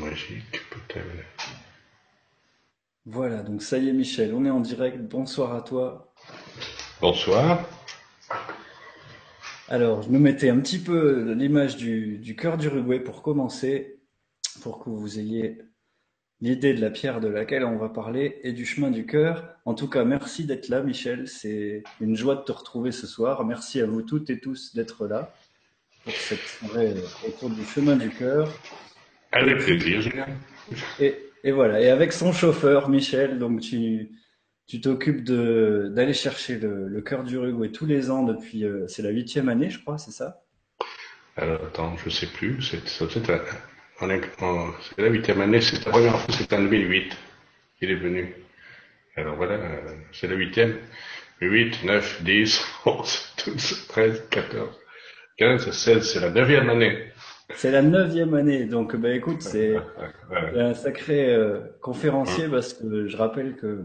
Magique. Voilà, donc ça y est Michel, on est en direct. Bonsoir à toi. Bonsoir. Alors, je nous mettais un petit peu l'image du, du cœur d'Uruguay pour commencer, pour que vous ayez l'idée de la pierre de laquelle on va parler et du chemin du cœur. En tout cas, merci d'être là, Michel. C'est une joie de te retrouver ce soir. Merci à vous toutes et tous d'être là pour cette soirée autour du chemin du cœur. Avec plaisir, Julien. Et, et voilà. Et avec son chauffeur, Michel, donc tu, tu t'occupes de, d'aller chercher le, le cœur d'Uruguay tous les ans depuis, euh, c'est la huitième année, je crois, c'est ça? Alors, attends, je sais plus. C'est, c'est, c'est, la- c'est huitième année. C'est la première fois, c'était en 2008 qu'il est venu. Alors voilà, euh, c'est la huitième. 8, 9, 10, 11, 12, 13, 14, 15, 16. C'est la neuvième année. C'est la neuvième année, donc bah écoute, c'est un sacré euh, conférencier parce que je rappelle que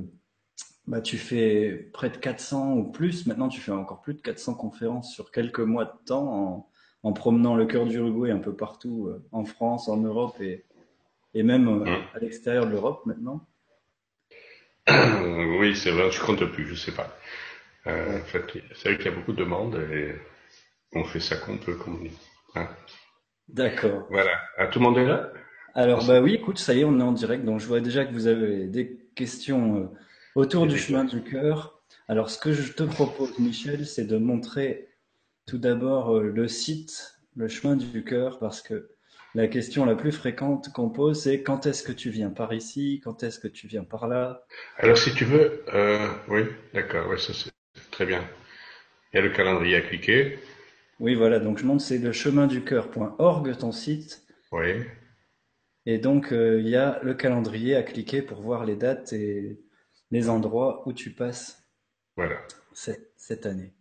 bah, tu fais près de 400 ou plus, maintenant tu fais encore plus de 400 conférences sur quelques mois de temps en, en promenant le cœur d'Uruguay un peu partout, euh, en France, en Europe et, et même euh, Mm. à l'extérieur de l'Europe maintenant. Oui, c'est vrai, je compte plus, je sais pas. En fait, c'est vrai qu'il y a beaucoup de demandes et on fait ça qu'on peut, comme on dit. Hein. D'accord. Voilà. Ah, tout le monde est là? Alors bah oui, écoute, ça y est, on est en direct, donc je vois déjà que vous avez des questions euh, autour du chemin du cœur. Alors ce que je te propose, Michel, c'est de montrer tout d'abord euh, le site, le chemin du cœur, parce que la question la plus fréquente qu'on pose, c'est quand est-ce que tu viens par ici, quand est-ce que tu viens par là? Alors, si tu veux, euh, oui, d'accord, ouais, ça c'est très bien. Il y a le calendrier à cliquer. Oui, voilà, donc je montre, c'est le chemin du cœur.org, ton site, Oui, et donc euh, il y a le calendrier à cliquer pour voir les dates et les endroits où tu passes voilà. cette, cette année.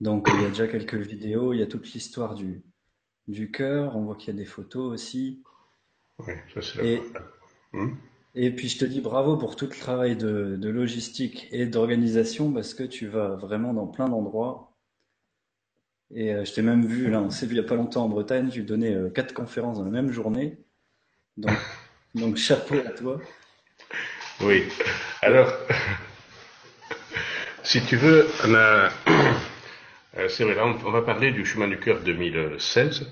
Donc il y a déjà quelques vidéos, il y a toute l'histoire du, du cœur, on voit qu'il y a des photos aussi. Oui, ça c'est Et, Hmm? et puis je te dis bravo pour tout le travail de, de logistique et d'organisation parce que tu vas vraiment dans plein d'endroits. Et euh, je t'ai même vu, là, on s'est vu il n'y a pas longtemps en Bretagne, tu donnais euh, quatre conférences dans la même journée. Donc, donc chapeau à toi. Oui. Alors, si tu veux, on a, euh, c'est vrai, là, on, on va parler du chemin du cœur 2016.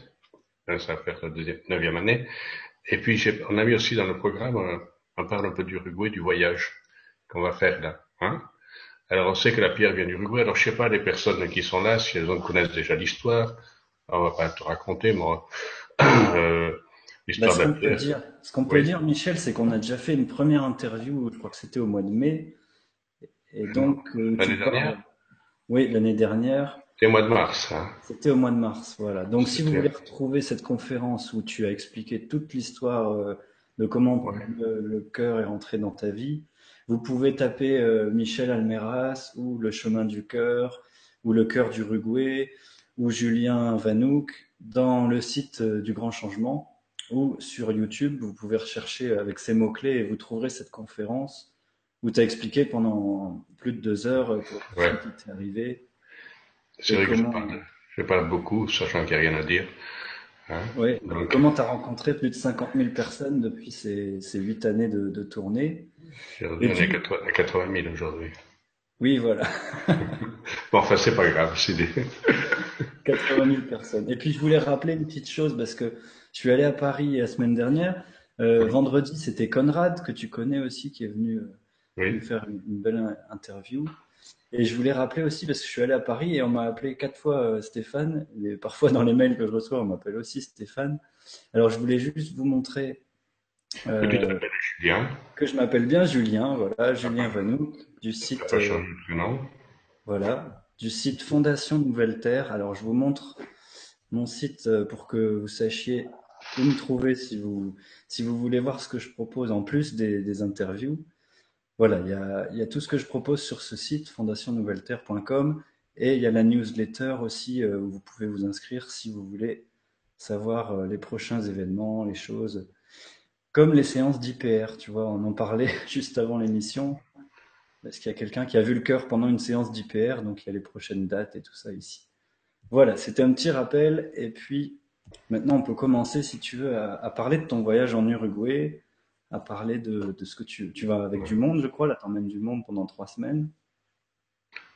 Hein, ça va faire la deuxième, neuvième année. Et puis, j'ai- on a mis aussi dans le programme, on parle un peu d'Uruguay, du voyage qu'on va faire là. Hein? Alors, on sait que la pierre vient d'Uruguay. Alors, je sais pas les personnes qui sont là, si elles en connaissent déjà l'histoire. On va pas te raconter, moi, euh, Bah, l'histoire ce de la qu'on peut pierre. dire, ce qu'on peut Oui. dire, Michel, c'est qu'on a déjà fait une première interview, je crois que c'était au mois de mai, et donc euh, L'année parles, dernière? oui, l'année dernière, C'est le mois de mars, hein. c'était au mois de mars, voilà. Donc si vous C'était, voulez retrouver cette conférence où tu as expliqué toute l'histoire euh, de comment ouais. le, le cœur est rentré dans ta vie, vous pouvez taper euh, Michel Almeras ou le chemin du cœur ou le cœur d'Uruguay ou Julien Vanouk dans le site euh, du Grand Changement ou sur YouTube, vous pouvez rechercher avec ces mots-clés et vous trouverez cette conférence où tu as expliqué pendant plus de deux heures euh, pour Ouais. qui t'est arrivé C'est vrai que je parle, je parle beaucoup, sachant qu'il n'y a rien à dire. Hein. et Donc, comment tu as rencontré plus de 50 000 personnes depuis ces, ces huit années de, de tournée? on est puis, 80 à 80 000 aujourd'hui. oui, voilà, Bon, enfin, c'est pas grave, c'est des... 80 000 personnes. Et puis je voulais rappeler une petite chose parce que je suis allé à Paris la semaine dernière. Euh, Oui, vendredi, c'était Conrad, que tu connais aussi, qui est venu euh, nous oui, faire une, une belle in- interview. Et je voulais rappeler aussi, parce que je suis allé à Paris et on m'a appelé quatre fois euh, Stéphane, et parfois dans les mails que je reçois, on m'appelle aussi Stéphane. Alors je voulais juste vous montrer que euh, t'appelles Julien, que je m'appelle bien Julien, voilà, Julien Vanouk, du site, euh, voilà, du site Fondation Nouvelle Terre. Alors je vous montre mon site euh, pour que vous sachiez où me trouver si vous, si vous voulez voir ce que je propose en plus des, des interviews. Voilà, il y a, tout ce que je propose sur ce site, fondationnouvelleterre.com, et il y a la newsletter aussi euh, où vous pouvez vous inscrire si vous voulez savoir euh, les prochains événements, les choses, comme les séances d'IPR, tu vois, on en parlait juste avant l'émission, parce qu'il y a quelqu'un qui a vu le cœur pendant une séance d'IPR, donc il y a les prochaines dates et tout ça ici. Voilà, c'était un petit rappel, et puis Maintenant, on peut commencer, si tu veux, à, parler de ton voyage en Uruguay, à parler de, ce que tu, tu vas avec du monde, je crois. Là, t'emmènes du monde pendant trois semaines.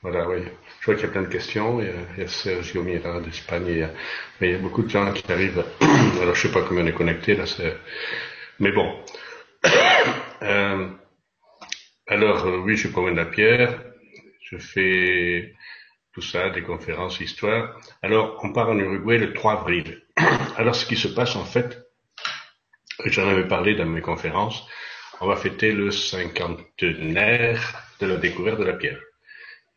Voilà, oui. Je vois qu'il y a plein de questions. Il y a, Sergio Mira d'Espagne. Il, mais il y a beaucoup de gens qui arrivent. Alors, je sais pas combien on est connecté, là. Mais bon. Euh, alors, euh, oui, je promène la pierre. Je fais tout ça, des conférences, histoire. Alors, on part en Uruguay le 3 avril. Alors, ce qui se passe, en fait, j'en avais parlé dans mes conférences, on va fêter le cinquantenaire de la découverte de la pierre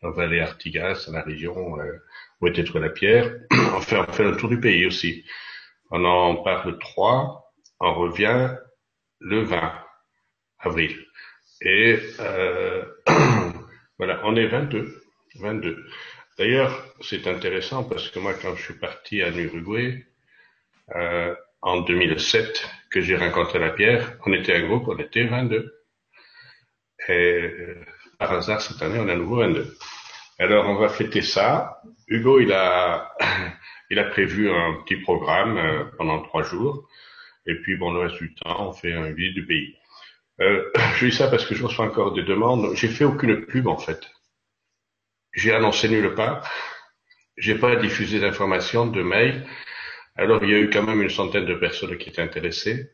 on va aller à Artigas, dans la région euh, où était trouvée la pierre. on, fait, on fait un tour du pays aussi. On en part le 3, on revient le 20 avril. Et euh, voilà, on est 22. 22. D'ailleurs, c'est intéressant parce que moi, quand je suis parti en Uruguay, euh, en 2007, que j'ai rencontré la pierre, on était un groupe, on était 22. Et par hasard, cette année, on est à nouveau 22. Alors, on va fêter ça. Hugo, il a, il a prévu un petit programme euh, pendant trois jours. Et puis, bon, le reste du temps, on fait un guide du pays. Euh, je dis ça parce que je reçois encore des demandes. J'ai fait aucune pub, en fait. J'ai annoncé nulle part. J'ai pas diffusé d'informations, de mails. Alors, il y a eu quand même une centaine de personnes qui étaient intéressées.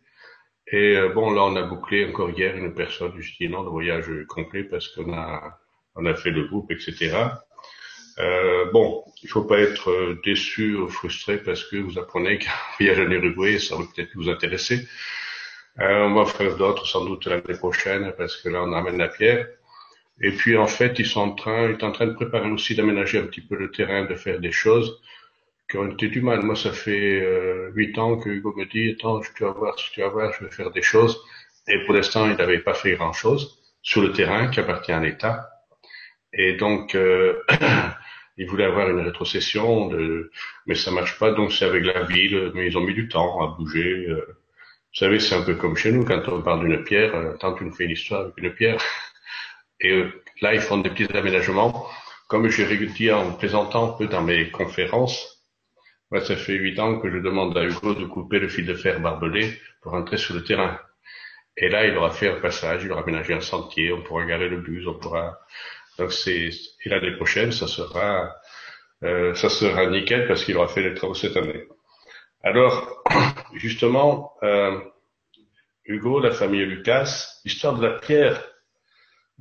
Et euh, bon, là, on a bouclé encore hier une personne. Je dis non, le voyage complet parce qu'on a, on a fait le groupe, etc. Euh, bon, il faut pas être euh, déçu ou frustré parce que vous apprenez qu'un voyage en Uruguay, ça va peut-être vous intéresser. Euh, on va faire d'autres sans doute l'année prochaine parce que là, on amène la pierre. Et puis, en fait, ils sont en train, ils sont en train de préparer aussi d'aménager un petit peu le terrain, de faire des choses qui ont été du mal. Moi, ça fait euh, huit ans que Hugo me dit, attends, tu vas voir, tu vas voir, je vais faire des choses. Et pour l'instant, il n'avait pas fait grand-chose sur le terrain qui appartient à l'État. Et donc, euh, il voulait avoir une rétrocession, de... mais ça marche pas. Donc, c'est avec la ville, mais ils ont mis du temps à bouger. Euh. Vous savez, c'est un peu comme chez nous, quand on parle d'une pierre, euh, tant tu nous fais une histoire avec une pierre. Et là, ils font des petits aménagements. Comme j'ai dit en présentant un peu dans mes conférences, moi, ça fait huit ans que je demande à Hugo de couper le fil de fer barbelé pour entrer sur le terrain. Et là, il aura fait un passage, il aura aménagé un sentier, on pourra garer le bus, on pourra donc c'est et l'année prochaine, ça sera euh, ça sera nickel parce qu'il aura fait les travaux cette année. Alors justement, euh, Hugo, la famille Lucas, l'histoire de la pierre,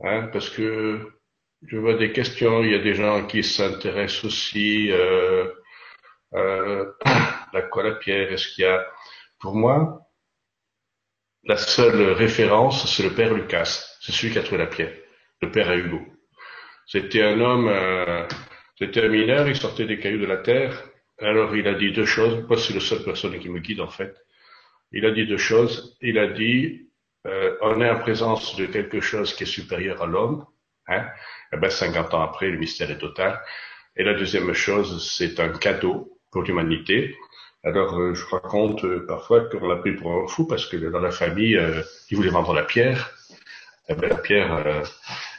hein, parce que je vois des questions, il y a des gens qui s'intéressent aussi euh, euh, à quoi la pierre, est-ce qu'il y a pour moi la seule référence, c'est le père Lucas, c'est celui qui a trouvé la pierre, le père à Hugo. C'était un homme, euh, c'était un mineur, il sortait des cailloux de la terre. Alors il a dit deux choses. Moi, c'est la seule personne qui me guide en fait. Il a dit deux choses. Il a dit, euh, on est en présence de quelque chose qui est supérieur à l'homme. Hein. Et eh ben 50 ans après, le mystère est total. Et la deuxième chose, c'est un cadeau pour l'humanité. Alors, euh, je raconte euh, parfois qu'on l'a pris pour un fou parce que dans la famille, euh, il voulait vendre la pierre. Eh ben, la pierre,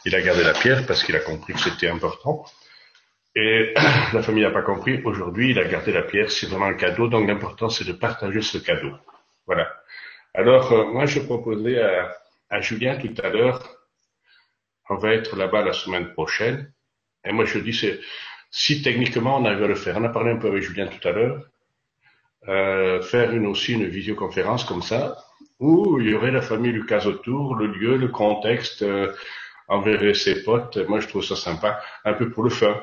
il a gardé la pierre parce qu'il a compris que c'était important. Et la famille n'a pas compris. Aujourd'hui, il a gardé la pierre. C'est vraiment un cadeau. Donc, l'important, c'est de partager ce cadeau. Voilà. Alors, euh, moi, je proposais à, à Julien tout à l'heure, on va être là-bas la semaine prochaine. Et moi, je dis, c'est, si techniquement on arrive à le faire, on a parlé un peu avec Julien tout à l'heure, euh, faire une aussi une visioconférence comme ça, où il y aurait la famille Lucas autour, le lieu, le contexte, euh, enverrait ses potes. Moi, je trouve ça sympa, un peu pour le fun.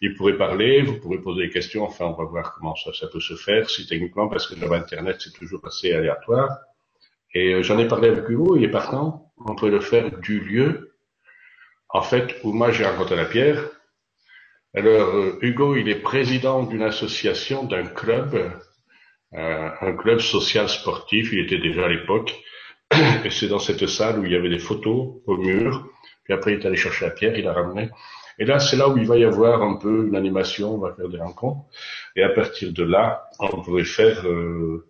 Il pourrait parler, vous pourrez poser des questions. Enfin, on va voir comment ça, ça peut se faire, si techniquement, parce que dans Internet, c'est toujours assez aléatoire. Et euh, j'en ai parlé avec Hugo, il est partant. On peut le faire du lieu, en fait, où moi j'ai rencontré la pierre. Alors, euh, Hugo, il est président d'une association, d'un club, euh, un club social sportif. Il était déjà à l'époque. Et c'est dans cette salle où il y avait des photos au mur puis après, il est allé chercher la pierre, il a ramené. Et là, c'est là où il va y avoir un peu une animation, on va faire des rencontres. Et à partir de là, on pourrait faire, euh,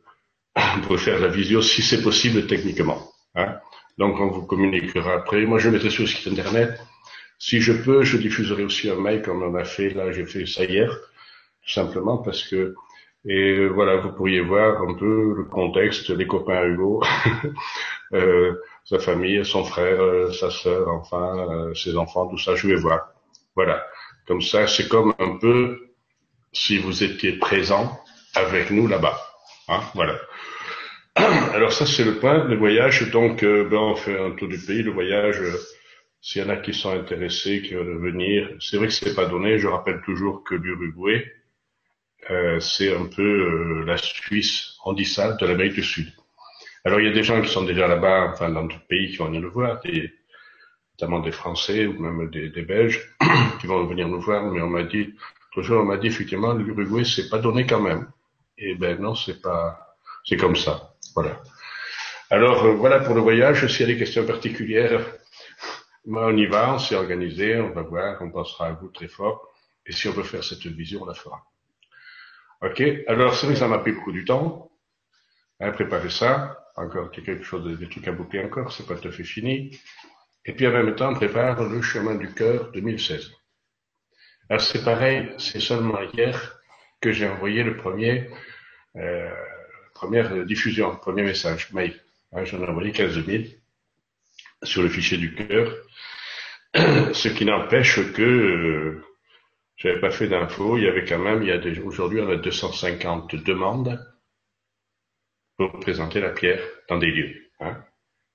pourrait faire la visio si c'est possible techniquement. Hein. Donc, on vous communiquera après. Moi, je mettrai sur le site internet. Si je peux, je diffuserai aussi un mail comme on a fait. Là, j'ai fait ça hier, tout simplement parce que Et voilà, vous pourriez voir un peu le contexte, les copains Hugo, euh, sa famille, son frère, sa sœur, enfin, ses enfants, tout ça, je vais voir. Voilà. Comme ça, c'est comme un peu si vous étiez présent avec nous là-bas. Hein, voilà. Alors ça, c'est le point, le voyage. Donc, euh, ben, on fait un tour du pays. Le voyage, euh, s'il y en a qui sont intéressés, qui veulent venir, c'est vrai que c'est pas donné. Je rappelle toujours que l'Uruguay, euh, c'est un peu la Suisse ça de l'Amérique du Sud. Alors, il y a des gens qui sont déjà là-bas, enfin, dans d'autres pays, qui vont venir le voir, notamment des Français ou même des, des Belges, qui vont venir nous voir, mais on m'a dit, toujours on m'a dit effectivement l'Uruguay c'est pas donné quand même. Et ben non, c'est pas, c'est comme ça. Voilà. Alors euh, voilà pour le voyage. S'il y a des questions particulières, on y va, on s'est organisé, on va voir, on pensera à vous très fort. Et si on veut faire cette vision, on la fera. Ok. Alors ça m'a pris beaucoup du temps. Hein, préparer ça. Encore quelque chose, des trucs à boucler encore, c'est pas tout à fait fini. Et puis en même temps, on prépare le chemin du cœur 2016. Alors c'est pareil, c'est seulement hier que j'ai envoyé le premier, euh, première diffusion, premier message, mail. J'en ai envoyé 15 000 sur le fichier du cœur, ce qui n'empêche que euh, j'avais pas fait d'infos. Il y avait quand même, il y a aujourd'hui on a 250 demandes pour présenter la pierre dans des lieux. Hein.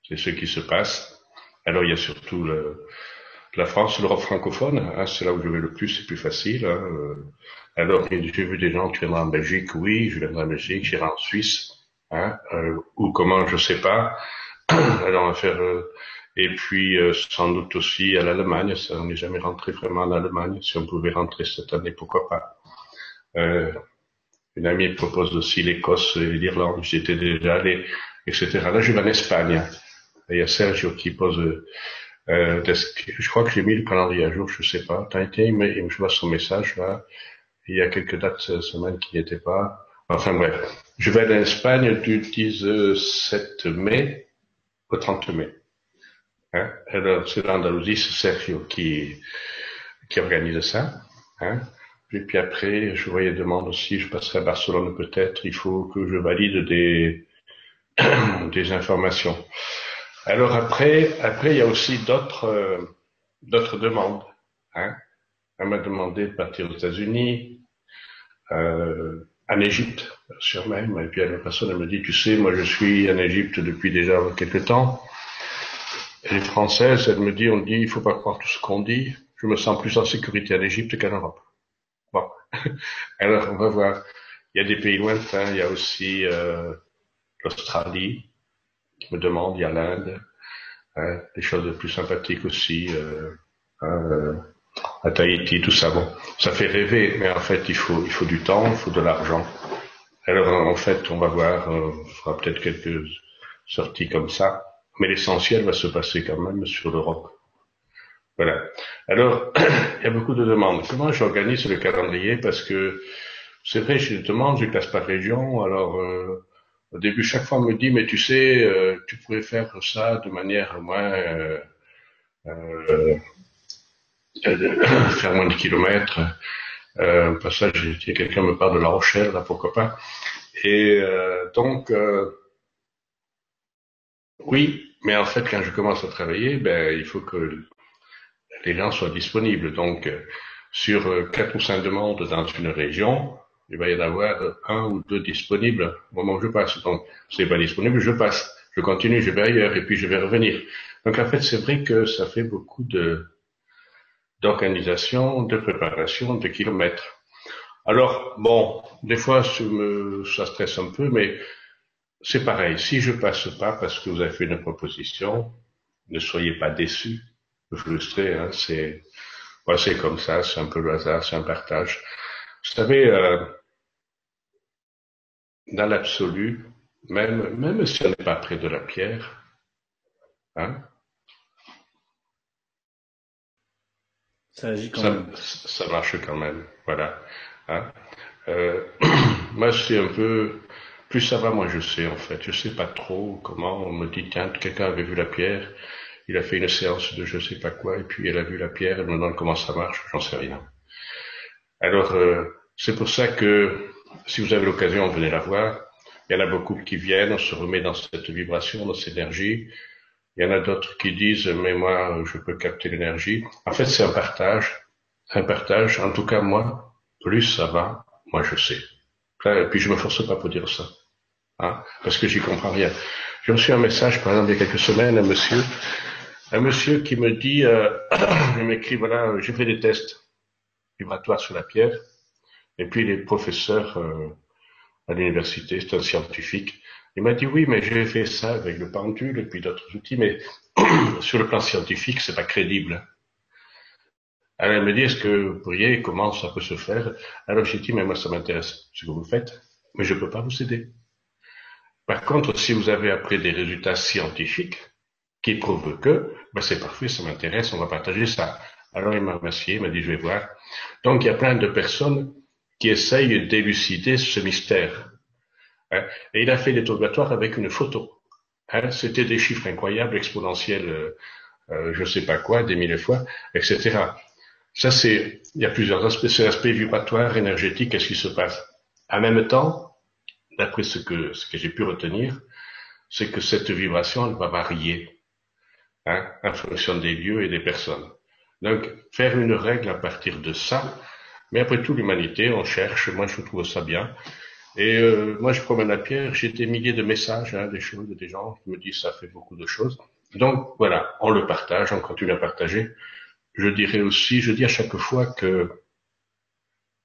C'est ce qui se passe. Alors il y a surtout le, la France, l'Europe francophone, hein, c'est là où je vais le plus, c'est plus facile. Hein, euh. Alors, j'ai vu des gens qui viendraient en Belgique, oui, je viendrai en Belgique, j'irai en Suisse, hein, euh, ou comment, je sais pas. Alors, on va faire... Euh, et puis, sans doute aussi à l'Allemagne, ça, on n'est jamais rentré vraiment en Allemagne. Si on pouvait rentrer cette année, pourquoi pas. une amie propose aussi l'Écosse et l'Irlande, j'y étais déjà allé, etc. Là, je vais en Espagne. il y a Sergio qui pose euh, je crois que j'ai mis le calendrier à jour, je sais pas. T'as été, je vois son message là. Il y a quelques dates cette semaine qui n'y étaient pas. Enfin bref, je vais en Espagne du 17 mai au 30 mai. Hein? Alors c'est l'Andalousie, c'est Sergio qui qui organise ça. Hein? Et puis après, je voyais demande aussi, je passerai à Barcelone peut-être. Il faut que je valide des des informations. Alors après, après il y a aussi d'autres euh, d'autres demandes. Hein? Elle m'a demandé de partir aux États-Unis, euh, en Égypte, sur même. Et puis la personne elle me dit, tu sais, moi je suis en Égypte depuis déjà quelques temps. Et les Françaises, elle me dit, on dit, il faut pas croire tout ce qu'on dit. Je me sens plus en sécurité en Égypte qu'en Europe. Bon, alors on va voir. Il y a des pays lointains, il y a aussi euh, l'Australie, qui me demande, il y a l'Inde, hein, des choses plus sympathiques aussi, euh, hein, euh, à Tahiti, tout ça. Bon, ça fait rêver, mais en fait, il faut, il faut du temps, il faut de l'argent. Alors, en fait, on va voir, on fera peut-être quelques sorties comme ça, mais l'essentiel va se passer quand même sur l'Europe. Voilà. Alors, il y a beaucoup de demandes. Comment j'organise le calendrier? Parce que c'est vrai, je demande, je classe par région. Alors, euh, au début, chaque fois, on me dit, mais tu sais, euh, tu pourrais faire ça de manière moins, euh, euh, faire moins de kilomètres. Euh, passage, quelqu'un me parle de La Rochelle, là, pourquoi pas? Et euh, donc, oui, mais en fait, quand je commence à travailler, ben, il faut que les gens soient disponibles. Donc, sur quatre ou cinq demandes dans une région, il va y en avoir un ou deux disponibles au moment où je passe. Donc, c'est pas disponible, je passe. Je continue, je vais ailleurs et puis je vais revenir. Donc, en fait, c'est vrai que ça fait beaucoup de, d'organisation, de préparation, de kilomètres. Alors, bon, des fois, me, ça stresse un peu, mais c'est pareil. Si je passe pas parce que vous avez fait une proposition, ne soyez pas déçus, frustrés, hein, c'est, ouais, c'est comme ça, c'est un peu le hasard, c'est un partage. Vous savez, euh, dans l'absolu, même, même si on n'est pas près de la pierre, hein, ça agit quand même. Ça marche quand même, voilà. Hein. Euh, moi, c'est un peu, plus ça va, moi je sais en fait. Je sais pas trop comment. On me dit tiens, quelqu'un avait vu la pierre. Il a fait une séance de je sais pas quoi et puis elle a vu la pierre. Elle me demande comment ça marche. J'en sais rien. Alors, euh, c'est pour ça que si vous avez l'occasion, venez la voir. Il y en a beaucoup qui viennent, on se remet dans cette vibration, dans cette énergie. Il y en a d'autres qui disent, mais moi, je peux capter l'énergie. En fait, c'est un partage. Un partage. En tout cas, moi, plus ça va, moi, je sais. Et puis, je me force pas pour dire ça. Hein, parce que j'y comprends rien. J'ai reçu un message, par exemple, il y a quelques semaines, un monsieur, un monsieur qui me dit, euh, il m'écrit, voilà, j'ai fait des tests vibratoires sur la pierre, et puis les professeurs euh, à l'université, c'est un scientifique, il m'a dit oui, mais j'ai fait ça avec le pendule et puis d'autres outils, mais sur le plan scientifique, c'est pas crédible. Alors elle me dit, est-ce que vous pourriez, comment ça peut se faire? Alors j'ai dit, mais moi ça m'intéresse ce que vous faites, mais je peux pas vous aider. Par contre, si vous avez après des résultats scientifiques qui prouvent que, ben c'est parfait, ça m'intéresse, on va partager ça. Alors il m'a remercié, il m'a dit, je vais voir. Donc il y a plein de personnes qui essayent d'élucider ce mystère. Hein. Et il a fait des tournatoires avec une photo. Hein. C'était des chiffres incroyables, exponentiels, euh, euh, je ne sais pas quoi, des mille fois, etc. Ça, c'est, il y a plusieurs aspects. C'est l'aspect vibratoire, énergétique, qu'est-ce qui se passe? En même temps, d'après ce que, ce que j'ai pu retenir, c'est que cette vibration, elle va varier, hein, en fonction des lieux et des personnes. Donc, faire une règle à partir de ça, mais après tout, l'humanité, on cherche, moi je trouve ça bien. Et euh, moi, je promène la pierre, j'ai des milliers de messages, hein, des choses, des gens qui me disent ça fait beaucoup de choses. Donc voilà, on le partage, on continue à partager. Je dirais aussi, je dis à chaque fois que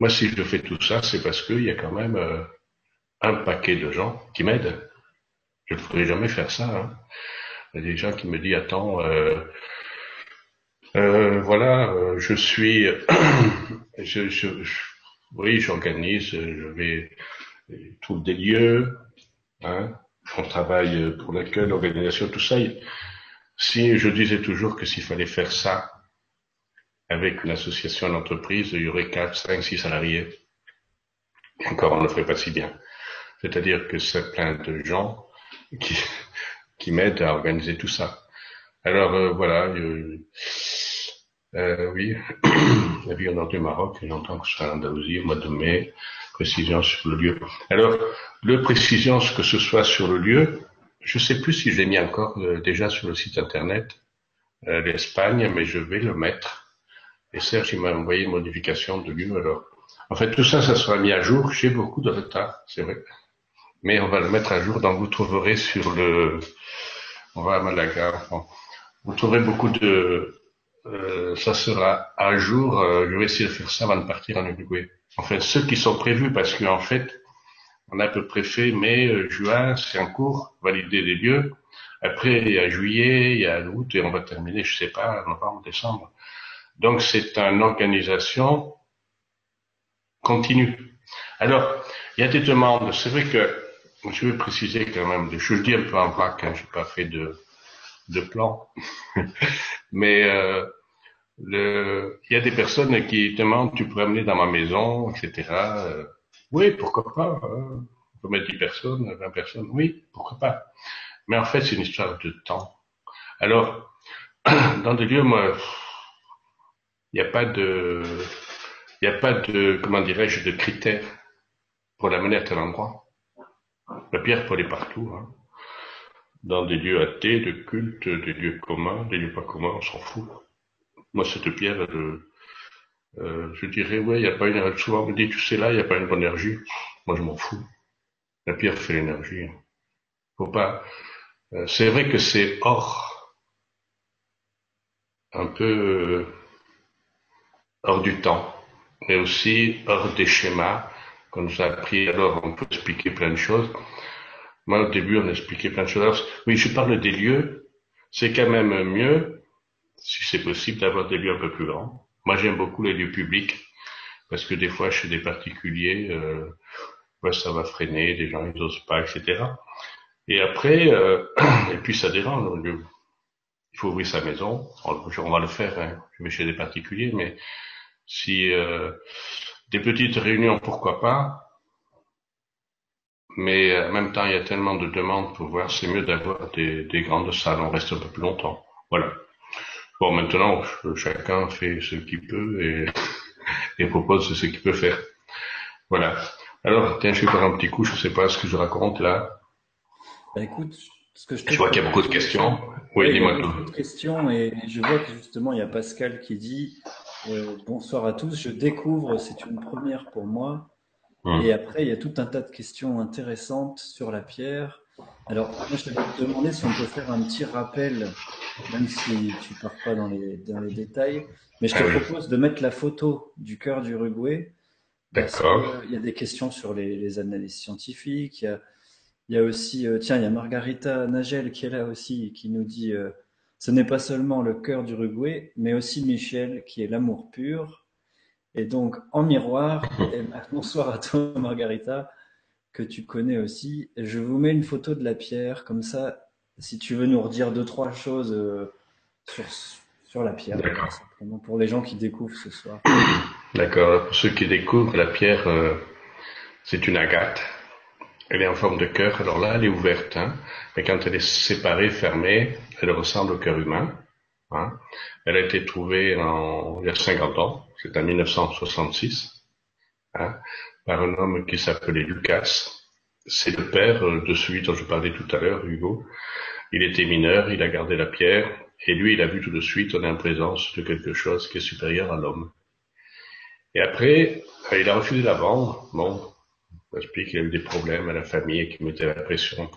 moi, si je fais tout ça, c'est parce qu'il y a quand même euh, un paquet de gens qui m'aident. Je ne pourrais jamais faire ça. Hein. Il y a des gens qui me disent, attends, euh, euh, voilà, euh, je suis, je, je, oui, j'organise, je vais trouve des lieux, hein, on travaille pour l'accueil, l'organisation, tout ça. Si je disais toujours que s'il fallait faire ça avec une association, une entreprise, il y aurait 4, 5, 6 salariés. Encore, on ne le ferait pas si bien. C'est-à-dire que c'est plein de gens qui, qui m'aident à organiser tout ça. Alors euh, voilà, euh, oui, la vie au nord du Maroc, j'entends que ce sera l'Andalousie au mois de mai, précision sur le lieu. Alors, le précision, que ce soit sur le lieu, je ne sais plus si je l'ai mis encore euh, déjà sur le site internet l'Espagne, mais je vais le mettre. Et Serge, il m'a envoyé une modification de lieu. Alors, en fait, tout ça, ça sera mis à jour. J'ai beaucoup de retard, c'est vrai. Mais on va le mettre à jour. Donc, vous trouverez sur le, on va à Malaga. Vous trouverez beaucoup de, euh, ça sera à jour. Euh, je vais essayer de faire ça avant de partir en Uruguay. En fait, ceux qui sont prévus, parce qu'en fait, on a à peu près fait mai, euh, juin, c'est en cours, valider les lieux. Après, il y a juillet, il y a août, et on va terminer, je sais pas, novembre, décembre. Donc, c'est une organisation continue. Alors, il y a des demandes. C'est vrai que je veux préciser quand même des choses. Je dis un peu en vrac, hein, j'ai pas fait de de plan. Mais euh, il y a des personnes qui demandent, tu pourrais amener dans ma maison, etc. Euh, oui, pourquoi pas. Hein. On peut mettre 10 personnes, 20 personnes. Oui, pourquoi pas. Mais en fait, c'est une histoire de temps. Alors, dans des lieux, moi, il n'y a pas de, il n'y a pas de, comment dirais-je, de critères pour l'amener à tel endroit. La pierre peut aller partout. Hein dans des lieux athées, de culte, des lieux communs, des lieux pas communs, on s'en fout. Moi, cette pierre, euh, je dirais, ouais, il n'y a pas une, souvent on me dit, tu sais, là, il n'y a pas une bonne énergie. Moi, je m'en fous. La pierre fait l'énergie. Faut pas, euh, c'est vrai que c'est hors, un peu euh, hors du temps, mais aussi hors des schémas qu'on nous a appris. Alors, on peut expliquer plein de choses. Moi, au début, on expliquait plein de choses. oui, je parle des lieux. C'est quand même mieux, si c'est possible, d'avoir des lieux un peu plus grands. Moi, j'aime beaucoup les lieux publics parce que des fois, chez des particuliers, euh, ça va freiner, les gens ils n'osent pas, etc. Et après, euh, et puis ça dérange. Il faut ouvrir sa maison. On, va le faire. Hein. Je vais chez des particuliers, mais si euh, des petites réunions, pourquoi pas mais euh, en même temps, il y a tellement de demandes pour voir, c'est mieux d'avoir des, des, grandes salles, on reste un peu plus longtemps. Voilà. Bon, maintenant, chacun fait ce qu'il peut et, et propose ce qu'il peut faire. Voilà. Alors, tiens, je vais faire un petit coup, je ne sais pas ce que je raconte là. Bah, écoute, ce que je, je vois qu'il y a beaucoup de questions. Oui, dis-moi tout. Beaucoup de questions et je vois que justement, il y a Pascal qui dit euh, Bonsoir à tous, je découvre, c'est une première pour moi. Hum. Et après, il y a tout un tas de questions intéressantes sur la pierre. Alors, moi, je te demander si on peut faire un petit rappel, même si tu pars pas dans les, dans les détails. Mais je te ah propose de mettre la photo du cœur d'Uruguay D'accord. Il y a des questions sur les, analyses scientifiques. Il y a, aussi, euh, tiens, il y a Margarita Nagel qui est là aussi, qui nous dit euh, ce n'est pas seulement le cœur d'Uruguay, mais aussi Michel, qui est l'amour pur. Et donc, en miroir, bonsoir à toi, Margarita, que tu connais aussi. Je vous mets une photo de la pierre, comme ça, si tu veux nous redire deux, trois choses euh, sur, sur la pierre, simplement pour les gens qui découvrent ce soir. D'accord. Pour ceux qui découvrent, la pierre, euh, c'est une agate. Elle est en forme de cœur. Alors là, elle est ouverte. Hein. Mais quand elle est séparée, fermée, elle ressemble au cœur humain. Hein. Elle a été trouvée il y a 50 ans. C'est en 1966. Hein, par un homme qui s'appelait Lucas. C'est le père de celui dont je parlais tout à l'heure, Hugo. Il était mineur, il a gardé la pierre, et lui, il a vu tout de suite, en présence de quelque chose qui est supérieur à l'homme. Et après, il a refusé la vendre. Bon, on explique qu'il a eu des problèmes à la famille et qu'il mettait la pression.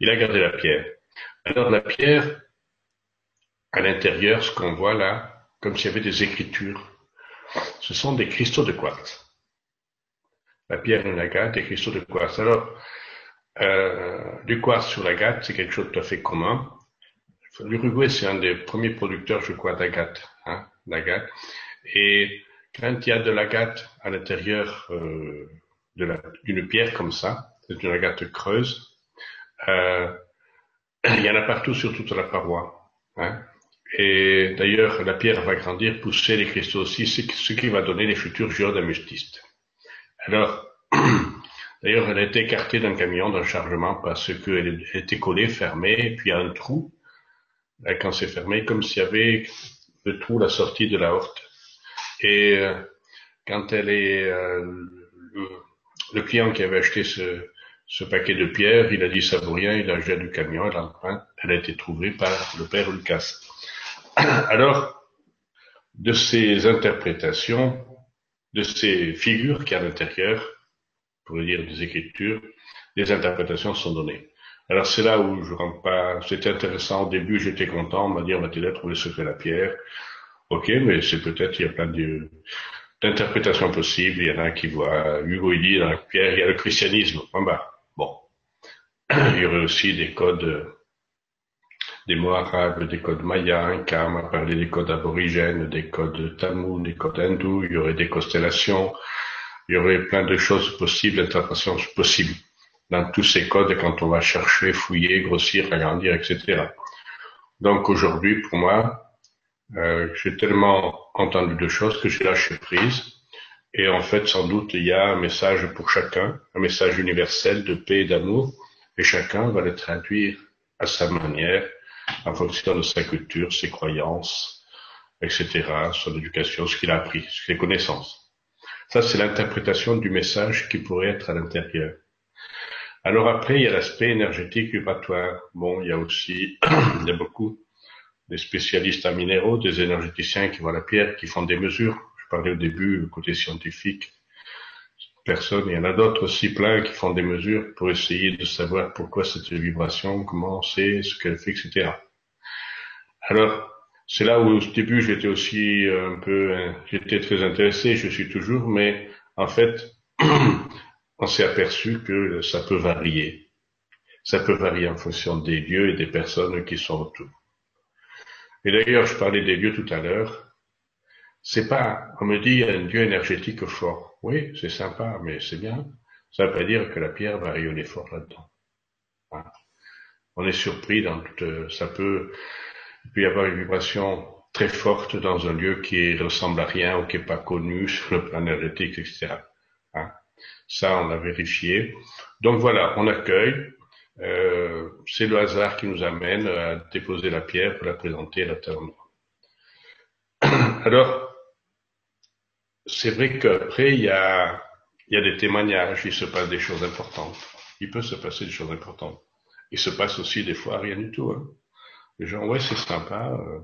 Il a gardé la pierre. Alors la pierre, à l'intérieur, ce qu'on voit là, comme s'il y avait des écritures, ce sont des cristaux de quartz. La pierre et l'agate, des cristaux de quartz. Alors, euh, du quartz sur l'agate, c'est quelque chose de tout à fait commun. L'Uruguay, c'est un des premiers producteurs, je crois, d'agate, hein. Et quand il y a de l'agate à l'intérieur euh, d'une pierre comme ça, c'est une agate creuse, euh, il y en a partout sur toute la paroi. Hein. Et d'ailleurs, la pierre va grandir, pousser les cristaux aussi, ce qui va donner les futurs géodamustistes. Alors, d'ailleurs, elle a été écartée d'un camion d'un chargement parce qu'elle était collée, fermée, puis il y a un trou quand c'est fermé, comme s'il y avait le trou, la sortie de la horte. Et euh, quand elle est euh, le, client qui avait acheté ce, ce paquet de pierres, il a dit ça vaut rien, il a jeté du camion, elle, a été trouvée par le père Lucas. Alors, de ces interprétations, de ces figures qui à l'intérieur, pour dire des écritures, des interprétations sont données. Alors c'est là où je rentre pas. C'était intéressant au début, j'étais content, on m'a dit on va t'aider à trouver ce que la pierre. Ok, mais c'est peut-être, il y a plein d'interprétations possibles. Il y en a qui voient, Hugo il dit dans la pierre, il y a le christianisme. bas. Il y aurait aussi des codes, des mots arabes, des codes mayas, un on parlé des codes aborigènes, des codes tamouls, des codes hindous, il y aurait des constellations, il y aurait plein de choses possibles, d'interprétations possibles dans tous ces codes quand on va chercher, fouiller, grossir, agrandir, etc. Donc aujourd'hui, pour moi, euh, j'ai tellement entendu de choses que j'ai lâché prise. Et en fait, sans doute, il y a un message pour chacun, un message universel de paix et d'amour, et chacun va le traduire à sa manière, en fonction de sa culture, ses croyances, etc., son éducation, ce qu'il a appris, ses connaissances. Ça, c'est l'interprétation du message qui pourrait être à l'intérieur. Alors après, il y a l'aspect énergétique vibratoire. Bon, il y a aussi, il y a beaucoup des spécialistes en minéraux, des énergéticiens qui voient la pierre, qui font des mesures. Je parlais au début, côté scientifique. Personne, il y en a d'autres aussi plein qui font des mesures pour essayer de savoir pourquoi cette vibration, comment c'est, ce qu'elle fait, etc. Alors, c'est là où au début j'étais aussi un peu, j'étais très intéressé, je suis toujours, mais en fait, on s'est aperçu que ça peut varier. Ça peut varier en fonction des lieux et des personnes qui sont autour. Et d'ailleurs, je parlais des lieux tout à l'heure. C'est pas, on me dit, un lieu énergétique fort. Oui, c'est sympa, mais c'est bien. Ça ne veut pas dire que la pierre va rayonner fort là-dedans. On est surpris dans toute, ça peut, il peut y avoir une vibration très forte dans un lieu qui ressemble à rien ou qui est pas connu sur le plan énergétique, etc. Hein. Ça, on l'a vérifié. Donc voilà, on accueille, euh, c'est le hasard qui nous amène à déposer la pierre pour la présenter à la terre Alors, c'est vrai qu'après, il y a il y a des témoignages, il se passe des choses importantes. Il peut se passer des choses importantes. Il se passe aussi des fois rien du tout. Hein. Les gens, ouais, c'est sympa. Euh.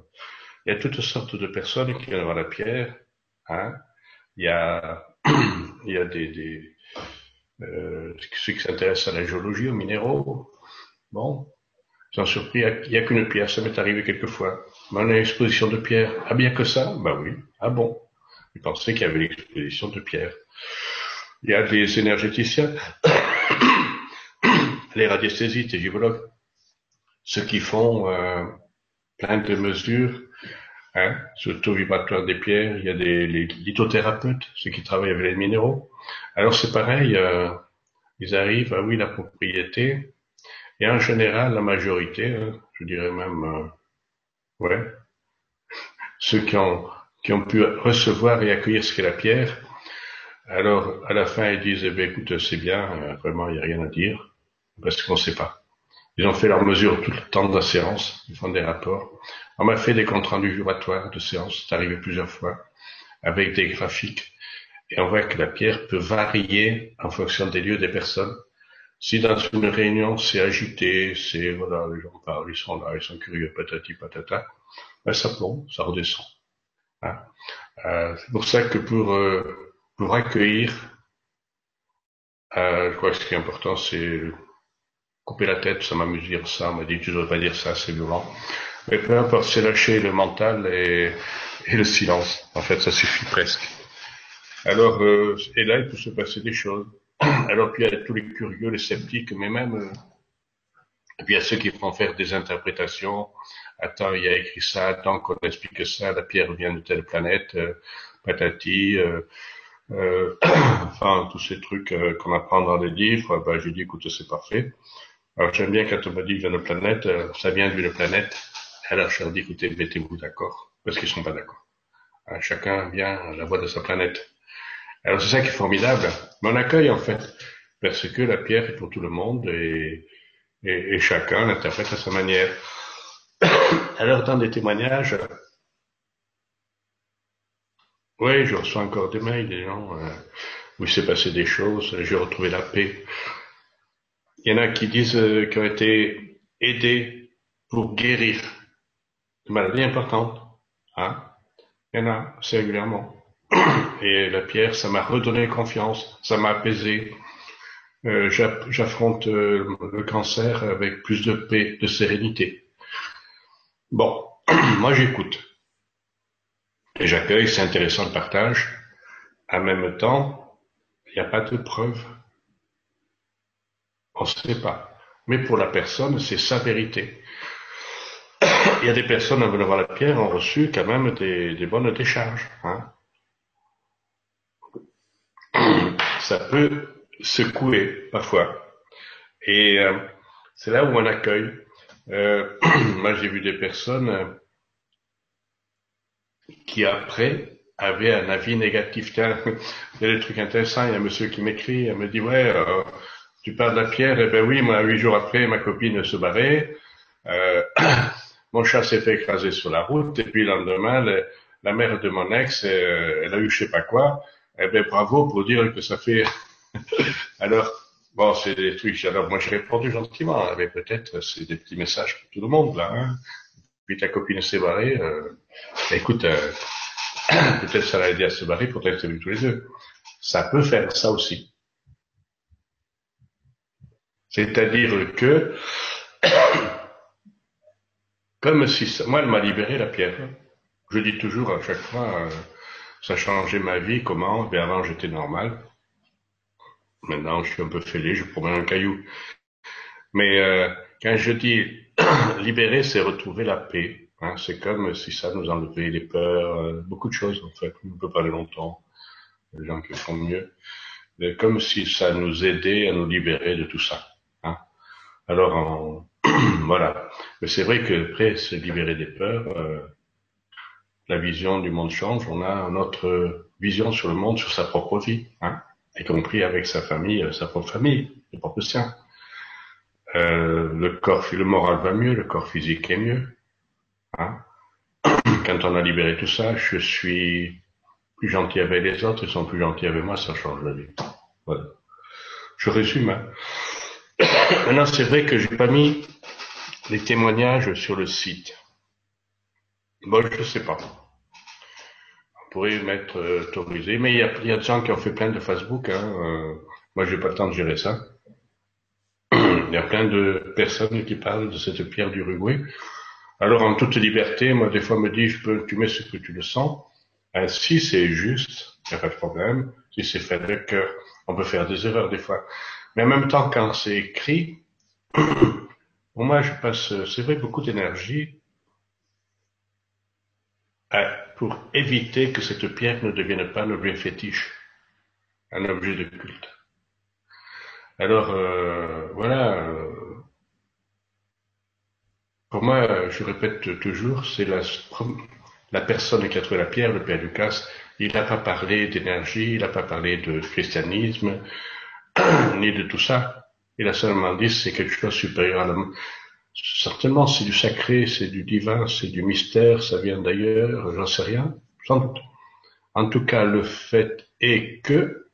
il y a toutes sortes de personnes qui viennent voir la pierre. Hein. Il y a, il y a des, des euh, ceux qui s'intéressent à la géologie, aux minéraux. Bon, j'en surpris, il n'y a, qu'une pierre, ça m'est arrivé quelquefois. Mais on a une exposition de pierre. Ah bien que ça? Bah oui. Ah bon Je pensais qu'il y avait une exposition de pierre. Il y a des énergéticiens, les radiesthésistes, les givologues, ceux qui font euh, plein de mesures hein, sur le taux vibratoire des pierres. Il y a des lithothérapeutes, ceux qui travaillent avec les minéraux. Alors c'est pareil, euh, ils arrivent à oui la propriété, et en général la majorité, hein, je dirais même, euh, ouais, ceux qui ont qui ont pu recevoir et accueillir ce qu'est la pierre, alors, à la fin, ils disent, eh écoute, c'est bien, euh, vraiment, il n'y a rien à dire, parce qu'on ne sait pas. Ils ont fait leurs mesures tout le temps de la séance, ils font des rapports. On m'a fait des comptes rendus juratoires de séance, c'est arrivé plusieurs fois, avec des graphiques. Et on voit que la pierre peut varier en fonction des lieux, des personnes. Si dans une réunion, c'est agité, c'est, voilà, les gens parlent, ils sont là, ils sont curieux, patati patata, ben, ça plombe, ça redescend. Euh, c'est pour ça que pour euh, pour accueillir, euh, je crois que ce qui est important, c'est couper la tête, ça m'amuse dire ça, on m'a dit tu dois pas dire ça, c'est violent. Mais peu importe, c'est lâcher le mental et, le silence. En fait, ça suffit presque. Alors, euh, et là, il peut se passer des choses. Alors, puis il y a tous les curieux, les sceptiques, mais même, euh, et puis il y a ceux qui font faire des interprétations. Attends, il a écrit ça, attends qu'on explique ça, la pierre vient de telle planète, euh, patati, euh, euh, enfin tous ces trucs euh, qu'on apprend dans les livres, ben, j'ai dit écoute c'est parfait. Alors j'aime bien quand on m'a dit une planète, ça vient d'une planète. Alors je leur dis écoutez mettez-vous d'accord parce qu'ils sont pas d'accord. Hein, chacun vient à la voix de sa planète. Alors c'est ça qui est formidable. Mon accueil en fait, parce que la pierre est pour tout le monde et, et chacun l'interprète à sa manière. Alors dans des témoignages, oui, je reçois encore des mails des gens euh, où il s'est passé des choses, j'ai retrouvé la paix. Il y en a qui disent euh, qu'ils ont été aidés pour guérir de maladies importantes. Hein Il y en a, c'est régulièrement. Et la pierre, ça m'a redonné confiance, ça m'a apaisé. Euh, J'affronte euh, le cancer avec plus de paix, de sérénité. Bon, moi j'écoute. Et j'accueille, c'est intéressant le partage. En même temps, il n'y a pas de preuve. On ne sait pas. Mais pour la personne, c'est sa vérité. Il y a des personnes, en venant voir la pierre, ont reçu quand même des, bonnes décharges. Hein. Ça peut secouer parfois. Et euh, c'est là où on accueille. Euh, moi, j'ai vu des personnes qui après avait un avis négatif. Tiens, il y a des trucs intéressants. Il y a un monsieur qui m'écrit, il me dit ouais, euh, tu parles de la pierre. Eh ben oui, moi huit jours après, ma copine se barrait. Euh, mon chat s'est fait écraser sur la route et puis le lendemain, la mère de mon ex, euh, elle a eu je sais pas quoi. Eh ben bravo pour dire que ça fait. Alors bon, c'est des trucs. Alors moi, je répondu gentiment, mais peut-être c'est des petits messages pour tout le monde là. Hein puis ta copine s'est barrée, euh, écoute, euh, peut-être ça l'a aidé à se barrer pour être vu tous les deux. Ça peut faire ça aussi. C'est-à-dire que, comme si ça, moi, elle m'a libéré la pierre. Je dis toujours à chaque fois, euh, ça a changé ma vie, comment, mais avant j'étais normal. Maintenant, je suis un peu fêlé, je promène un caillou. Mais euh, quand je dis libérer, c'est retrouver la paix. Hein. C'est comme si ça nous enlevait les peurs, euh, beaucoup de choses en fait. On peut pas aller longtemps. Les gens qui font mieux. Mais comme si ça nous aidait à nous libérer de tout ça. Hein. Alors voilà. Mais c'est vrai que après se libérer des peurs, euh, la vision du monde change. On a notre vision sur le monde, sur sa propre vie, hein, y compris avec sa famille, euh, sa propre famille, le propre sien. Euh, le corps, le moral va mieux, le corps physique est mieux. Hein Quand on a libéré tout ça, je suis plus gentil avec les autres, ils sont plus gentils avec moi, ça change la vie. Voilà. Je résume. Hein. Maintenant, c'est vrai que j'ai pas mis les témoignages sur le site. Bon, je sais pas. Pourrait mettre euh, autorisé, mais il y a, y a des gens qui ont fait plein de Facebook. Hein. Euh, moi, j'ai pas le temps de gérer ça. Il y a plein de personnes qui parlent de cette pierre d'Uruguay. Alors, en toute liberté, moi, des fois, me dis, je peux, tu mets ce que tu le sens. Si c'est juste, il n'y a pas de problème. Si c'est fait avec cœur, on peut faire des erreurs des fois. Mais en même temps, quand c'est écrit, moi, je passe, c'est vrai, beaucoup d'énergie pour éviter que cette pierre ne devienne pas un objet fétiche, un objet de culte. Alors, euh, voilà, euh, pour moi, je répète toujours, c'est la, personne qui a trouvé la pierre, le Père Lucas, il n'a pas parlé d'énergie, il n'a pas parlé de christianisme, ni de tout ça. Il a seulement dit c'est quelque chose de supérieur à l'homme. Certainement, c'est du sacré, c'est du divin, c'est du mystère, ça vient d'ailleurs, j'en sais rien, sans doute. En tout cas, le fait est que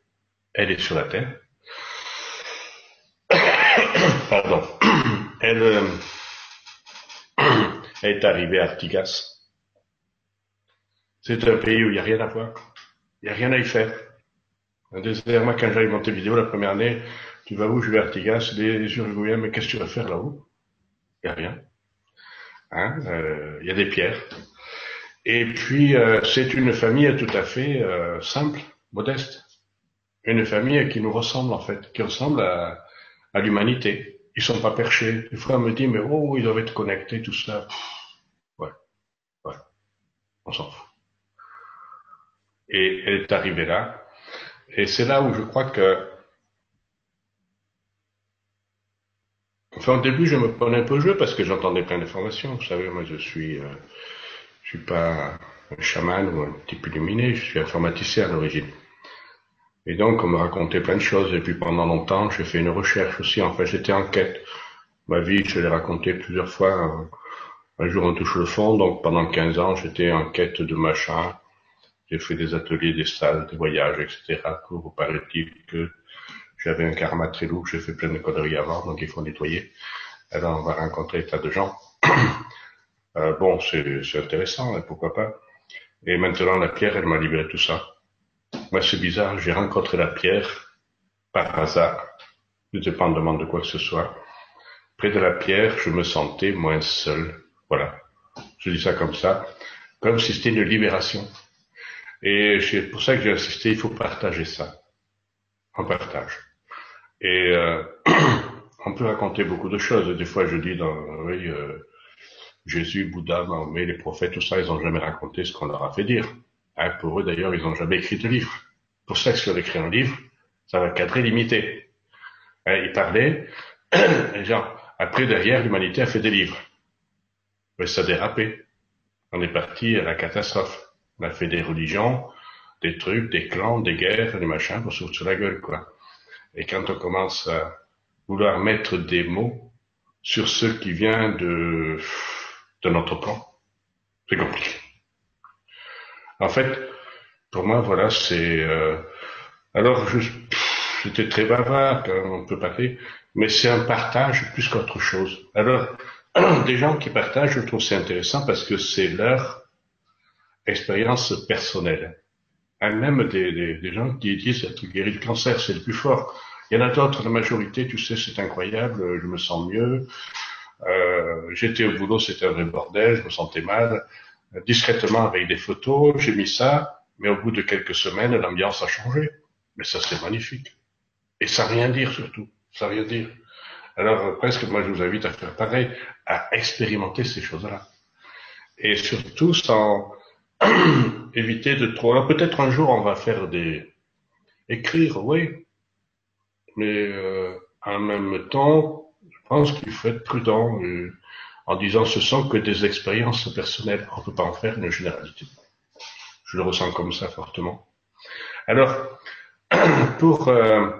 elle est sur la terre. Pardon. Elle, euh, est arrivée à Artigas. C'est un pays où il n'y a rien à voir. Il n'y a rien à y faire. Un désert, moi, quand j'arrive vidéo la première année, tu vas où? Je vais à Artigas, les Uruguayens, mais qu'est-ce que tu vas faire là-haut? Il n'y a rien. Hein euh, il y a des pierres. Et puis, euh, c'est une famille tout à fait euh, simple, modeste. Une famille qui nous ressemble, en fait, qui ressemble à, à l'humanité. Ils sont pas perchés. Des fois, on me dit, mais oh, ils doivent être connectés, tout ça. ouais, ouais, on s'en fout. Et elle est arrivée là. Et c'est là où je crois que, enfin, au début, je me prenais un peu au jeu parce que j'entendais plein d'informations. Vous savez, moi, je suis, euh, je suis pas un chaman ou un type illuminé, je suis informaticien à l'origine. Et donc, on me racontait plein de choses. Et puis, pendant longtemps, j'ai fait une recherche aussi. En fait, j'étais en quête. Ma vie, je l'ai raconté plusieurs fois. Un jour, on touche le fond. Donc, pendant 15 ans, j'étais en quête de machin j'ai fait des ateliers, des salles, des voyages, etc. Pour paraît-il que j'avais un karma très lourd, j'ai fait plein de conneries avant, donc il faut nettoyer. Alors on va rencontrer tas de gens. Euh, bon, c'est intéressant, hein, pourquoi pas. Et maintenant la pierre, elle m'a libéré tout ça. Moi c'est bizarre, j'ai rencontré la pierre par hasard, indépendamment de quoi que ce soit. Près de la pierre, je me sentais moins seul. Voilà. Je dis ça comme ça, comme si c'était une libération. Et c'est pour ça que j'ai insisté, il faut partager ça. On partage. Et euh, on peut raconter beaucoup de choses. Des fois, je dis dans oui, euh, Jésus, Bouddha, Mahomet, les prophètes, tout ça, ils n'ont jamais raconté ce qu'on leur a fait dire. Hein, pour eux, d'ailleurs, ils n'ont jamais écrit de livre. Pour ça si on écrit un livre, ça va cadrer limité. Hein, ils parlaient, et genre, après, derrière, l'humanité a fait des livres. Mais ça a dérapé. On est parti à la catastrophe. On a fait des religions, des trucs, des clans, des guerres, des machins pour se foutre sur la gueule, quoi. Et quand on commence à vouloir mettre des mots sur ce qui vient de, de notre plan, c'est compliqué. En fait, pour moi, voilà, c'est... Euh, alors, j'étais très bavard, on peut parler, mais c'est un partage plus qu'autre chose. Alors, des gens qui partagent, je trouve c'est intéressant parce que c'est leur expérience personnelle. Hein, même des, des, gens qui disent être guéri du cancer, c'est le plus fort. Il y en a d'autres, la majorité, tu sais, c'est incroyable, je me sens mieux. Euh, J'étais au boulot, c'était un vrai bordel, je me sentais mal. Discrètement avec des photos, j'ai mis ça, mais au bout de quelques semaines, l'ambiance a changé. Mais ça, c'est magnifique. Et ça rien dire surtout, ça rien dire. Alors presque, moi, je vous invite à faire pareil, à expérimenter ces choses-là. Et surtout sans éviter de trop. Peut-être un jour on va faire des écrire, oui, mais euh, en même temps, je pense qu'il faut être prudent euh, en disant ce sont que des expériences personnelles. On ne peut pas en faire une généralité. Je le ressens comme ça fortement. Alors, pour euh,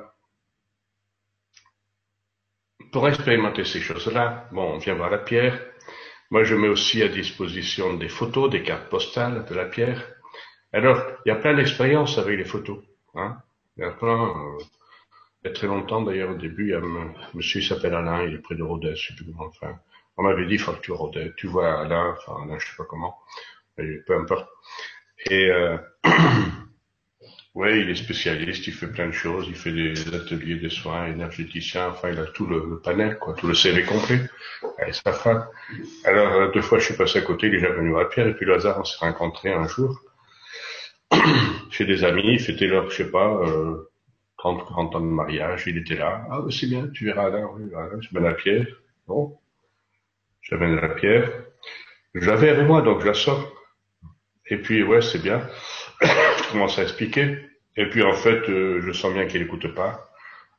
pour expérimenter ces choses-là, bon, on vient voir la pierre, moi, je mets aussi à disposition des photos, des cartes postales de la pierre. Alors, il y a plein d'expériences avec les photos. Hein. Il y a plein. Euh, Il y a très longtemps, d'ailleurs, au début, il y a un monsieur, s'appelle Alain, il est près de Rodez, je sais plus comment, enfin. On m'avait dit, il faut que tu Rodez. Tu vois Alain, enfin, Alain, je sais pas comment. Peu importe. Et, euh, ouais, il est spécialiste, il fait plein de choses, il fait des ateliers de soins énergéticiens, enfin, il a tout le, panel, quoi, tout le CV complet. Alors, euh, deux fois, je suis passé à côté, il est déjà venu à Pierre, et puis le hasard, on s'est rencontrés un jour. Chez des amis, fêtait leur, je sais pas, euh, 30, 40 ans de mariage, il était là. Ah, c'est bien, tu verras là, oui, voilà, je mets la pierre. Bon. J'amène la pierre. Je l'avais avec moi, donc je la sors. Et puis, ouais, c'est bien. Je commence à expliquer. Et puis, en fait, euh, je sens bien qu'il n'écoute pas.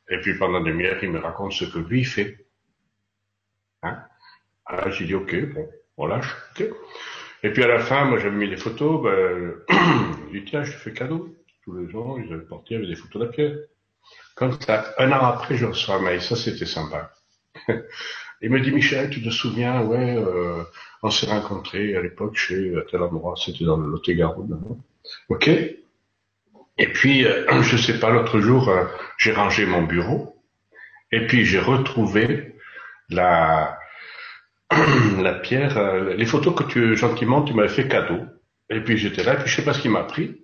Et puis, pendant des minutes, il me raconte ce que lui fait. Hein? Alors, j'ai dit, ok, bon, on lâche, ok. Et puis, à la fin, moi, j'avais mis des photos, ben, je dit, tiens, je te fais cadeau tous les jours, ils avaient porté avec des photos de la pierre. Comme ça, un an après, je reçois un mail, ça c'était sympa. Il me dit, Michel, tu te souviens, ouais, euh, on s'est rencontrés à l'époque chez tel endroit, c'était dans le Lot-et-Garonne. Ok. Et puis, euh, je sais pas, l'autre jour, euh, j'ai rangé mon bureau, et puis j'ai retrouvé la, la pierre, euh, les photos que tu, gentiment, tu m'avais fait cadeau. Et puis j'étais là, et puis je sais pas ce qui m'a pris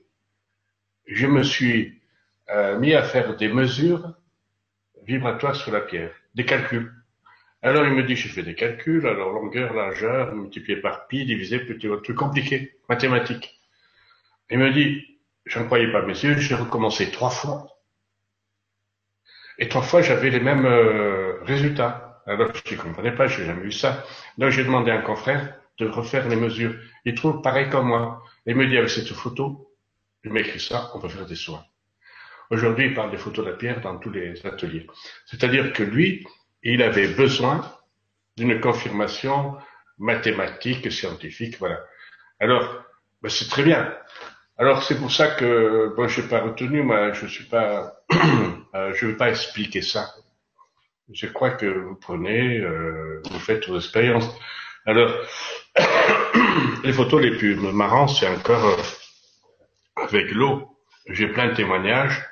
je me suis euh, mis à faire des mesures vibratoires sur la pierre, des calculs. Alors il me dit, j'ai fait des calculs, alors longueur, largeur, multiplié par pi, divisé, petit, truc compliqué, mathématique. Il me dit, j'en croyais pas mes yeux, j'ai recommencé trois fois. Et trois fois, j'avais les mêmes euh, résultats. Alors je ne comprenais pas, j'ai jamais vu ça. Donc j'ai demandé à un confrère de refaire les mesures. Il trouve pareil comme moi. Il me dit, avec cette photo, il m'écrit ça, on peut faire des soins. Aujourd'hui, il parle des photos de la pierre dans tous les ateliers. C'est-à-dire que lui, il avait besoin d'une confirmation mathématique, scientifique, voilà. Alors, ben c'est très bien. Alors c'est pour ça que bon, je n'ai pas retenu, moi, je suis pas, euh, je ne veux pas expliquer ça. Je crois que vous prenez, euh, vous faites vos expériences. Alors, les photos les plus marrantes, c'est encore euh, avec l'eau. J'ai plein de témoignages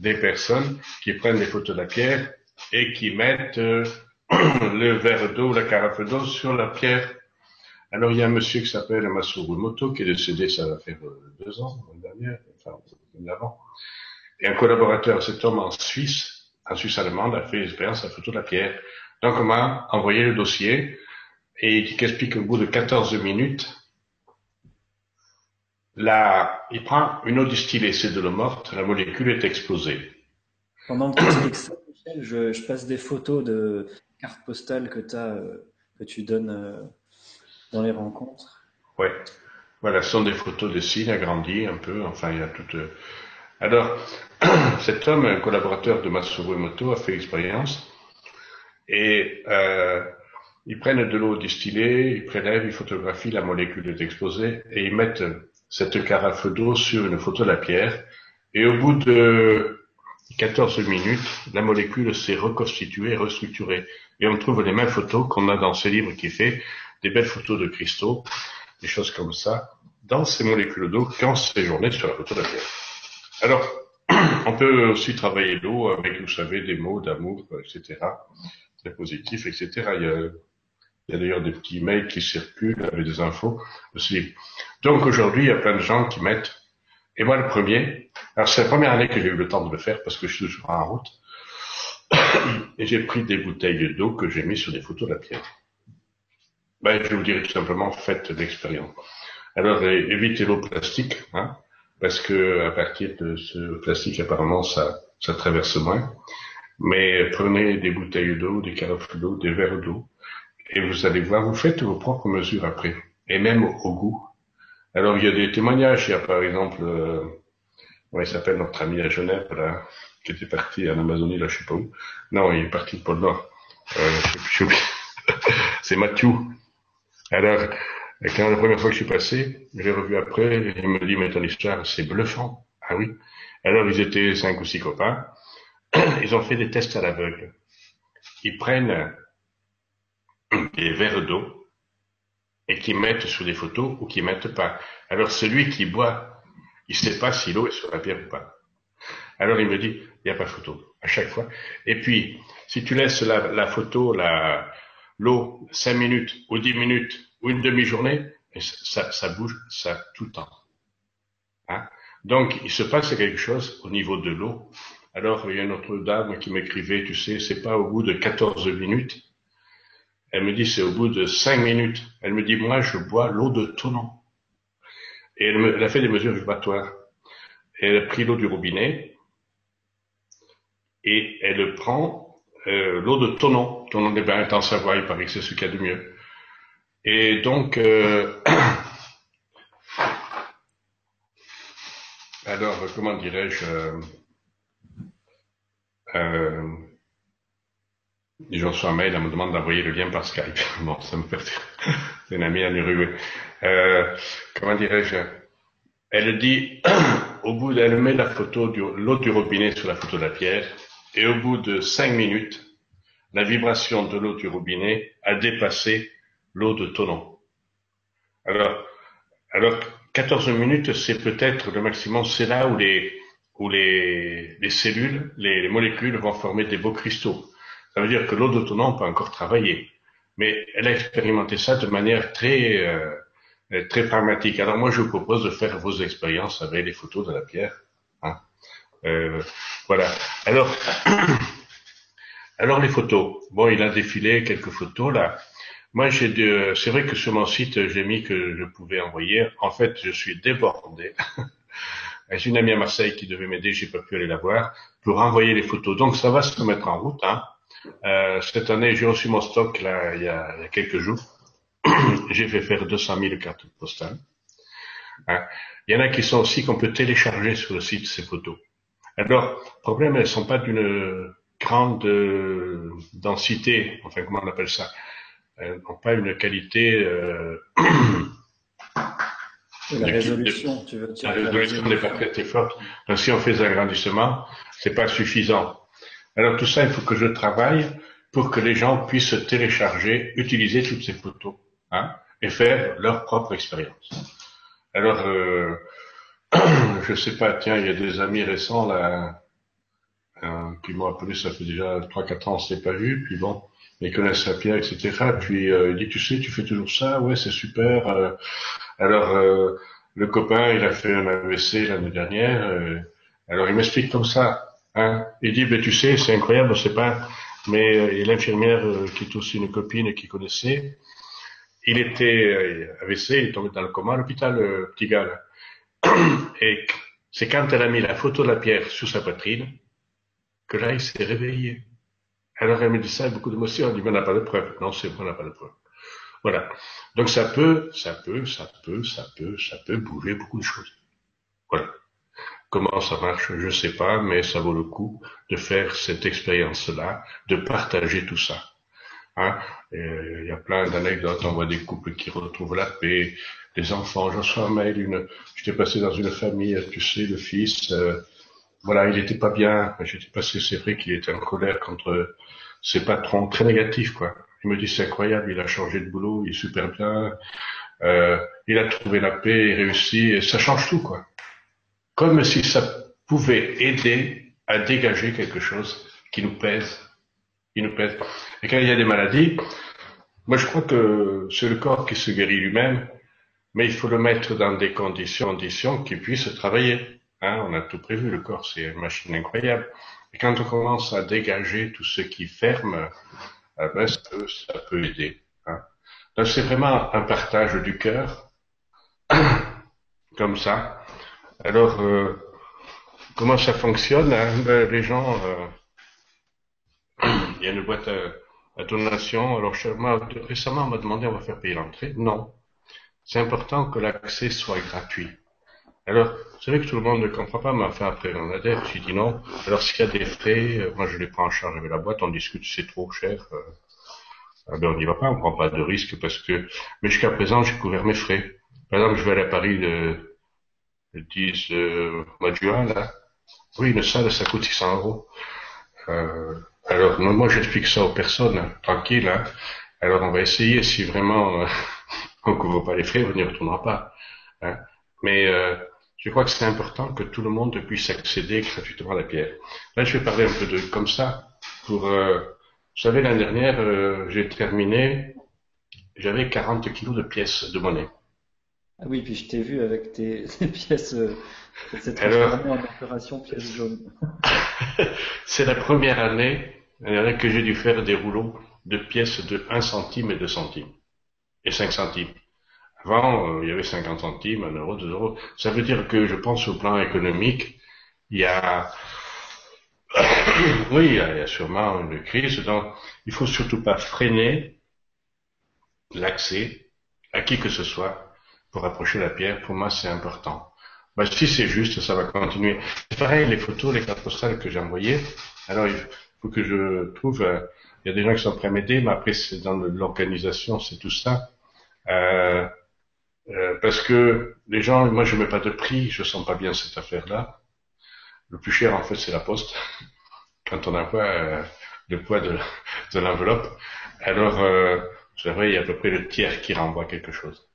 des personnes qui prennent des photos de la pierre et qui mettent euh, le verre d'eau, la carafe d'eau sur la pierre. Alors il y a un monsieur qui s'appelle Masuru Moto qui est décédé, ça va faire euh, deux ans, l'année dernière, enfin avant. Et un collaborateur, cet homme en Suisse, en Suisse allemande, a fait l'expérience à la photo de la pierre. Donc on m'a envoyé le dossier et il explique au bout de 14 minutes, Là, il prend une eau distillée, c'est de l'eau morte, la molécule est explosée. Pendant que tu expliques ça, Michel, je, passe des photos de cartes postales que, euh, tu donnes euh, dans les rencontres. Oui, voilà, ce sont des photos de signes agrandis un peu, enfin il y a tout. Euh. Alors, cet homme, un collaborateur de Matsuru Emoto, a fait l'expérience et ils prennent de l'eau distillée, ils prélèvent, ils photographient, la molécule est explosée et ils mettent cette carafe d'eau sur une photo de la pierre, et au bout de 14 minutes, la molécule s'est reconstituée, restructurée. Et on trouve les mêmes photos qu'on a dans ce livre qui fait des belles photos de cristaux, des choses comme ça, dans ces molécules d'eau quand séjourné sur la photo de la pierre. Alors, on peut aussi travailler l'eau avec, vous savez, des mots d'amour, etc., très positifs, etc. Il y a d'ailleurs des petits mails qui circulent avec des infos livre. Donc aujourd'hui, il y a plein de gens qui mettent, et moi le premier, alors c'est la première année que j'ai eu le temps de le faire parce que je suis toujours en route, et j'ai pris des bouteilles d'eau que j'ai mis sur des photos de la pierre. Ben, je vous dirais tout simplement, faites l'expérience. Alors évitez l'eau plastique, hein, parce que à partir de ce plastique, apparemment, ça, ça traverse moins. Mais prenez des bouteilles d'eau, des carafes d'eau, des verres d'eau, et vous allez voir, vous faites vos propres mesures après, et même au, goût. Alors il y a des témoignages, il y a par exemple, euh, il s'appelle notre ami à Genève, là, qui était parti en Amazonie, là je sais pas où. Non, il est parti de Pôle Nord. Euh, c'est Mathieu. Alors, quand la première fois que je suis passé, j'ai revu après, il me dit, mais ton histoire, c'est bluffant. Ah oui. Alors, ils étaient cinq ou six copains. Ils ont fait des tests à l'aveugle. Ils prennent des verres d'eau et qui mettent sur des photos ou qui mettent pas. Alors celui qui boit, il sait pas si l'eau est sur la pierre ou pas. Alors il me dit, il n'y a pas de photo, à chaque fois. Et puis, si tu laisses la, photo, la, l'eau, cinq minutes, ou dix minutes, ou une demi-journée, ça, ça bouge, ça tout le temps. Hein? Donc, il se passe quelque chose au niveau de l'eau. Alors, il y a une autre dame qui m'écrivait, tu sais, c'est pas au bout de 14 minutes. Elle me dit, c'est au bout de 5 minutes. Elle me dit, moi, je bois l'eau de Tonon. Et elle, a fait des mesures vibratoires. Elle a pris l'eau du robinet et elle prend euh, l'eau de Tonon. Tonon des bains à Savoie, il paraît que c'est ce qu'il y a de mieux. Et donc, euh, alors, comment dirais-je euh, euh, je reçois un mail, elle me demande d'envoyer le lien par Skype. Bon, ça me fait c'est une amie à l'Uruguay. Euh, comment dirais-je Elle dit, au bout, elle met la photo de l'eau du robinet sur la photo de la pierre, et au bout de cinq minutes, la vibration de l'eau du robinet a dépassé l'eau de Tonon. Alors, alors 14 minutes, c'est peut-être le maximum, c'est là où les, où les, les cellules, les, molécules vont former des beaux cristaux. Ça veut dire que l'eau de Tonon peut encore travailler. Mais elle a expérimenté ça de manière très, euh, très pragmatique. Alors moi, je vous propose de faire vos expériences avec les photos de la pierre. Hein. Euh, voilà. Alors, alors les photos. Bon, il a défilé quelques photos là. Moi, j'ai c'est vrai que sur mon site, j'ai mis que je pouvais envoyer. En fait, je suis débordé. J'ai une amie à Marseille qui devait m'aider, j'ai pas pu aller la voir, pour envoyer les photos. Donc ça va se mettre en route. Hein. Euh, cette année, j'ai reçu mon stock là, il, y a, il y a quelques jours. j'ai fait faire 200 000 cartes postales. Hein. Il y en a qui sont aussi qu'on peut télécharger sur le site ces photos. Alors, le problème, elles sont pas d'une grande euh, densité, enfin comment on appelle ça, elles n'ont pas une qualité euh, la résolution, tu veux dire. La résolution n'est pas très, forte. Donc, si on fait des agrandissements, c'est pas suffisant. Alors, tout ça, il faut que je travaille pour que les gens puissent télécharger, utiliser toutes ces photos, hein, et faire leur propre expérience. Alors, euh, je sais pas, tiens, il y a des amis récents, là, qui m'ont appelé, ça fait déjà 3-4 ans, on s'est pas vu, puis bon, ils connaissent la pierre, etc. Puis euh, il dit, tu sais, tu fais toujours ça, ouais, c'est super. Euh, alors, euh, le copain, il a fait un AVC l'année dernière. Alors, il m'explique comme ça. Hein. Il dit, ben, tu sais, c'est incroyable, sait pas. Mais l'infirmière qui est aussi une copine qui connaissait. Il était AVC, il est tombé dans le coma à l'hôpital, petit gars. Et c'est quand elle a mis la photo de la pierre sur sa poitrine que là, il s'est réveillé. Alors elle me dit ça avec beaucoup d'émotion. Elle dit, mais on n'a pas de preuve. Non, c'est vrai, on n'a pas de preuve. Voilà. Donc ça peut, ça peut, ça peut, ça peut, ça peut bouger beaucoup de choses. Voilà. Comment ça marche, je sais pas, mais ça vaut le coup de faire cette expérience-là, de partager tout ça. Hein il y a plein d'anecdotes, on voit des couples qui retrouvent la paix, des enfants. J'en reçois un mail, une, j'étais passé dans une famille, tu sais, le fils, euh, voilà, il était pas bien. J'étais passé, c'est vrai qu'il était en colère contre ses patrons, très négatif, quoi. Il me dit c'est incroyable, il a changé de boulot, il est super bien, euh, il a trouvé la paix, il réussit, et ça change tout, quoi. Comme si ça pouvait aider à dégager quelque chose qui nous pèse, qui nous. Et quand il y a des maladies, moi je crois que c'est le corps qui se guérit lui-même, mais il faut le mettre dans des conditions, conditions qui puissent travailler. Hein, on a tout prévu, le corps c'est une machine incroyable. Et quand on commence à dégager tout ce qui ferme, ah ben, ça, peut, ça peut aider. Hein. Donc c'est vraiment un partage du cœur, comme ça. Alors, euh, comment ça fonctionne hein? ben, Les gens, euh, il y a une boîte à, donation. Alors récemment, on m'a demandé on va faire payer l'entrée. Non, c'est important que l'accès soit gratuit. Alors, c'est vrai que tout le monde ne comprend pas, mais enfin après on adhère, j'ai dit non. Alors s'il y a des frais, euh, moi je les prends en charge avec la boîte, on discute, c'est trop cher. Euh, ah ben on n'y va pas, on prend pas de risque parce que. Mais jusqu'à présent, j'ai couvert mes frais. Par exemple, je vais aller à Paris le, le 10 euh, mois de juin, là. Oui, une salle, ça coûte 600 euros. Euh, alors, moi, j'explique ça aux personnes, hein, tranquille. Hein. Alors, on va essayer. Si vraiment euh, on couvre pas les frais, on n'y retournera pas. Hein. Mais je crois que c'est important que tout le monde puisse accéder gratuitement à la pierre. Là, je vais parler un peu de comme ça. Pour, euh, vous savez, l'année dernière, euh, j'ai terminé, j'avais 40 kilos de pièces de monnaie. Ah oui, puis je t'ai vu avec tes, pièces, euh, cette transformée en opération pièces jaunes. c'est la première année, que j'ai dû faire des rouleaux de pièces de 1 centime et 2 centimes. Et 5 centimes. Avant, euh, il y avait 50 centimes, 1 euro, 2 euros. Ça veut dire que je pense au plan économique, il y a, oui, il y a, sûrement une crise. Donc, il faut surtout pas freiner l'accès à qui que ce soit pour approcher la pierre. Pour moi, c'est important. Bah, si c'est juste, ça va continuer. C'est pareil, les photos, les cartes postales que j'ai envoyées. Alors, faut que je trouve, euh, il y a des gens qui sont prêts à m'aider, mais après, c'est dans l'organisation, c'est tout ça. Euh, euh, parce que les gens, moi je mets pas de prix, je sens pas bien cette affaire-là. Le plus cher en fait c'est la poste. Quand on envoie euh, le poids de, de l'enveloppe, alors euh, c'est vrai il y a à peu près le tiers qui renvoie quelque chose.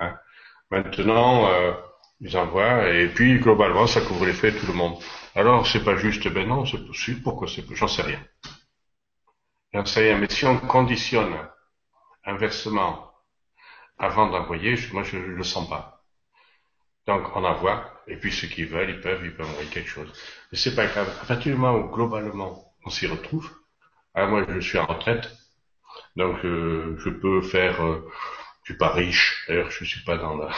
Hein Maintenant euh, ils envoient et puis globalement ça couvre les de tout le monde. Alors c'est pas juste, ben non, c'est possible. Pourquoi c'est J'en sais rien. J'en sais rien. Mais si on conditionne inversement avant d'envoyer, moi je ne le sens pas. Donc on envoie, et puis ceux qui veulent, ils peuvent, ils peuvent envoyer quelque chose. Mais c'est pas grave. À partir du moment où globalement on s'y retrouve, ah, moi je suis en retraite, donc euh, je peux faire, euh, je suis pas riche, d'ailleurs je suis pas dans la,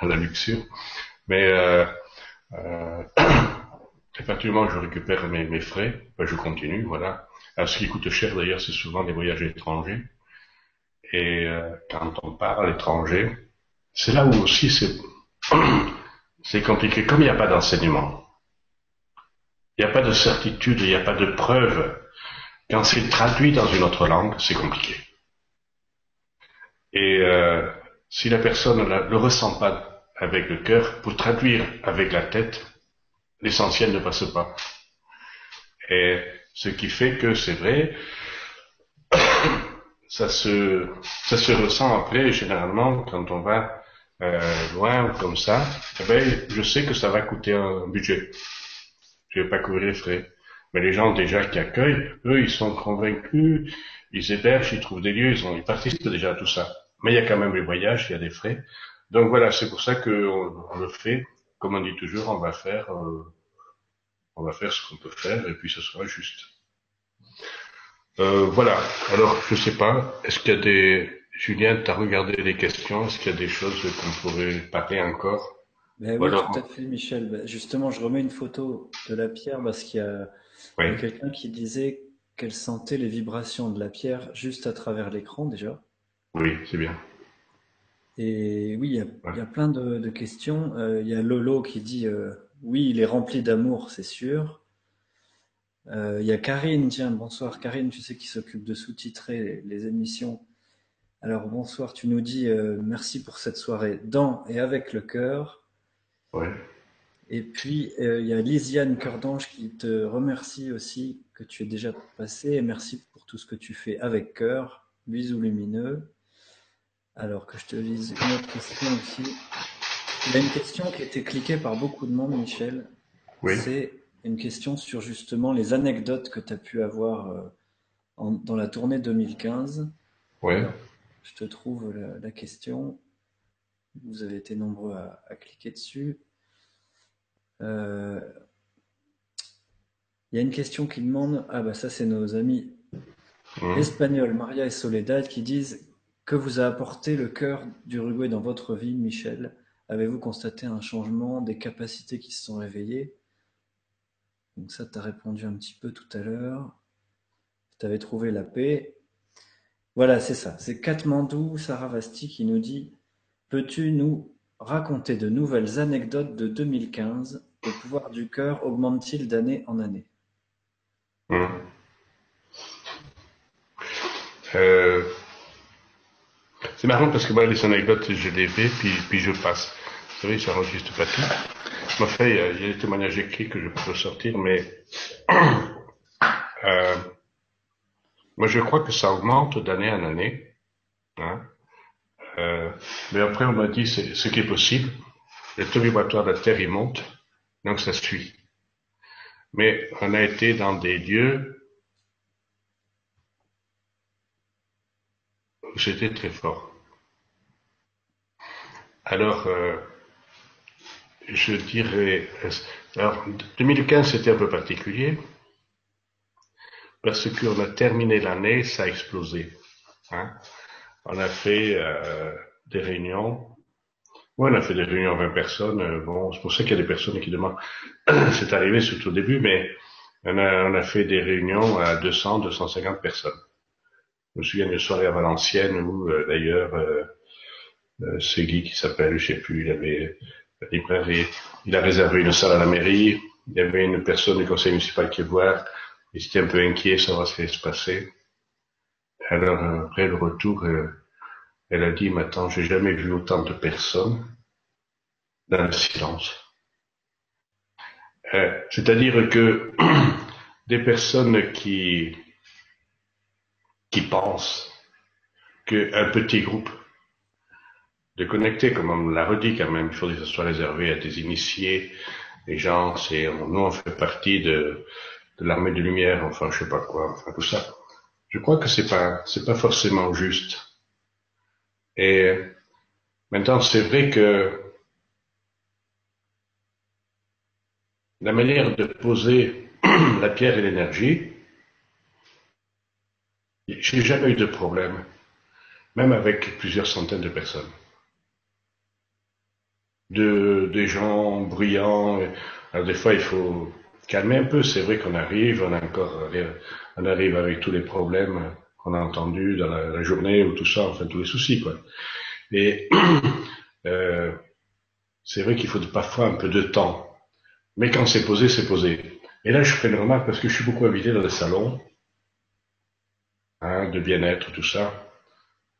dans la luxure, mais euh, euh, à où je récupère mes, frais, ben, je continue, voilà. Alors, ce qui coûte cher d'ailleurs, c'est souvent les voyages étrangers. Et euh, quand on part à l'étranger, c'est là où aussi c'est c'est compliqué. Comme il n'y a pas d'enseignement, il n'y a pas de certitude, il n'y a pas de preuve. Quand c'est traduit dans une autre langue, c'est compliqué. Et euh, si la personne ne le ressent pas avec le cœur, pour traduire avec la tête, l'essentiel ne passe pas. Et ce qui fait que c'est vrai, ça se, ressent après, généralement, quand on va euh, loin comme ça, eh ben, je sais que ça va coûter un budget. Je vais pas couvrir les frais. Mais les gens déjà qui accueillent, eux, ils sont convaincus, ils hébergent, ils trouvent des lieux, ils, ont, ils participent déjà à tout ça. Mais il y a quand même les voyages, il y a des frais. Donc voilà, c'est pour ça qu'on on le fait. Comme on dit toujours, on va faire, euh, on va faire ce qu'on peut faire et puis ce sera juste. Euh, voilà. Alors, je sais pas. Est-ce qu'il y a des Julien, tu as regardé les questions. Est-ce qu'il y a des choses qu'on pourrait parler encore? Ben Oui, tout à fait, Michel. Ben, justement, je remets une photo de la pierre parce qu'il y a, quelqu'un qui disait qu'elle sentait les vibrations de la pierre juste à travers l'écran déjà. Oui, c'est bien. Et oui, il y a, plein de, questions. Euh, il y a Lolo qui dit euh, oui, il est rempli d'amour, c'est sûr. Euh, il y a Karine, tiens, bonsoir Karine, tu sais qui s'occupe de sous-titrer les, émissions. Alors bonsoir, tu nous dis merci pour cette soirée dans et avec le cœur. Ouais. Et puis il y a Lisiane Cœur qui te remercie aussi que tu es déjà passé et merci pour tout ce que tu fais avec cœur. Bisous lumineux. Alors que je te lise une autre question aussi. Il y a une question qui a été cliquée par beaucoup de monde, Michel. Oui. C'est une question sur justement les anecdotes que tu as pu avoir euh, dans la tournée 2015. Oui. je te trouve la, question. Vous avez été nombreux à, cliquer dessus. Euh, il y a une question qui demande, ah bah ça c'est nos amis mmh. espagnols, Maria et Soledad, qui disent que vous a apporté le cœur d'Uruguay dans votre vie, Michel? Avez-vous constaté un changement, des capacités qui se sont réveillées? Donc ça, tu as répondu un petit peu tout à l'heure. Tu avais trouvé la paix. Voilà, c'est ça. C'est Katmandou Saravasti qui nous dit Peux-tu nous raconter de nouvelles anecdotes de 2015 Le pouvoir du cœur augmente-t-il d'année en année? Hmm. euh, C'est marrant parce que moi, les anecdotes, je les fais, puis, puis je passe. Vous savez, j'enregistre pas tout. Enfin, il y a des témoignages écrits que je peux sortir, mais euh, moi je crois que ça augmente d'année en année. Hein. Euh, mais après on m'a dit c'est ce qui est possible. le taux vibratoire de la Terre, il monte, donc ça suit. Mais on a été dans des lieux où c'était très fort. Alors, euh, je dirais, alors 2015 c'était un peu particulier parce qu'on a terminé l'année, ça a explosé. Hein. On a fait euh, des réunions. Oui, on a fait des réunions à 20 personnes. Euh, bon, c'est pour ça qu'il y a des personnes qui demandent. c'est arrivé surtout au début, mais on a, on a fait des réunions à 200, 250 personnes. Je me souviens d'une soirée à Valenciennes où, euh, d'ailleurs, euh, c'est Guy qui s'appelle, je sais plus, il avait librairie, il a réservé une salle à la mairie. Il y avait une personne du conseil municipal qui est voir. Il était un peu inquiet savoir ce qui allait se passer. Alors, après le retour, elle a dit, maintenant, j'ai jamais vu autant de personnes dans le silence. Euh, C'est-à-dire que des personnes qui, qui pensent qu'un petit groupe de connectés, comme on l'a redit quand même, il faut que ce soit réservé à des initiés, des gens, c'est, nous on fait partie de, de l'armée de lumière, enfin je sais pas quoi, enfin tout ça. Je crois que c'est pas, c'est pas forcément juste. Et maintenant, c'est vrai que la manière de poser la pierre et l'énergie, j'ai jamais eu de problème, même avec plusieurs centaines de personnes. De, des gens bruyants. Alors des fois, il faut calmer un peu. C'est vrai qu'on arrive, on a encore, on arrive avec tous les problèmes qu'on a entendus dans la, journée ou tout ça, enfin tous les soucis, quoi. Et euh, c'est vrai qu'il faut parfois un peu de temps. Mais quand c'est posé, c'est posé. Et là, je fais une remarque parce que je suis beaucoup invité dans des salons hein, de bien-être, tout ça,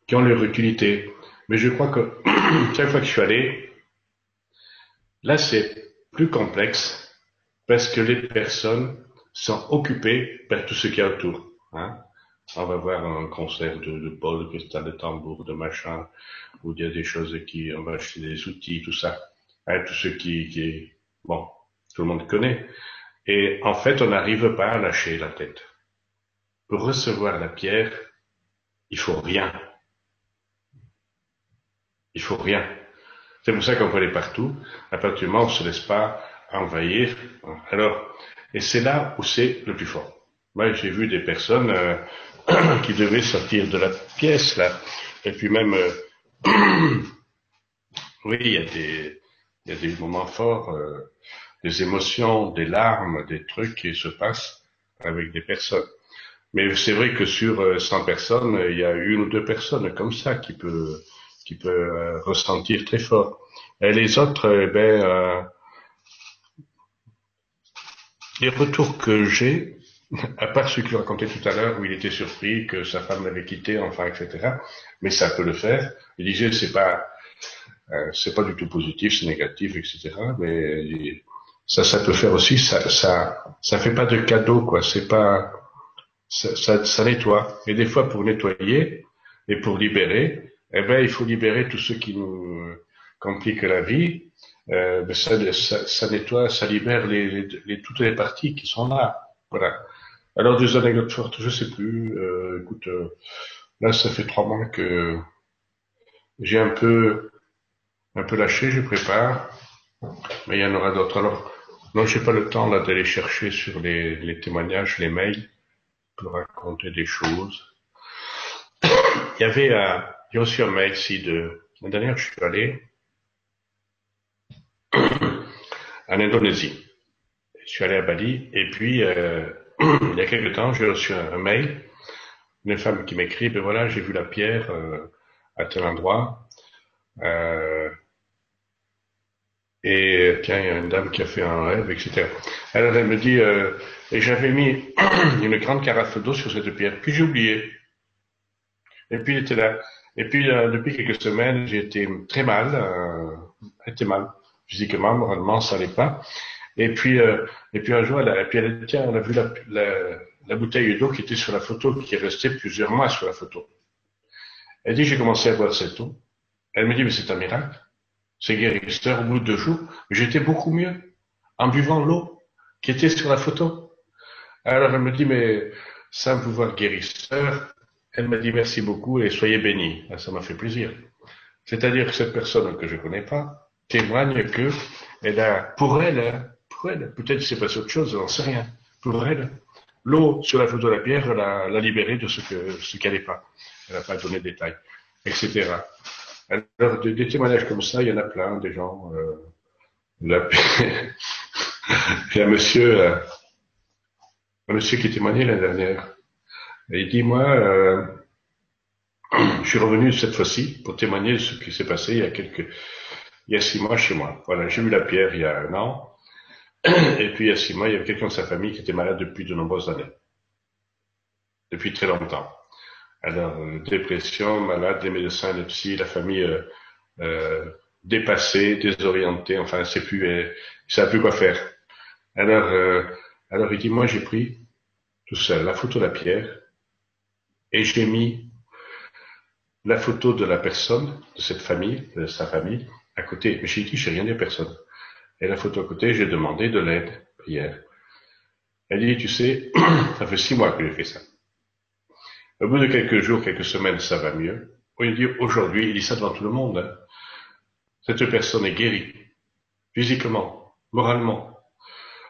qui ont leur utilité. Mais je crois que chaque fois que je suis allé, là, c'est plus complexe parce que les personnes sont occupées par tout ce qu'il y a autour. Hein. On va voir un concert de, Paul, de cristal de tambour, de machin, où il y a des choses qui, on va acheter des outils, tout ça. Hein, tout ce qui, qui bon, tout le monde connaît. Et en fait, on n'arrive pas à lâcher la tête. Pour recevoir la pierre, il faut rien. Il faut rien. C'est pour ça qu'on peut aller partout. À partir du moment où on se laisse pas envahir. Alors, et c'est là où c'est le plus fort. Moi, j'ai vu des personnes euh, qui devaient sortir de la pièce là, et puis même, euh, oui, il y a des, y a des moments forts. Euh, des émotions, des larmes, des trucs qui se passent avec des personnes. Mais c'est vrai que sur 100 euh, personnes, il y a une ou deux personnes comme ça qui peut qui peut euh, ressentir très fort. Et les autres, eh ben, euh, les retours que j'ai, à part ce qu'il racontait tout à l'heure où il était surpris que sa femme l'avait quitté, enfin, etc. Mais ça peut le faire. Il disait c'est pas c'est pas du tout positif, c'est négatif, etc. Mais ça, ça peut faire aussi, ça, ça, ça fait pas de cadeau, quoi. C'est pas, ça, ça, nettoie. Et des fois, pour nettoyer et pour libérer, eh ben, il faut libérer tout ce qui nous complique la vie. Euh, ben ça, nettoie, ça libère toutes les parties qui sont là. Voilà. Alors des anecdotes fortes, je sais plus. Euh, écoute, euh, là, ça fait trois mois que j'ai un peu, un peu lâché. Je prépare, mais il y en aura d'autres. Alors, non, j'ai pas le temps d'aller chercher sur les, les, témoignages, les mails, pour raconter des choses. Il y avait un, j'ai reçu un mail ici de, la dernière, je suis allé en Indonésie. Je suis allé à Bali, et puis, euh, il y a quelques temps, j'ai reçu un, mail d'une femme qui m'écrit, ben voilà, j'ai vu la pierre euh, à tel endroit. Euh, et tiens, il y a une dame qui a fait un rêve, etc. Alors elle me dit, euh, et j'avais mis une grande carafe d'eau sur cette pierre, puis j'ai oublié. Et puis il était là. Et puis euh, depuis quelques semaines, j'ai été très mal, euh, été mal, physiquement, moralement, ça n'allait pas. Et puis, euh, et puis un jour, elle a, puis elle a tiens, on a vu la, la, la bouteille d'eau qui était sur la photo, qui est restée plusieurs mois sur la photo. Elle dit, j'ai commencé à boire cette eau. Elle me dit, mais c'est un miracle. ces guérisseurs au bout de deux jours, j'étais beaucoup mieux en buvant l'eau qui était sur la photo. Alors elle me dit, mais sans pouvoir guérisseur, elle m'a dit merci beaucoup et soyez bénis. Ah, ça m'a fait plaisir. C'est-à-dire que cette personne que je connais pas témoigne que elle a, pour elle, hein, pour elle, peut-être c'est passé autre chose, j'en sais rien. Pour elle, l'eau sur la photo de la pierre l'a, libérée de ce que, ce qu'elle n'est pas. Elle n'a pas donné de détails, etc. Alors, des, témoignages comme ça, il y en a plein, des gens, euh, la... il y a un monsieur, euh, un monsieur qui témoignait l'année dernière. Et il dit, moi, euh, je suis revenu cette fois-ci pour témoigner de ce qui s'est passé il y a quelques, il y a six mois chez moi. Voilà, j'ai vu la pierre il y a un an. Et puis il y a six mois, il y avait quelqu'un de sa famille qui était malade depuis de nombreuses années. Depuis très longtemps. Alors, euh, dépression, malade, des médecins, des psy, la famille euh, euh, dépassée, désorientée, enfin, sait plus, elle, savait plus quoi faire. Alors, euh, alors il dit, moi j'ai pris tout seul la photo de la pierre et j'ai mis la photo de la personne, de cette famille, de sa famille, à côté. Mais j'ai dit, j'ai rien dit à personne. Et la photo à côté, j'ai demandé de l'aide, prière. Elle dit, tu sais, ça fait six mois que j'ai fait ça. Au bout de quelques jours, quelques semaines, ça va mieux. Dit aujourd'hui, il dit ça devant tout le monde. Hein. Cette personne est guérie, physiquement, moralement.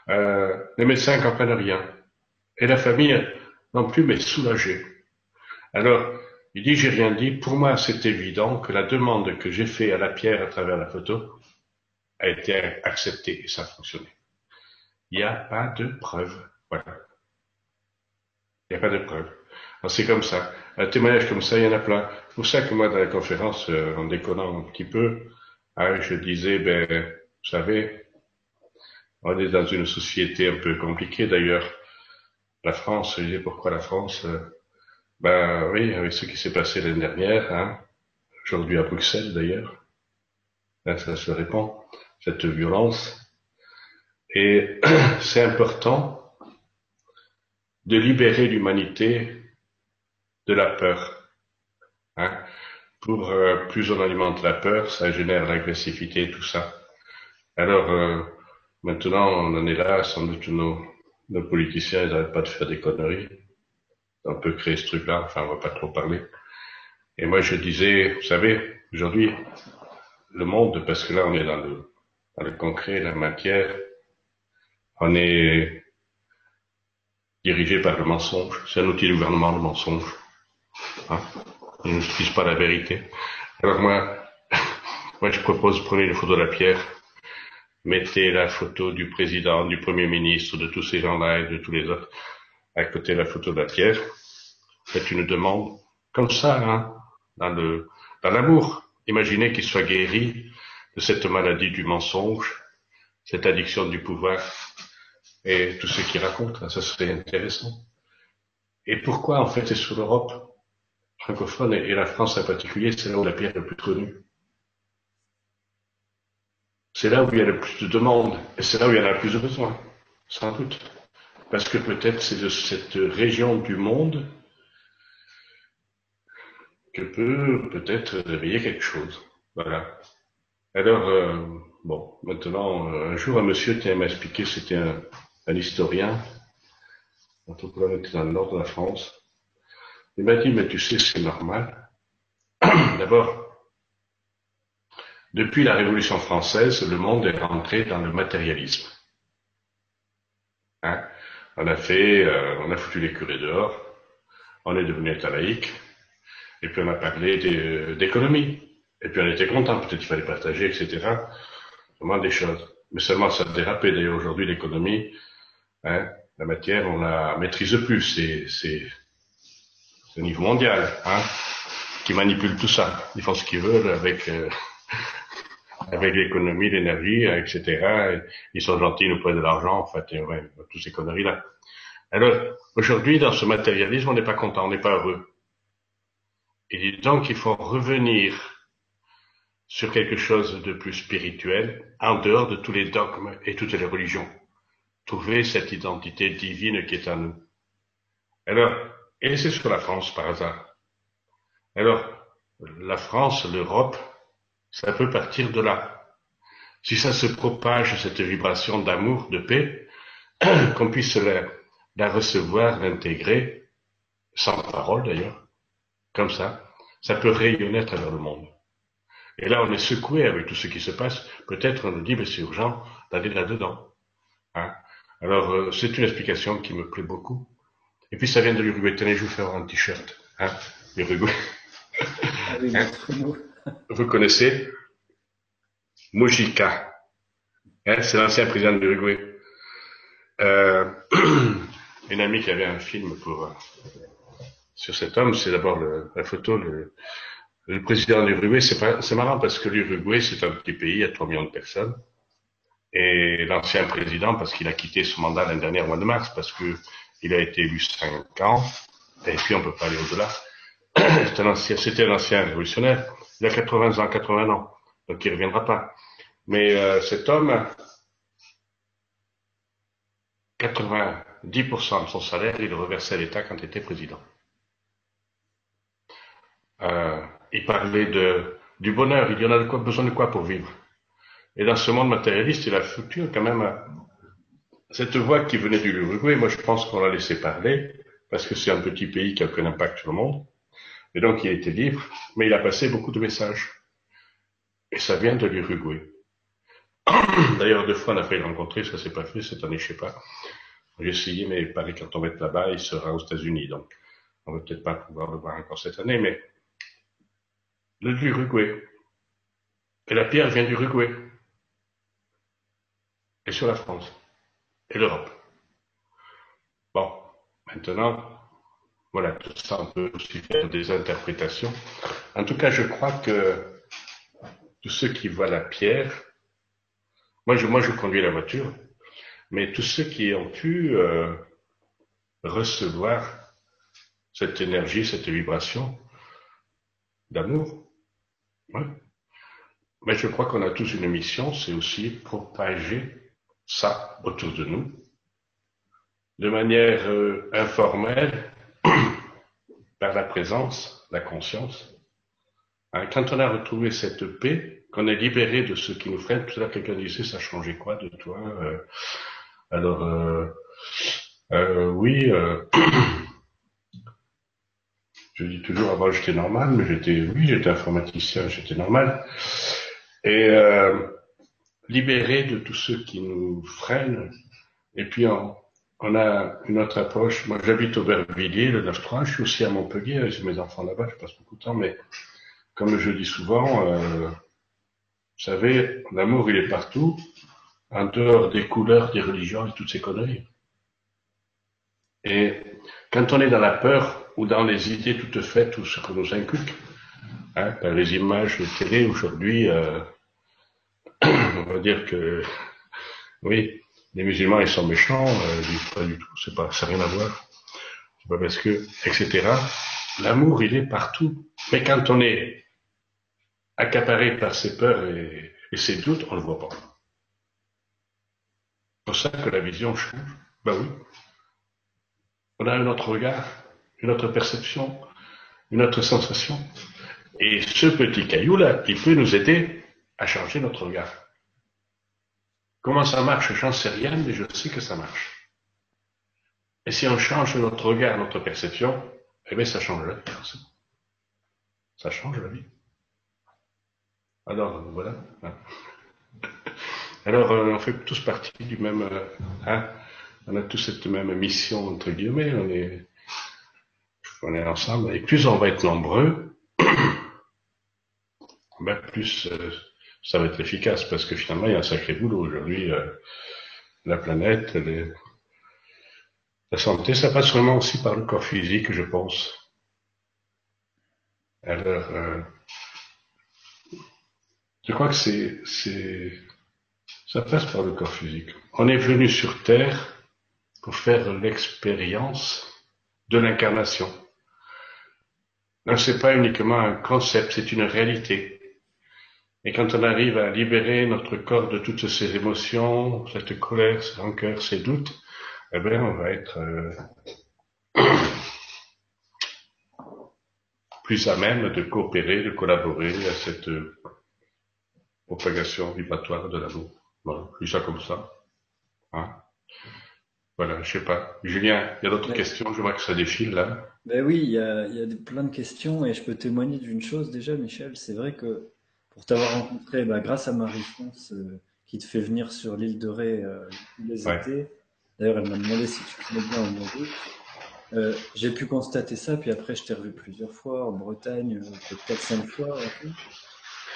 Euh, les médecins ne comprennent rien. Et la famille non plus, mais soulagée. Alors, il dit, j'ai rien dit. Pour moi, c'est évident que la demande que j'ai faite à la pierre à travers la photo a été acceptée et ça a fonctionné. Il n'y a pas de preuve. Voilà. Il n'y a pas de preuve. C'est comme ça. Un témoignage comme ça, il y en a plein. C'est pour ça que moi, dans la conférence, euh, en déconnant un petit peu, hein, je disais, ben, vous savez, on est dans une société un peu compliquée d'ailleurs. La France, je disais pourquoi la France euh, Ben oui, avec ce qui s'est passé l'année dernière, hein, aujourd'hui à Bruxelles d'ailleurs, ça se répand, cette violence. Et c'est important de libérer l'humanité de la peur. Hein. Pour euh, plus on alimente la peur, ça génère l'agressivité, tout ça. Alors euh, maintenant, on en est là, sans doute nos, nos politiciens, n'arrêtent pas de faire des conneries. On peut créer ce truc-là, enfin on va pas trop parler. Et moi je disais, vous savez, aujourd'hui, le monde, parce que là on est dans le, dans le concret, la matière, on est dirigé par le mensonge. C'est un outil du gouvernement, le mensonge. Hein? Ils n'utilisent pas la vérité. Alors moi, moi je propose, prenez une photo de la pierre, mettez la photo du président, du premier ministre, de tous ces gens-là et de tous les autres, à côté de la photo de la pierre. Faites une demande, comme ça, hein, dans l'amour. Imaginez qu'il soit guéri de cette maladie du mensonge, cette addiction du pouvoir et tout ce qu'il raconte. Ça serait intéressant. Et pourquoi, en fait, c'est sur l'Europe francophone et la France en particulier, c'est là où la pierre est le plus connue. C'est là où il y a le plus de demandes et c'est là où il y en a le plus de besoins, sans doute. Parce que peut-être c'est de cette région du monde que peut peut-être réveiller quelque chose. Voilà. Alors, euh, bon, maintenant, euh, un jour, un monsieur m'a expliqué, c'était un, un historien, anthropologue était dans le nord de la France, il m'a dit, mais tu sais, c'est normal. D'abord, depuis la Révolution française, le monde est rentré dans le matérialisme. Hein? On a fait, euh, on a foutu les curés dehors, on est devenu état et puis on a parlé d'économie. Et puis on était content, peut-être qu'il fallait partager, etc. Vraiment des choses. Mais seulement ça a dérapé. D'ailleurs, aujourd'hui, l'économie, hein, la matière, on la maîtrise plus. C'est au niveau mondial, hein, qui manipulent tout ça. Ils font ce qu'ils veulent avec euh, avec l'économie, l'énergie, etc. Ils sont gentils, ils nous prennent de l'argent, en fait, et ouais, toutes ces conneries-là. Alors, aujourd'hui, dans ce matérialisme, on n'est pas content, on n'est pas heureux. Et donc, il faut revenir sur quelque chose de plus spirituel, en dehors de tous les dogmes et toutes les religions. Trouver cette identité divine qui est en nous. Alors, et c'est sur la France par hasard. Alors, la France, l'Europe, ça peut partir de là. si ça se propage, cette vibration d'amour, de paix, qu'on puisse la, la recevoir, l'intégrer, sans parole d'ailleurs, comme ça, ça peut rayonner à travers le monde. Et là, on est secoué avec tout ce qui se passe. Peut-être on nous dit, mais c'est urgent d'aller là-dedans. Hein Alors, euh, c'est une explication qui me plaît beaucoup. Et puis, ça vient de l'Uruguay. Tenez, je vous faire un t-shirt. Hein Uruguay. Vous connaissez Mujica. Hein c'est l'ancien président de l'Uruguay. Euh, une amie qui avait un film pour euh, sur cet homme, c'est d'abord la photo, le, le président de l'Uruguay, c'est marrant parce que l'Uruguay, c'est un petit pays à 3 millions de personnes. Et l'ancien président, parce qu'il a quitté son mandat l'année dernière, au mois de mars, parce que il a été élu 5 ans, et puis on peut pas aller au-delà. C'était un ancien révolutionnaire. Il a 80 ans, 80 ans. Donc il reviendra pas. Mais euh, cet homme, 90% de son salaire, il le reversait à l'État quand il était président. Euh, il parlait de, du bonheur, il y en a de quoi, besoin de quoi pour vivre? Et dans ce monde matérialiste, il a foutu quand même cette voix qui venait du Uruguay. Moi, je pense qu'on l'a laissé parler parce que c'est un petit pays qui a aucun impact sur le monde. Et donc, il était libre, mais il a passé beaucoup de messages. Et ça vient de l'Uruguay. D'ailleurs, deux fois, on a failli le rencontrer, ça s'est pas fait cette année, je sais pas. J'ai essayé, mais pareil, quand on va être là-bas, il sera aux États-Unis, donc on va peut-être pas pouvoir le voir encore cette année, mais l'Uruguay. Et la pierre vient d'Uruguay. Et sur la France. Et l'Europe. Bon, maintenant, voilà, tout ça, on peut aussi faire des interprétations. En tout cas, je crois que tous ceux qui voient la pierre, moi je, moi je conduis la voiture, mais tous ceux qui ont pu euh, recevoir cette énergie, cette vibration d'amour, mais je crois qu'on a tous une mission, c'est aussi propager ça autour de nous, de manière euh, informelle, par la présence, la conscience. Hein, quand on a retrouvé cette paix, qu'on est libéré de ce qui nous freine, tout à l'heure quelqu'un disait, ça changeait quoi de toi euh, Alors, euh, oui, Je dis toujours avant j'étais normal, mais j'étais, oui, j'étais informaticien, j'étais normal. Et euh, libéré de tous ceux qui nous freinent. Et puis on, on a une autre approche. Moi, j'habite au Bervilliers, le 9-3. Je suis aussi à Montpellier. J'ai mes enfants là-bas. Je passe beaucoup de temps. Mais comme je dis souvent, euh, vous savez, l'amour, il est partout, en dehors des couleurs, des religions et toutes ces conneries. Et quand on est dans la peur, ou dans les idées toutes faites, ou ce que nous inculque. Hein, par les images télé aujourd'hui, euh, on va dire que oui, les musulmans ils sont méchants, euh, pas du tout, c'est pas, ça n'a rien à voir. C'est pas parce que, etc. L'amour il est partout, mais quand on est accaparé par ses peurs et, et ses doutes, on le voit pas. C'est pour ça que la vision change. Ben oui. On a un autre regard une autre perception, une autre sensation. Et ce petit caillou-là, il peut nous aider à changer notre regard. Comment ça marche, j'en sais rien, mais je sais que ça marche. Et si on change notre regard, notre perception, eh bien, ça change la vie. Ça change la vie. Alors, voilà. Alors, euh, on fait tous partie du même, euh, hein, on a tous cette même mission, entre guillemets, on est, on est ensemble, et plus on va être nombreux, ben plus euh, ça va être efficace, parce que finalement, il y a un sacré boulot aujourd'hui. Euh, la planète, la santé, ça passe vraiment aussi par le corps physique, je pense. Alors, euh, je crois que c'est, c'est, ça passe par le corps physique. On est venu sur Terre pour faire l'expérience de l'incarnation. Non, c'est pas uniquement un concept, c'est une réalité. Et quand on arrive à libérer notre corps de toutes ces émotions, cette colère, cette rancœur, ces doutes, eh bien, on va être euh, plus à même de coopérer, de collaborer à cette propagation vibratoire de l'amour. Voilà, je dis ça comme ça. Hein voilà, je sais pas. Julien, il y a d'autres questions, je vois que ça défile là. Ben oui, il y a, il y a plein de questions et je peux témoigner d'une chose déjà, Michel. C'est vrai que pour t'avoir rencontré, bah, grâce à Marie-France euh, qui te fait venir sur l'île de Ré euh, les étés, d'ailleurs elle m'a demandé si tu connais bien au mois euh, j'ai pu constater ça, puis après je t'ai revu plusieurs fois en Bretagne, euh, peut-être cinq fois.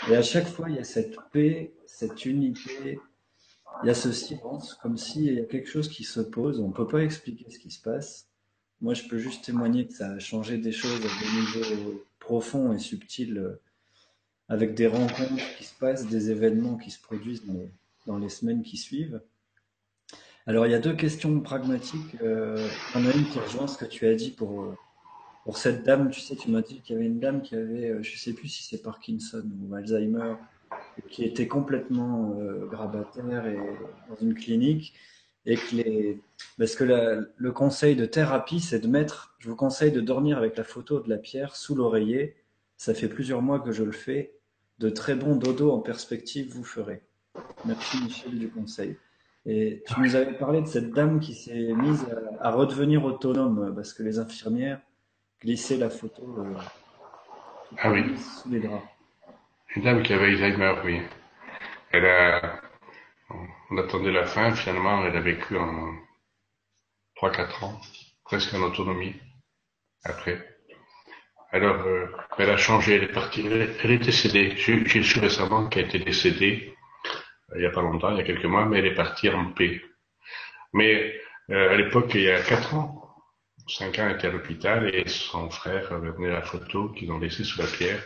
Et à chaque fois, il y a cette paix, cette unité, il y a ce silence, comme s'il y a quelque chose qui se pose. On ne peut pas expliquer ce qui se passe. Moi, je peux juste témoigner que ça a changé des choses à des niveaux profonds et subtils, euh, avec des rencontres qui se passent, des événements qui se produisent dans les, semaines qui suivent. Alors, il y a deux questions pragmatiques. Euh, en a une qui rejoint ce que tu as dit pour, euh, pour cette dame. Tu sais, tu m'as dit qu'il y avait une dame qui avait, euh, je sais plus si c'est Parkinson ou Alzheimer, qui était complètement euh, grabataire et dans une clinique et que les parce que le conseil de thérapie c'est de mettre je vous conseille de dormir avec la photo de la pierre sous l'oreiller ça fait plusieurs mois que je le fais de très bons dodo en perspective vous ferez merci Michel du conseil et tu nous avais parlé de cette dame qui s'est mise à, redevenir autonome parce que les infirmières glissaient la photo euh, ah oui. sous les draps une dame qui avait Alzheimer, oui. Elle a, on attendait la fin, finalement, elle a vécu en 3-4 ans, presque en autonomie, après. Alors, euh, elle a changé, elle est partie, elle, est décédée. J'ai su récemment qu'elle était décédée, euh, il n'y a pas longtemps, il y a quelques mois, mais elle est partie en paix. Mais euh, à l'époque, il y a 4 ans, 5 ans, elle était à l'hôpital et son frère avait donné la photo qu'ils ont laissée sous la pierre.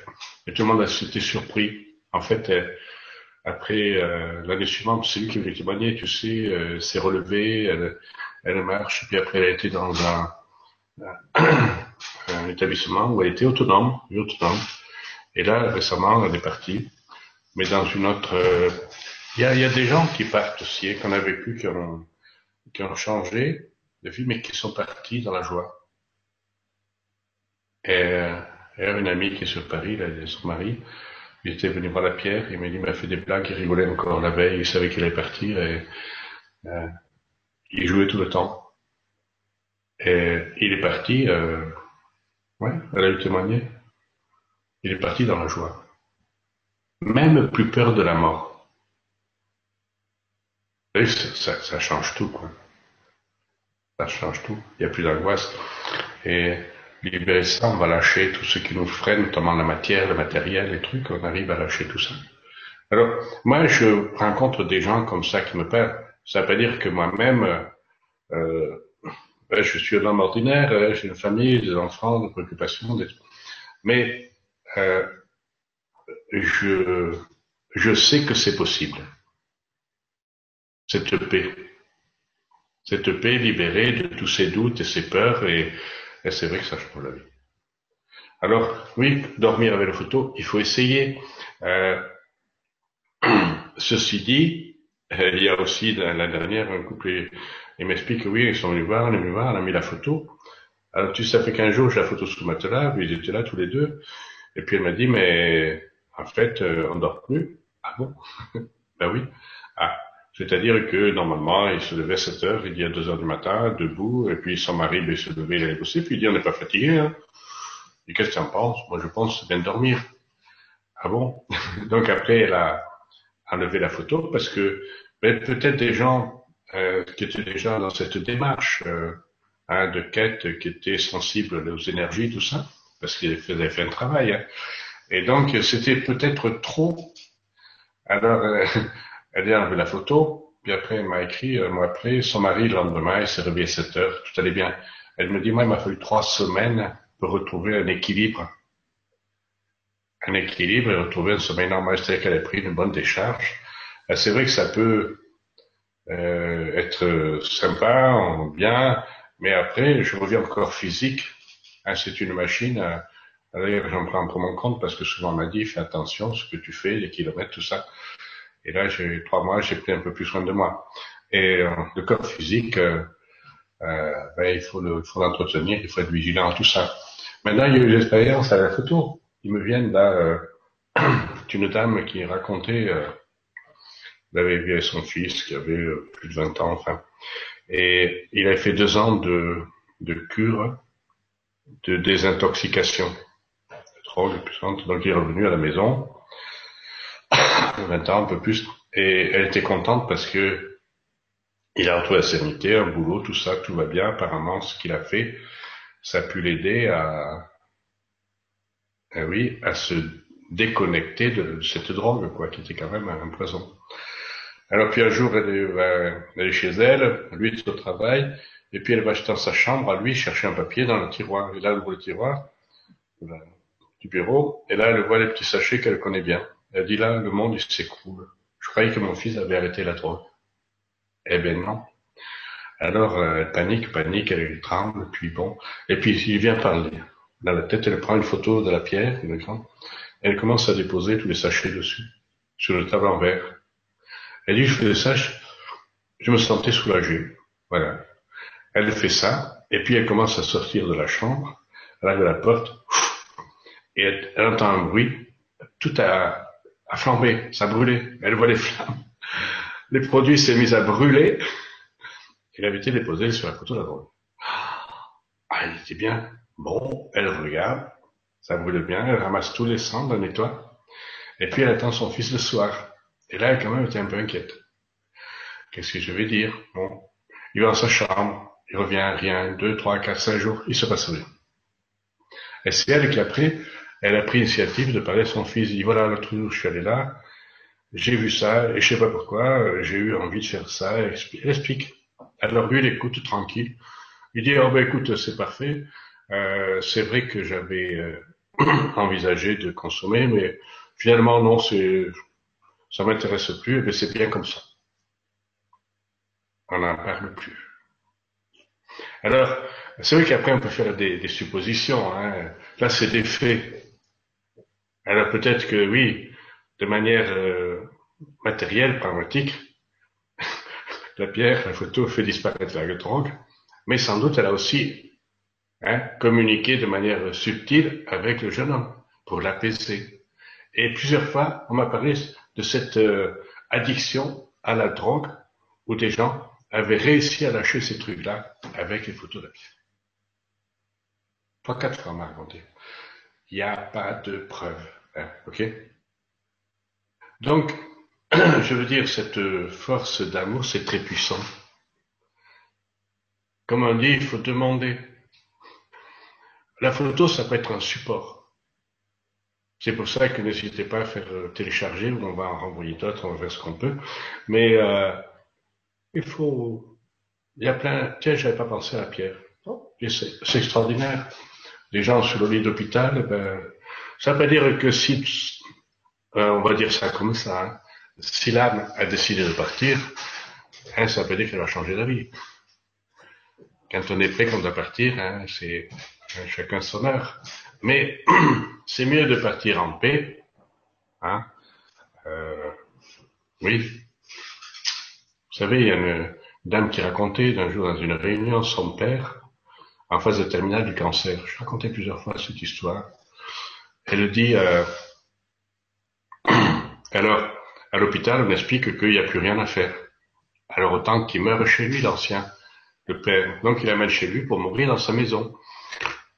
Et tout le monde s'était surpris. En fait, après euh, l'année suivante, c'est lui qui avait témoigné, tu sais, euh, s'est relevée, elle, elle marche, puis après elle a été dans un, un établissement où elle était autonome, autonome. Et là, récemment, elle est partie, mais dans une autre... Euh, il y, a, y, a, des gens qui partent aussi, hein, qu'on a vécu, qui ont, qui ont changé de vie, mais qui sont partis dans la joie. Et et une amie qui est sur Paris, là, son mari, il était venu voir la pierre, il m'a dit, il m'a fait des blagues, il rigolait encore la veille, il savait qu'il allait partir et euh, il jouait tout le temps. Et il est parti, euh, ouais, elle a eu témoigné. Il est parti dans la joie. Même plus peur de la mort. Et ça, ça change tout, quoi. Ça change tout. Il n'y a plus d'angoisse. Et libérer ça, on va lâcher tout ce qui nous freine, notamment la matière, le matériel, les trucs, on arrive à lâcher tout ça. Alors, moi, je rencontre des gens comme ça qui me parlent. Ça veut pas dire que moi-même, euh, je suis un homme ordinaire, euh, j'ai une famille, des enfants, des préoccupations, des... mais euh, je, je sais que c'est possible. Cette paix. Cette paix libérée de tous ces doutes et ces peurs et, c'est vrai que ça change la vie. Alors, oui, dormir avec la photo, il faut essayer. Euh, ceci dit, euh, il y a aussi la dernière un couple, il m'explique que oui, ils sont venus voir, on est venus voir, on a mis la photo. Alors tu sais, ça fait qu'un jour, j'ai la photo sous le matelas, ils étaient là tous les deux. Et puis elle m'a dit, mais en fait, euh, on dort plus. Ah bon? Ben oui. Ah, c'est-à-dire que normalement, il se levait à 7 heures, il dit à 2 heures du matin, debout, et puis son mari, ben, il se levait, il allait bosser, puis il dit on n'est pas fatigué. Hein. Et qu'est-ce que tu en penses? Moi, je pense c'est bien de dormir. Ah bon? Donc après, elle a enlevé la photo parce que ben, peut-être des gens euh, qui étaient déjà dans cette démarche euh, hein, de quête, qui étaient sensibles aux énergies, tout ça, parce qu'ils avaient fait un travail. Hein. Et donc, c'était peut-être trop. Alors, euh, elle a enlevé la photo, puis après elle m'a écrit un mois après, son mari le lendemain, il s'est réveillé à 7 heures, tout allait bien. Elle me dit, moi il m'a fallu trois semaines pour retrouver un équilibre. Un équilibre et retrouver un sommeil normal, c'est-à-dire qu'elle a pris une bonne décharge. Euh, c'est vrai que ça peut euh, être sympa, bien, mais après, je reviens au corps physique. Hein, c'est une machine. D'ailleurs, j'en prends pour mon compte parce que souvent on m'a dit, fais attention, ce que tu fais, les kilomètres, tout ça. Et là, j'ai trois mois, j'ai pris un peu plus soin de moi. Et euh, le corps physique, euh, ben, il faut l'entretenir, il faut être vigilant tout ça. Maintenant, il y a eu l'expérience à la photo. Ils me viennent là, euh, une dame qui racontait, euh, elle avait vu son fils qui avait euh, plus de 20 ans, enfin, et il avait fait deux ans de, de cure de désintoxication. De drogue puissante, donc il est revenu à la maison, 20 ans, un peu plus, et elle était contente parce que il a retrouvé la sérénité, un boulot, tout ça, tout va bien. Apparemment, ce qu'il a fait, ça a pu l'aider à, ah oui, à se déconnecter de cette drogue, quoi, qui était quand même un poison. Alors puis un jour, elle va aller chez elle, lui est au travail, et puis elle va dans sa chambre, à lui, chercher un papier dans le tiroir. Et là, elle ouvre le tiroir du bureau, et là, elle voit les petits sachets qu'elle connaît bien. Elle dit là, le monde, il s'écroule. Je croyais que mon fils avait arrêté la drogue. Eh ben non. Alors, euh, elle panique, panique, elle tremble, puis bon. Et puis, il vient parler. Dans la tête, elle prend une photo de la pierre, une grande. Elle commence à déposer tous les sachets dessus, sur le table en verre. Elle dit, je faisais ça, je, me sentais soulagé. Voilà. Elle fait ça, et puis elle commence à sortir de la chambre, elle arrive à la porte, et elle, entend un bruit, tout a, a flambé, ça a brûlé. Elle voit les flammes les produits s'est mis à brûler. Il avait été déposé sur la photo d'avant. Ah, il était bien. Bon, elle regarde, ça brûle bien, elle ramasse tous les cendres, elle nettoie. Et puis elle attend son fils le soir. Et là, elle quand même était un peu inquiète. Qu'est-ce que je vais dire? Bon, il va dans sa chambre, il revient, rien, deux, trois, quatre, cinq jours, il se passe rien. Et c'est elle qui après, elle a pris l'initiative de parler à son fils. Il dit voilà, l'autre jour, je suis allé là, j'ai vu ça, et je sais pas pourquoi, euh, j'ai eu envie de faire ça, elle explique. Alors lui, il écoute tranquille. Il dit, oh ben écoute, c'est parfait. Euh, c'est vrai que j'avais euh, envisagé de consommer, mais finalement, non, c'est, ça m'intéresse plus, mais c'est bien comme ça. On n'en parle plus. Alors, c'est vrai qu'après, on peut faire des, des suppositions. Hein. Là, c'est des faits. Alors peut-être que oui, de manière euh, matérielle, pragmatique, la pierre, la photo fait disparaître la drogue, mais sans doute elle a aussi communiqué de manière subtile avec le jeune homme pour l'apaiser. Et plusieurs fois, on m'a parlé de cette euh, addiction à la drogue où des gens avaient réussi à lâcher ces trucs-là avec les photos pierre. Trois, quatre fois, on m'a raconté. Il n'y a pas de preuve. Hein, ok? Donc, je veux dire, cette force d'amour, c'est très puissant. Comme on dit, il faut demander. La photo, ça peut être un support. C'est pour ça que n'hésitez pas à faire euh, télécharger, ou on va en renvoyer d'autres, on va faire ce qu'on peut. Mais euh, il faut... Il y a plein... Tiens, j'avais pas pensé à la pierre. C'est extraordinaire. Les gens sur le lit d'hôpital, ben, ça veut dire que si euh, on va dire ça comme ça, hein. si l'âme a décidé de partir, hein, ça veut dire qu'elle va changer d'avis. Quand on est prêt, qu'on doit partir, hein, c'est chacun son heure. Mais c'est mieux de partir en paix. Hein. Euh, oui. Vous savez, il y a une dame qui racontait d'un jour dans une réunion son père en phase de terminale du cancer. Je racontais plusieurs fois cette histoire. Elle dit, euh, alors, à l'hôpital, on explique qu'il n'y a plus rien à faire. Alors autant qu'il meure chez lui, l'ancien, le père. Donc il amène chez lui pour mourir dans sa maison.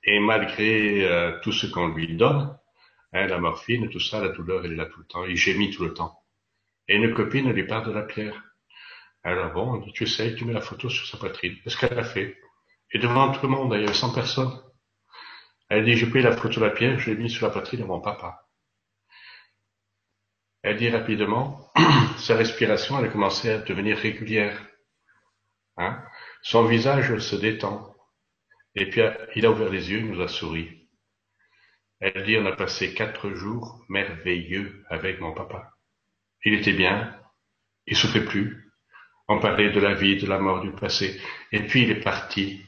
Et malgré euh, tout ce qu'on lui donne, hein, la morphine, tout ça, la douleur, elle est là tout le temps. Il gémit tout le temps. Et une copine lui parle de la pierre. Alors bon, tu essayes, tu mets la photo sur sa poitrine. Qu'est-ce qu'elle a fait? Et devant tout le monde, il y avait 100 personnes. Elle dit, j'ai pris la photo de la pierre, je l'ai mis sur la poitrine de mon papa. Elle dit rapidement, sa respiration elle a commencé à devenir régulière. Hein? Son visage se détend. Et puis il a ouvert les yeux, il nous a souri. Elle dit, on a passé quatre jours merveilleux avec mon papa. Il était bien, il souffrait plus. On parlait de la vie, de la mort, du passé. Et puis il est parti.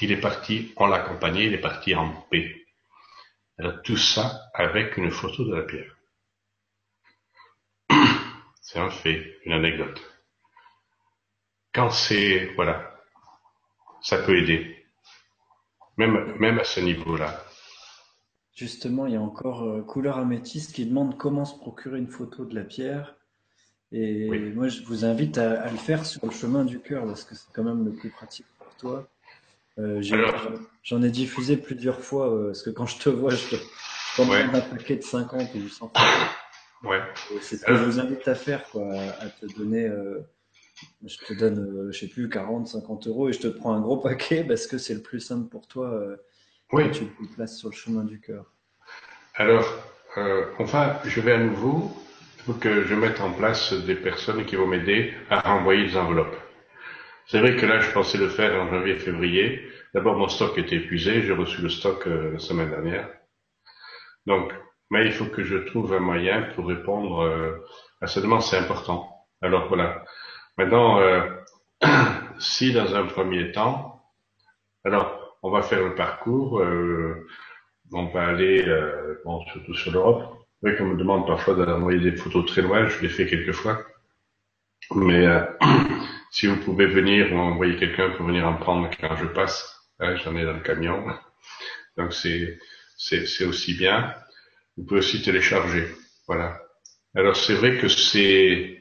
Il est parti, on l'a accompagné, il est parti en paix. Alors tout ça avec une photo de la pierre. C'est un fait, une anecdote. Quand c'est, voilà, ça peut aider. Même, même à ce niveau-là. Justement, il y a encore euh, Couleur Améthyste qui demande comment se procurer une photo de la pierre. Et moi, je vous invite à, le faire sur le chemin du cœur parce que c'est quand même le plus pratique pour toi. Euh, j'en ai, diffusé plusieurs fois euh, parce que quand je te vois, je te commande un paquet de 50 ou 100 Ouais. C'est ce que je vous invite à faire, quoi, à te donner. Je te donne, je sais plus, 40, 50 euros et je te prends un gros paquet parce que c'est le plus simple pour toi oui. tu te places sur le chemin du cœur. Alors, euh, enfin, je vais à nouveau, il faut que je mette en place des personnes qui vont m'aider à renvoyer des enveloppes. C'est vrai que là, je pensais le faire en janvier-février. D'abord, mon stock était épuisé, j'ai reçu le stock euh, la semaine dernière. Donc, mais il faut que je trouve un moyen pour répondre euh, à cette demande, c'est important. Alors voilà. Maintenant, euh, si dans un premier temps, alors on va faire le parcours, euh, on va aller, euh, bon, surtout sur l'Europe. Oui, qu'on me demande parfois d'envoyer des photos très loin, je l'ai fait quelques fois. Mais euh, si vous pouvez venir ou envoyer quelqu'un pour venir en prendre quand je passe, hein, j'en ai dans le camion. Donc c'est c'est aussi bien. Vous pouvez aussi télécharger. Voilà. Alors c'est vrai que c'est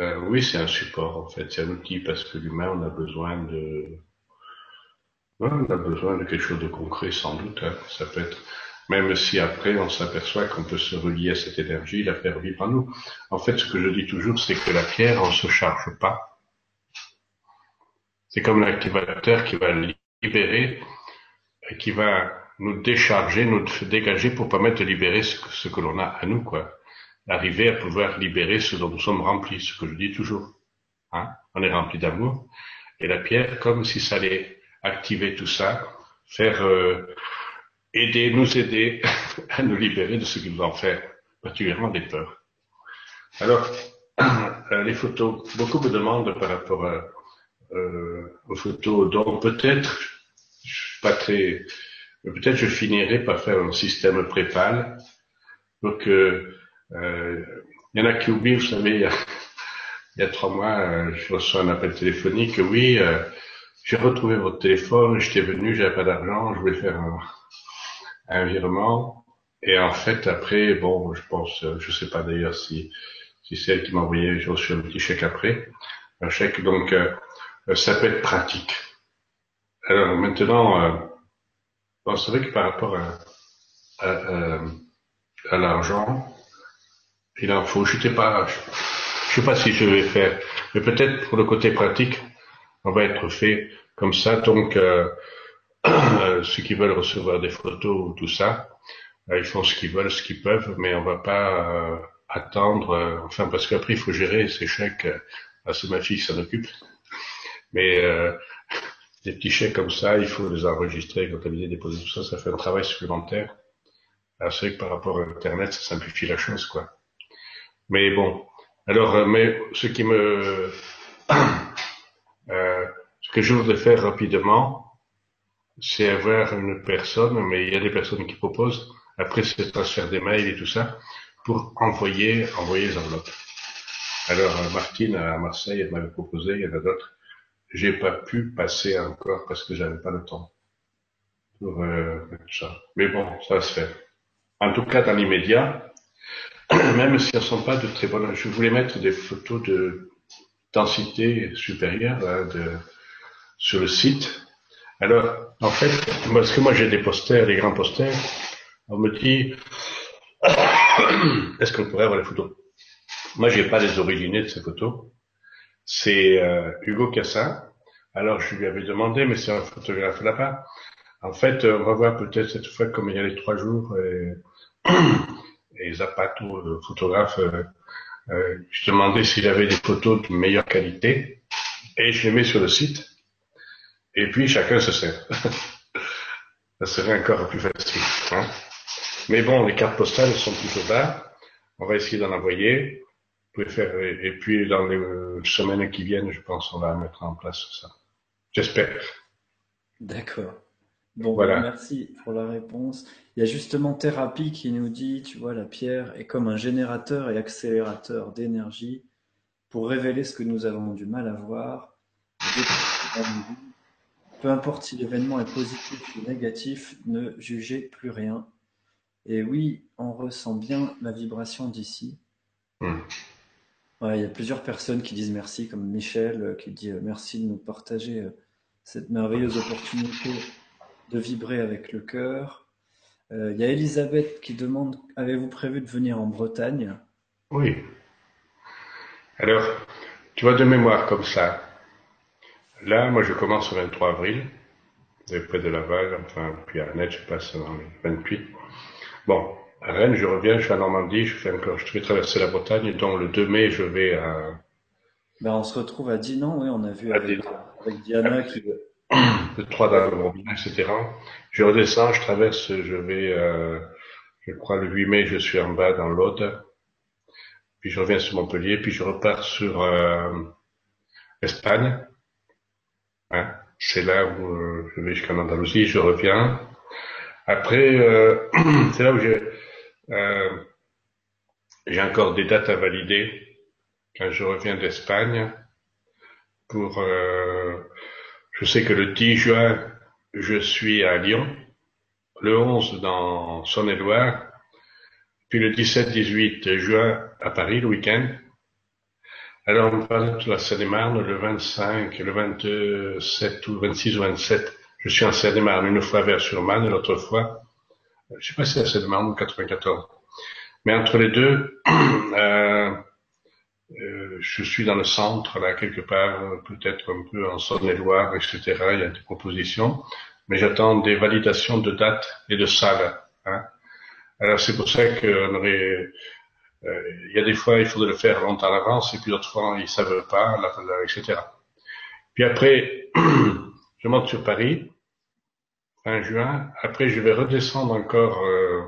euh, oui c'est un support en fait, c'est un outil parce que l'humain on a besoin de on a besoin de quelque chose de concret, sans doute. Hein. Ça peut être, même si après on s'aperçoit qu'on peut se relier à cette énergie, la faire vivre en nous. En fait, ce que je dis toujours, c'est que la pierre, on se charge pas. C'est comme l'activateur qui va libérer, qui va nous décharger, nous dégager pour permettre de libérer ce que, ce que l'on a à nous, quoi. Arriver à pouvoir libérer ce dont nous sommes remplis, ce que je dis toujours. Hein on est rempli d'amour. Et la pierre, comme si ça allait activer tout ça, faire euh, aider, nous aider à nous libérer de ce qui nous en fait particulièrement des peurs. Alors, euh, les photos, beaucoup me demandent par rapport à, euh, aux photos, donc peut-être, je suis pas très, peut-être je finirai par faire un système prépal pour que euh, il y en a qui oublient, vous savez, il y a, trois mois, je reçois un appel téléphonique, oui, j'ai retrouvé votre téléphone, j'étais venu, j'avais pas d'argent, je voulais faire un, virement. Et en fait, après, bon, je pense, je sais pas d'ailleurs si, si c'est elle qui m'a envoyé, j'ai reçu un petit chèque après, un chèque, donc euh, ça peut être pratique. Alors maintenant, euh, bon, c'est vrai que par rapport à, à, à, l'argent, il en faut, je sais pas, je sais pas si je vais faire, mais peut-être pour le côté pratique, on va être fait comme ça. Donc, euh, ceux qui veulent recevoir des photos ou tout ça, euh, ils font ce qu'ils veulent, ce qu'ils peuvent, mais on va pas euh, attendre. enfin, parce qu'après, il faut gérer ces chèques. Ah, c'est ma fille s'en occupe. Mais des petits chèques comme ça, il faut les enregistrer, comptabiliser, déposer tout ça. Ça fait un travail supplémentaire. c'est vrai que par rapport à Internet, ça simplifie la chose, quoi. Mais bon. Alors, mais ce qui me euh, ce que je voudrais faire rapidement, c'est avoir une personne, mais il y a des personnes qui proposent, après c'est transfert des mails et tout ça, pour envoyer, envoyer les enveloppes. Alors, euh, Martine à Marseille, elle m'avait proposé, il y en a d'autres. J'ai pas pu passer encore parce que j'avais pas le temps pour euh, ça. Mais bon, ça se faire. En tout cas, dans l'immédiat, même si elles sont pas de très bonnes, je voulais mettre des photos de densité supérieure hein, de, sur le site. Alors, en fait, parce que moi j'ai des posters, des grands posters, on me dit, est-ce qu'on pourrait avoir les photos? Moi, j'ai pas les originaux de ces photos. C'est euh, Hugo Cassin. Alors, je lui avais demandé, mais c'est un photographe là-bas. En fait, on va voir peut-être cette fois, comme il y a les trois jours, et, et Zapato, le photographe, euh, euh, je demandais s'il avait des photos de meilleure qualité et je les mets sur le site. Et puis chacun se sert. Ça serait encore plus facile. Hein. Mais bon, les cartes postales sont plutôt là. On va essayer d'en envoyer. Vous pouvez faire et puis dans les semaines qui viennent, je pense, on va mettre en place ça. J'espère. D'accord. Bon, voilà. merci pour la réponse. Il y a justement Thérapie qui nous dit, tu vois, la pierre est comme un générateur et accélérateur d'énergie pour révéler ce que nous avons du mal à voir. peu importe si l'événement est positif ou négatif, ne jugez plus rien. Et oui, on ressent bien la vibration d'ici. Hmm. il y a plusieurs personnes qui disent merci, comme Michel euh, qui dit euh, merci de nous partager euh, cette merveilleuse opportunité de vibrer avec le cœur. Il y a Elisabeth qui demande avez-vous prévu de venir en Bretagne? Oui. Alors, tu vois de mémoire comme ça. Là, moi, je commence le 23 avril, près de Laval, enfin, puis à Rennes, je passe dans le 28. Bon, à Rennes, je reviens, je suis à Normandie, je fais encore, je vais traverser la Bretagne, donc le 2 mai, je vais à... Ben, on se retrouve à Dinan, oui, on a vu avec, Diana qui... Le 3 d'avril, etc. Je redescends, je traverse, je vais, euh, je crois, le 8 mai, je suis en bas dans l'Aude, puis je reviens sur Montpellier, puis je repars sur euh, Espagne. Hein, c'est là où euh, je vais jusqu'en Andalousie, je reviens. Après, euh, c'est là où j'ai j'ai encore des dates à valider quand je reviens d'Espagne. Pour, je sais que le 10 juin, je suis à Lyon, le 11 dans Saône-et-Loire, puis le 17-18 juin à Paris, le week-end. Alors, on parle de la Seine-et-Marne le 25, le 27 ou 26 ou 27. Je suis en Seine-et-Marne une fois vers sur Marne et l'autre fois, je sais pas si c'est la Seine-et-Marne ou 94. Mais entre les deux, euh, euh, je suis dans le centre, là, quelque part, peut-être un peu en Saône-et-Loire, etc. Il y a des propositions. Mais j'attends des validations de dates et de salles. Hein. Alors c'est pour ça qu'on aurait, euh, il y a des fois il faudrait le faire longtemps à l'avance et puis d'autres fois ils savent pas, etc. Puis après, je monte sur Paris fin juin. Après je vais redescendre encore euh,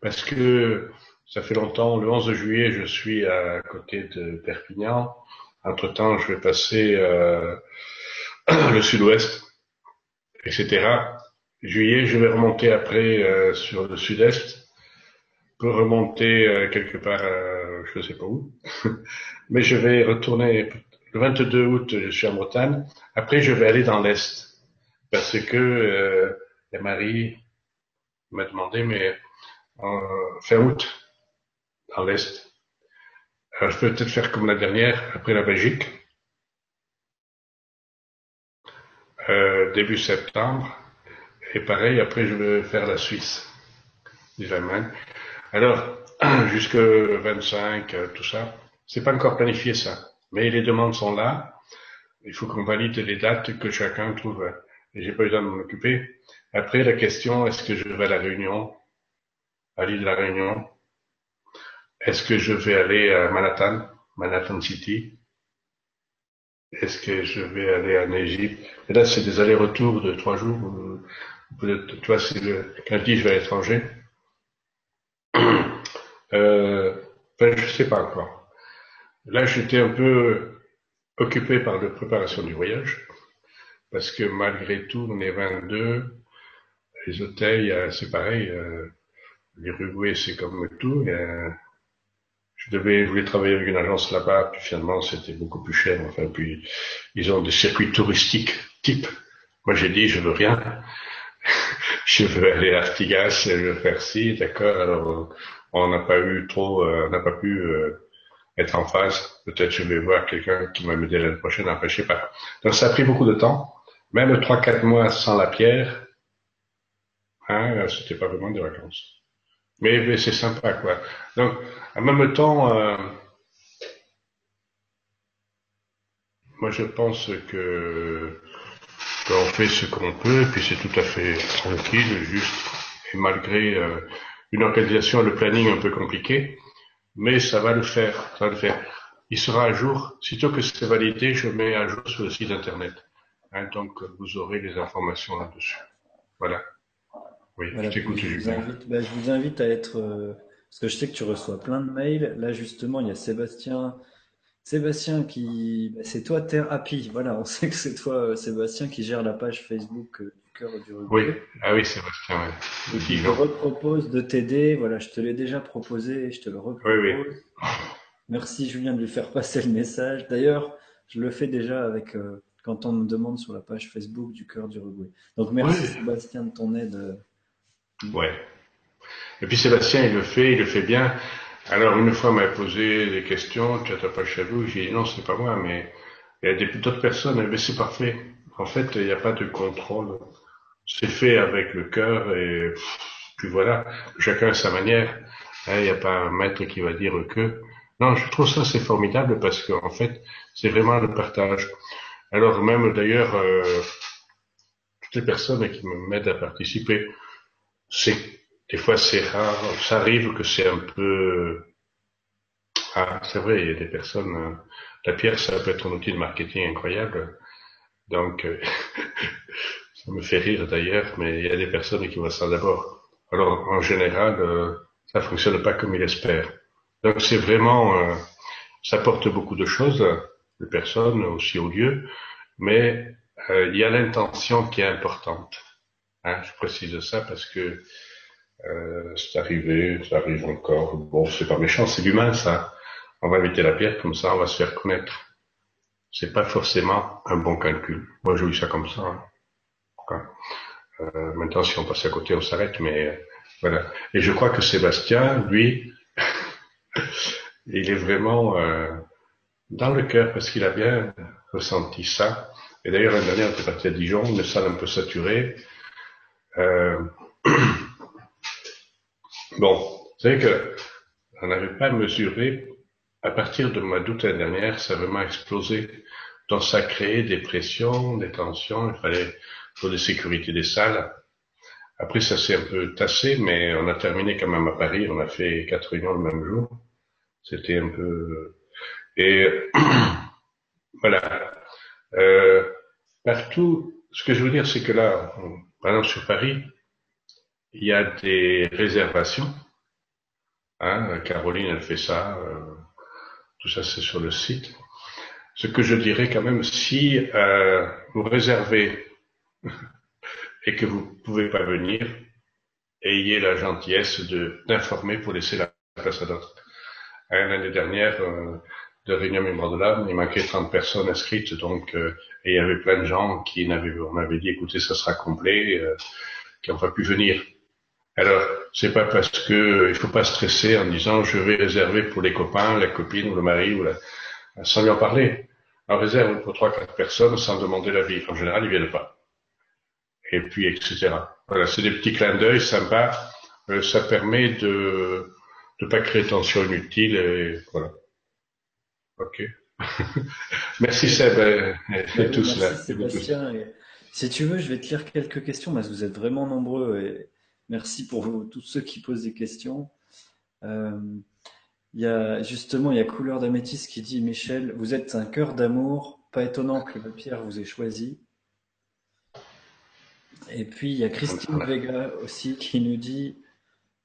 parce que ça fait longtemps. Le 11 juillet je suis à côté de Perpignan. Entre temps je vais passer euh, le sud-ouest, etc juillet, je vais remonter après euh, sur le sud-est pour remonter euh, quelque part, euh, je ne sais pas où. Mais je vais retourner le 22 août, je suis en Bretagne. Après, je vais aller dans l'est parce que euh, Marie m'a demandé, mais fin août, dans l'est. Alors, je peux peut-être faire comme la dernière, après la Belgique. début septembre et pareil, après, je vais faire la Suisse, l'Allemagne. Alors, jusque 25, euh, tout ça, c'est pas encore planifié ça. Mais les demandes sont là. Il faut qu'on valide les dates que chacun trouve. Et j'ai pas eu le temps de m'en occuper. Après, la question, est-ce que je vais à la Réunion, à l'île de la Réunion? Est-ce que je vais aller à Manhattan, Manhattan City? Est-ce que je vais aller en Égypte? Et là, c'est des allers-retours de trois jours tu vois, c'est le, quand je je vais à l'étranger, euh, ben, je sais pas encore. Là, j'étais un peu occupé par la préparation du voyage, parce que malgré tout, on est 22, les hôtels, c'est pareil, euh, l'Uruguay, c'est comme tout, je devais, je voulais travailler avec une agence là-bas, puis finalement, c'était beaucoup plus cher, enfin, puis, ils ont des circuits touristiques type. Moi, j'ai dit, je veux rien je veux aller à Artigas, je veux faire ci, d'accord. Alors, on n'a pas eu trop, euh, on n'a pas pu euh, être en phase. Peut-être je vais voir quelqu'un qui va m'aider l'année prochaine. Enfin, je sais pas. Donc, ça a pris beaucoup de temps. Même trois, quatre mois sans la pierre, hein, c'était pas vraiment des vacances. Mais, c'est sympa, quoi. Donc, en même temps, euh, moi, je pense que on fait ce qu'on peut, puis c'est tout à fait tranquille, juste, et malgré euh, une organisation et le planning un peu compliqué, mais ça va le faire, ça va le faire. Il sera à jour, sitôt que c'est validé, je mets à jour sur le site internet. Hein, donc vous aurez les informations là-dessus. Voilà. Oui, je t'écoute, je, vous invite, ben, je vous invite à être, euh, parce que je sais que tu reçois plein de mails. Là justement, il y a Sébastien Sébastien, qui, bah, c'est toi Terre Happy. Voilà, on sait que c'est toi, euh, Sébastien, qui gère la page Facebook euh, du cœur du rugby. Oui, ah oui, Sébastien, oui. Je te repropose de t'aider. Voilà, je te l'ai déjà proposé, je te le repropose. Oui, oui. Merci Julien de lui faire passer le message. D'ailleurs, je le fais déjà avec, euh, quand on me demande sur la page Facebook du cœur d'Uruguay. Donc merci Sébastien de ton aide. Ouais. Et puis Sébastien, il le fait, il le fait bien. Alors une fois, m'a posé des questions, tu as ta page Facebook, j'ai dit non, c'est pas moi, mais il y a d'autres personnes, mais c'est parfait. En fait, il n'y a pas de contrôle. C'est fait avec le cœur et puis voilà, chacun à sa manière. Hein, il n'y a pas un maître qui va dire que. Non, je trouve ça c'est formidable parce qu'en fait, c'est vraiment le partage. Alors même d'ailleurs, euh, toutes les personnes qui me m'aident à participer, c'est des fois c'est rare, ça arrive que c'est un peu ah c'est vrai, il y a des personnes. Euh, la pierre, ça peut être un outil de marketing incroyable. Donc euh, ça me fait rire d'ailleurs, mais il y a des personnes qui voient ça d'abord. Alors en général, euh, ça fonctionne pas comme il espère. Donc c'est vraiment, euh, ça porte beaucoup de choses, les personnes aussi au lieu, mais il y a l'intention qui est importante. Hein, je précise ça parce que euh, c'est arrivé, ça arrive encore. Bon, c'est pas méchant, c'est humain ça. On va inviter la pierre comme ça, on va se faire connaître. C'est pas forcément un bon calcul. Moi, j'ai eu ça comme ça. Hein. Euh, maintenant, si on passe à côté, on s'arrête, mais euh, voilà. Et je crois que Sébastien, lui, il est vraiment euh, dans le cœur parce qu'il a bien ressenti ça. Et d'ailleurs, l'année dernière, on était parti à Dijon, une salle un peu saturée. Euh, bon, savez que on n'avait pas mesuré, à partir de mois d'août l'année dernière, ça a vraiment explosé. Donc ça créé des pressions, des tensions, il fallait pour des sécurités des salles. Après, ça s'est un peu tassé, mais on a terminé quand même à Paris. On a fait quatre réunions le même jour. C'était un peu... Et voilà. Euh, partout, ce que je veux dire, c'est que là, par exemple sur Paris, il y a des réservations. Hein, Caroline, elle fait ça. Euh, tout ça, c'est sur le site. Ce que je dirais quand même, si euh, vous réservez et que vous ne pouvez pas venir, ayez la gentillesse d'informer pour laisser la place à d'autres. Hein, l'année dernière, euh, de Réunion l'âme, il manquait 30 personnes inscrites, donc euh, et il y avait plein de gens qui n'avaient, on avait dit, écoutez, ça sera complet, euh, qui n'ont pas pu venir. Alors, c'est pas parce que il faut pas stresser en disant je vais réserver pour les copains, la copine ou le mari ou la, sans lui en parler. On réserve pour trois quatre personnes sans demander l'avis. En général, ils viennent pas et puis etc. Voilà, c'est des petits clins d'œil sympas. Euh, ça permet de ne pas créer tension inutile et voilà. Ok. merci Seb et, tous là. Sébastien. si tu veux, je vais te lire quelques questions parce que vous êtes vraiment nombreux et merci pour vous, tous ceux qui posent des questions. Euh, il y a justement, il y a Couleur d'Améthyste qui dit Michel, vous êtes un cœur d'amour, pas étonnant que Pierre vous ait choisi. Et puis il y a Christine Vega aussi qui nous dit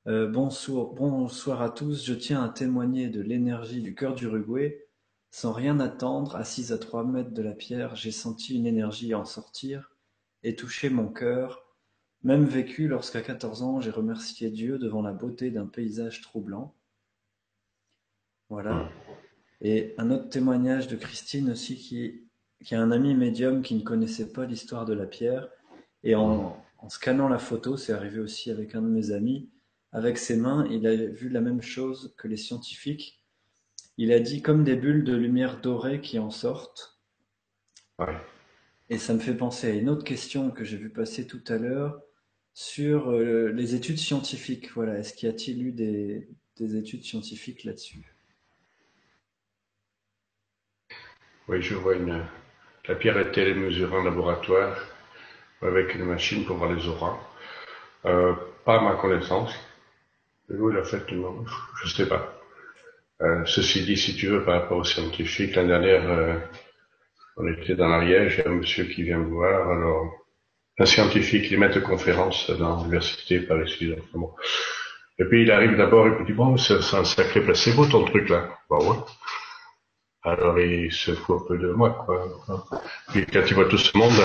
euh, bonsoir, bonsoir à tous, je tiens à témoigner de l'énergie du cœur d'Uruguay. Sans rien attendre, assise à trois mètres de la pierre, j'ai senti une énergie en sortir et toucher mon cœur. Même vécu lorsqu'à 14 ans, j'ai remercié Dieu devant la beauté d'un paysage troublant. Voilà. Et un autre témoignage de Christine aussi qui, qui a un ami médium qui ne connaissait pas l'histoire de la pierre et en, scannant la photo, c'est arrivé aussi avec un de mes amis, avec ses mains, il a vu la même chose que les scientifiques. Il a dit comme des bulles de lumière dorée qui en sortent. Et ça me fait penser à une autre question que j'ai vu passer tout à l'heure sur euh, les études scientifiques. Voilà, est-ce qu'il y a-t-il eu des, des études scientifiques là-dessus? Oui, je vois une. La pierre est-elle mesurée en laboratoire avec une machine pour voir les auras. Euh, pas à ma connaissance. Où il a fait, non, je sais pas. Euh, ceci dit, si tu veux, par rapport aux scientifiques, l'année dernière, euh, on était dans l'Ariège, il y a un monsieur qui vient me voir, alors, un scientifique, il met de conférence dans l'université par ici, bon. Et puis il arrive d'abord, il me dit, bon, c'est un sacré placebo ton truc là. Bon, ouais. Alors il se fout un peu de moi, quoi. Puis quand il voit tout ce monde,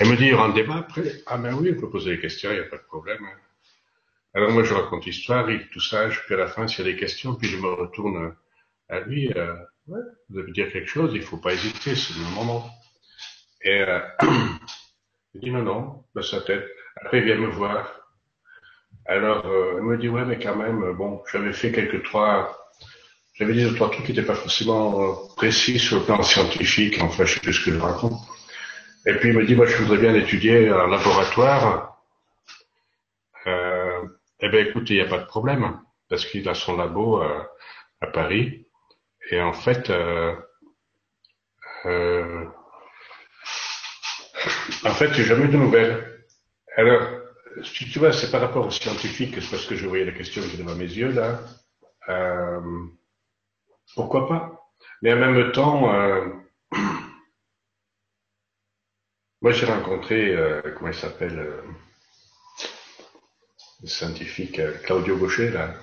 il me dit, en débat après, ah ben oui, on peut poser des questions, il n'y a pas de problème. Hein. Alors moi je raconte l'histoire, il tout sage, puis à la fin s'il y a des questions, puis je me retourne à lui, euh, ouais, vous devez dire quelque chose, il faut pas hésiter, c'est le moment. Et euh, il dit non, non, dans sa tête. Après, il vient me voir. Alors, euh, il me dit, ouais, mais quand même, bon, j'avais fait quelques trois, j'avais dit trois trucs qui n'étaient pas forcément euh, précis sur le plan scientifique, enfin, je sais plus ce que je raconte. Et puis, il me dit, moi, je voudrais bien étudier en laboratoire. Eh ben, écoute, il n'y a pas de problème, parce qu'il a son labo euh, à Paris. Et en fait, euh, euh, en fait, j'ai jamais de nouvelles. Alors, tu, tu vois, c'est par rapport aux scientifiques, c'est parce que je voyais la question devant mes yeux là. Euh, pourquoi pas? Mais en même temps, euh, moi j'ai rencontré, euh, comment il s'appelle, euh, scientifique euh, Claudio Gaucher là.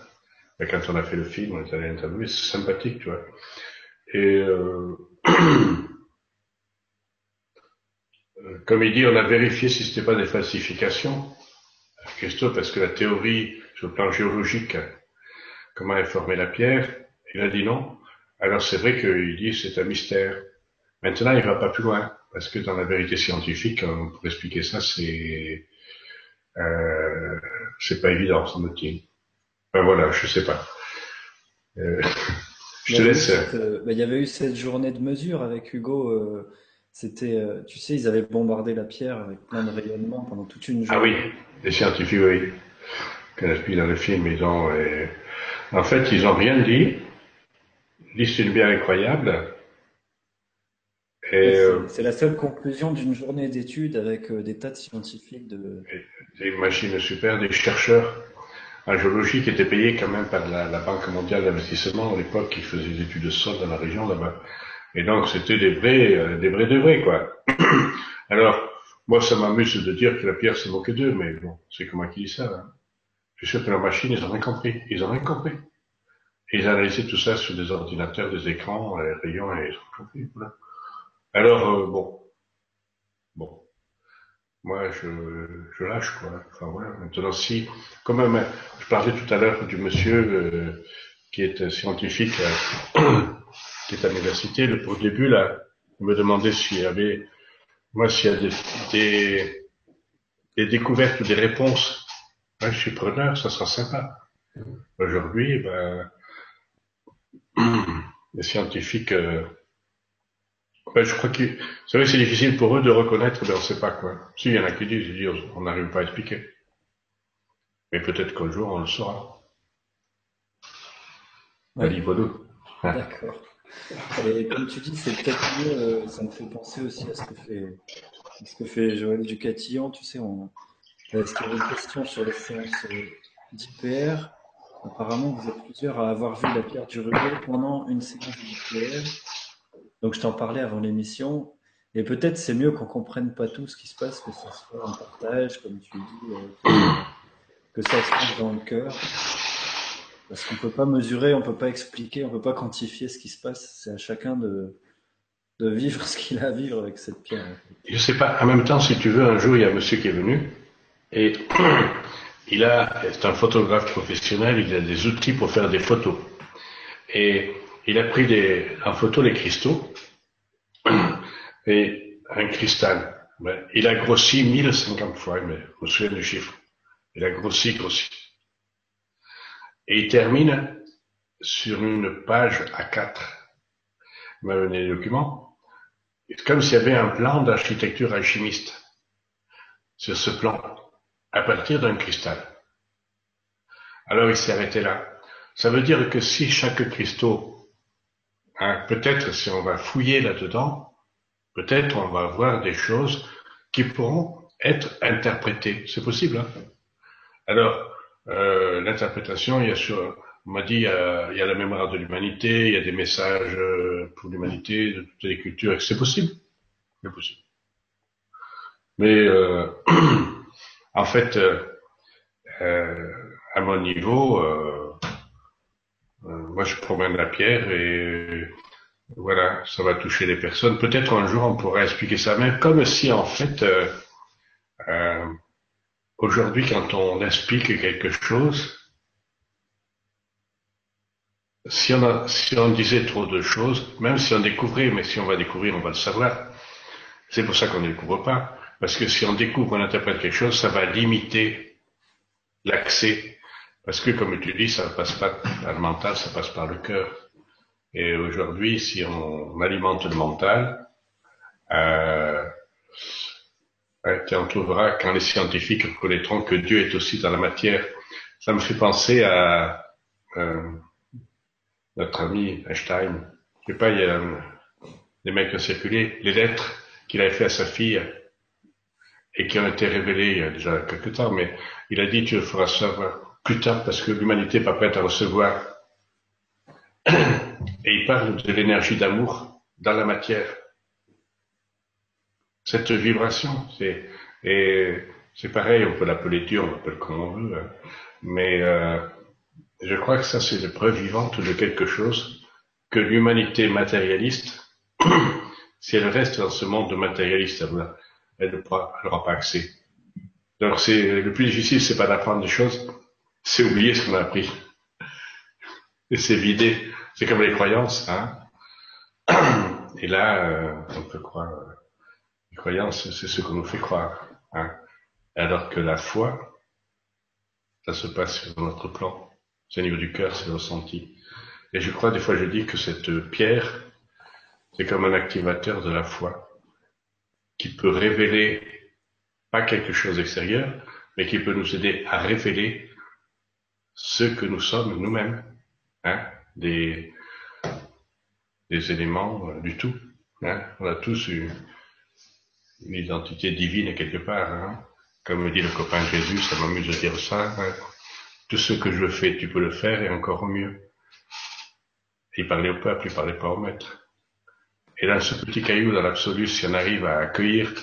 Et quand on a fait le film, on est allé l'interviewer, c'est sympathique, tu vois. Et euh, comme il dit, on a vérifié si c'était pas des falsifications. Christophe, parce que la théorie sur le plan géologique, comment est formée la pierre, il a dit non. Alors c'est vrai qu'il dit c'est un mystère. Maintenant, il va pas plus loin, parce que dans la vérité scientifique, pour expliquer ça, c'est euh, c'est pas évident, semble-t-il. Ben voilà, je sais pas. Euh, je te laisse. Cette, euh, bah, il y avait eu cette journée de mesure avec Hugo. Euh, c'était, euh, tu sais, ils avaient bombardé la pierre avec plein de rayonnements pendant toute une journée. Ah oui, les scientifiques, oui. Qu'on explique dans le film, ils ont. en fait, ils ont rien dit. Ils disent c'est une bière incroyable. C'est la seule conclusion d'une journée d'études avec euh, des tas de scientifiques de. des machines super, des chercheurs en géologie qui étaient payés quand même par la, Banque mondiale d'investissement à l'époque qui faisaient des études de sol dans la région là-bas. Et donc c'était des vrais, euh, des vrais de vrais quoi. Alors moi ça m'amuse de dire que la pierre se moque d'eux, mais bon, c'est comment qui dit ça. Hein. Je suis sûr que la machine ils ont rien compris, ils ont rien compris. Et ils analysaient tout ça sur des ordinateurs, des écrans, les rayons et ils ont compris. Voilà. Alors euh, bon, bon. Moi, je, lâche, quoi. Enfin, voilà. Maintenant, si, comme même, je parlais tout à l'heure du monsieur euh, qui est scientifique, qui est à l'université, le, au début, là, il me demandait s'il y avait, moi, s'il y a des, découvertes ou des réponses. Moi, je suis preneur, ça sera sympa. Aujourd'hui, ben, les scientifiques, euh, ben, je crois que, c'est vrai que c'est difficile pour eux de reconnaître, mais on sait pas quoi. S'il y en a qui disent, ils disent, on n'arrive pas à expliquer. Mais peut-être qu'un jour, on le saura. À Ouais, niveau 2. d'accord. Et comme tu dis, c'est peut-être mieux. euh, ça me fait penser aussi à ce que fait, ce que fait Joël Ducatillon. Tu sais, on, est-ce qu'il y avait une question sur les séances euh, d'IPR? Apparemment, vous êtes plusieurs à avoir vu la pierre du Ruel pendant une séance d'IPR. Donc, je t'en parlais avant l'émission. Et peut-être c'est mieux qu'on comprenne pas tout ce qui se passe, que ça soit un partage, comme tu dis, euh, que, ça se passe dans le cœur. Parce qu'on peut pas mesurer, on peut pas expliquer, on peut pas quantifier ce qui se passe. C'est à chacun de, vivre ce qu'il a à vivre avec cette pierre. Je sais pas, en même temps, si tu veux, un jour, il y a un monsieur qui est venu, et il a, c'est un photographe professionnel, il a des outils pour faire des photos. Et il a pris des, en photo les cristaux, et un cristal. Il a grossi 1050 fois, mais je me souviens du chiffre. Il a grossi, grossi. Et il termine sur une page A4. Il m'a donné les documents. C'est comme s'il y avait un plan d'architecture alchimiste sur ce plan, à partir d'un cristal. Alors il s'est arrêté là. Ça veut dire que si chaque cristaux, hein, peut-être si on va fouiller là-dedans, peut-être on va voir des choses qui pourront être interprétées. C'est possible. Hein Alors, euh, l'interprétation, il y a sur, on m'a dit, il y, a, la mémoire de l'humanité, il y a des messages euh, pour l'humanité, de toutes les cultures. C'est possible. C'est possible. Mais euh, en fait, euh, euh, à mon niveau, euh, moi je promène la pierre et voilà, ça va toucher les personnes. Peut-être un jour on pourra expliquer ça, même comme si en fait, euh, euh, aujourd'hui quand on explique quelque chose, si on, a, si on disait trop de choses, même si on découvrait, mais si on va découvrir, on va le savoir, C'est pour ça qu'on ne découvre pas. Parce que si on découvre, on interprète quelque chose, ça va limiter l'accès. Parce que, comme tu dis, ça passe pas par le mental, ça passe par le cœur. Et aujourd'hui, si on alimente le mental, euh, on trouvera quand les scientifiques reconnaîtront que Dieu est aussi dans la matière. Ça me fait penser à euh, notre ami Einstein. Je sais pas, il y a des mecs qui ont circulé, les lettres qu'il avait fait à sa fille et qui ont été révélées il y a déjà quelques temps, mais il a dit tu le feras savoir plus tard parce que l'humanité n'est pas prête à recevoir. Et il parle de l'énergie d'amour dans la matière. Cette vibration, c'est c'est pareil, on peut l'appeler Dieu, on l'appelle comme on veut, hein. mais euh, je crois que ça c'est la preuve vivante de quelque chose que l'humanité matérialiste, si elle reste dans ce monde matérialiste, elle n'aura pas accès. Donc c'est le plus difficile, c'est pas d'apprendre des choses, c'est oublier ce qu'on a appris. Et c'est vider. C'est comme les croyances, hein. Et là, euh, on peut croire. Euh, les croyances, c'est ce qu'on nous fait croire. Hein. Alors que la foi, ça se passe sur notre plan. C'est au niveau du cœur, c'est ressenti. Et je crois, des fois, je dis que cette pierre, c'est comme un activateur de la foi, qui peut révéler pas quelque chose d'extérieur, mais qui peut nous aider à révéler ce que nous sommes nous-mêmes, hein, des, des éléments euh, du tout. Hein. On a tous une, une identité divine quelque part. Hein. Comme me dit le copain Jésus, ça m'amuse de dire ça. Hein. Tout ce que je fais, tu peux le faire et encore mieux. Il parlait au peuple, il parlait pas au maître. Et dans ce petit caillou, dans l'absolu, si on arrive à accueillir,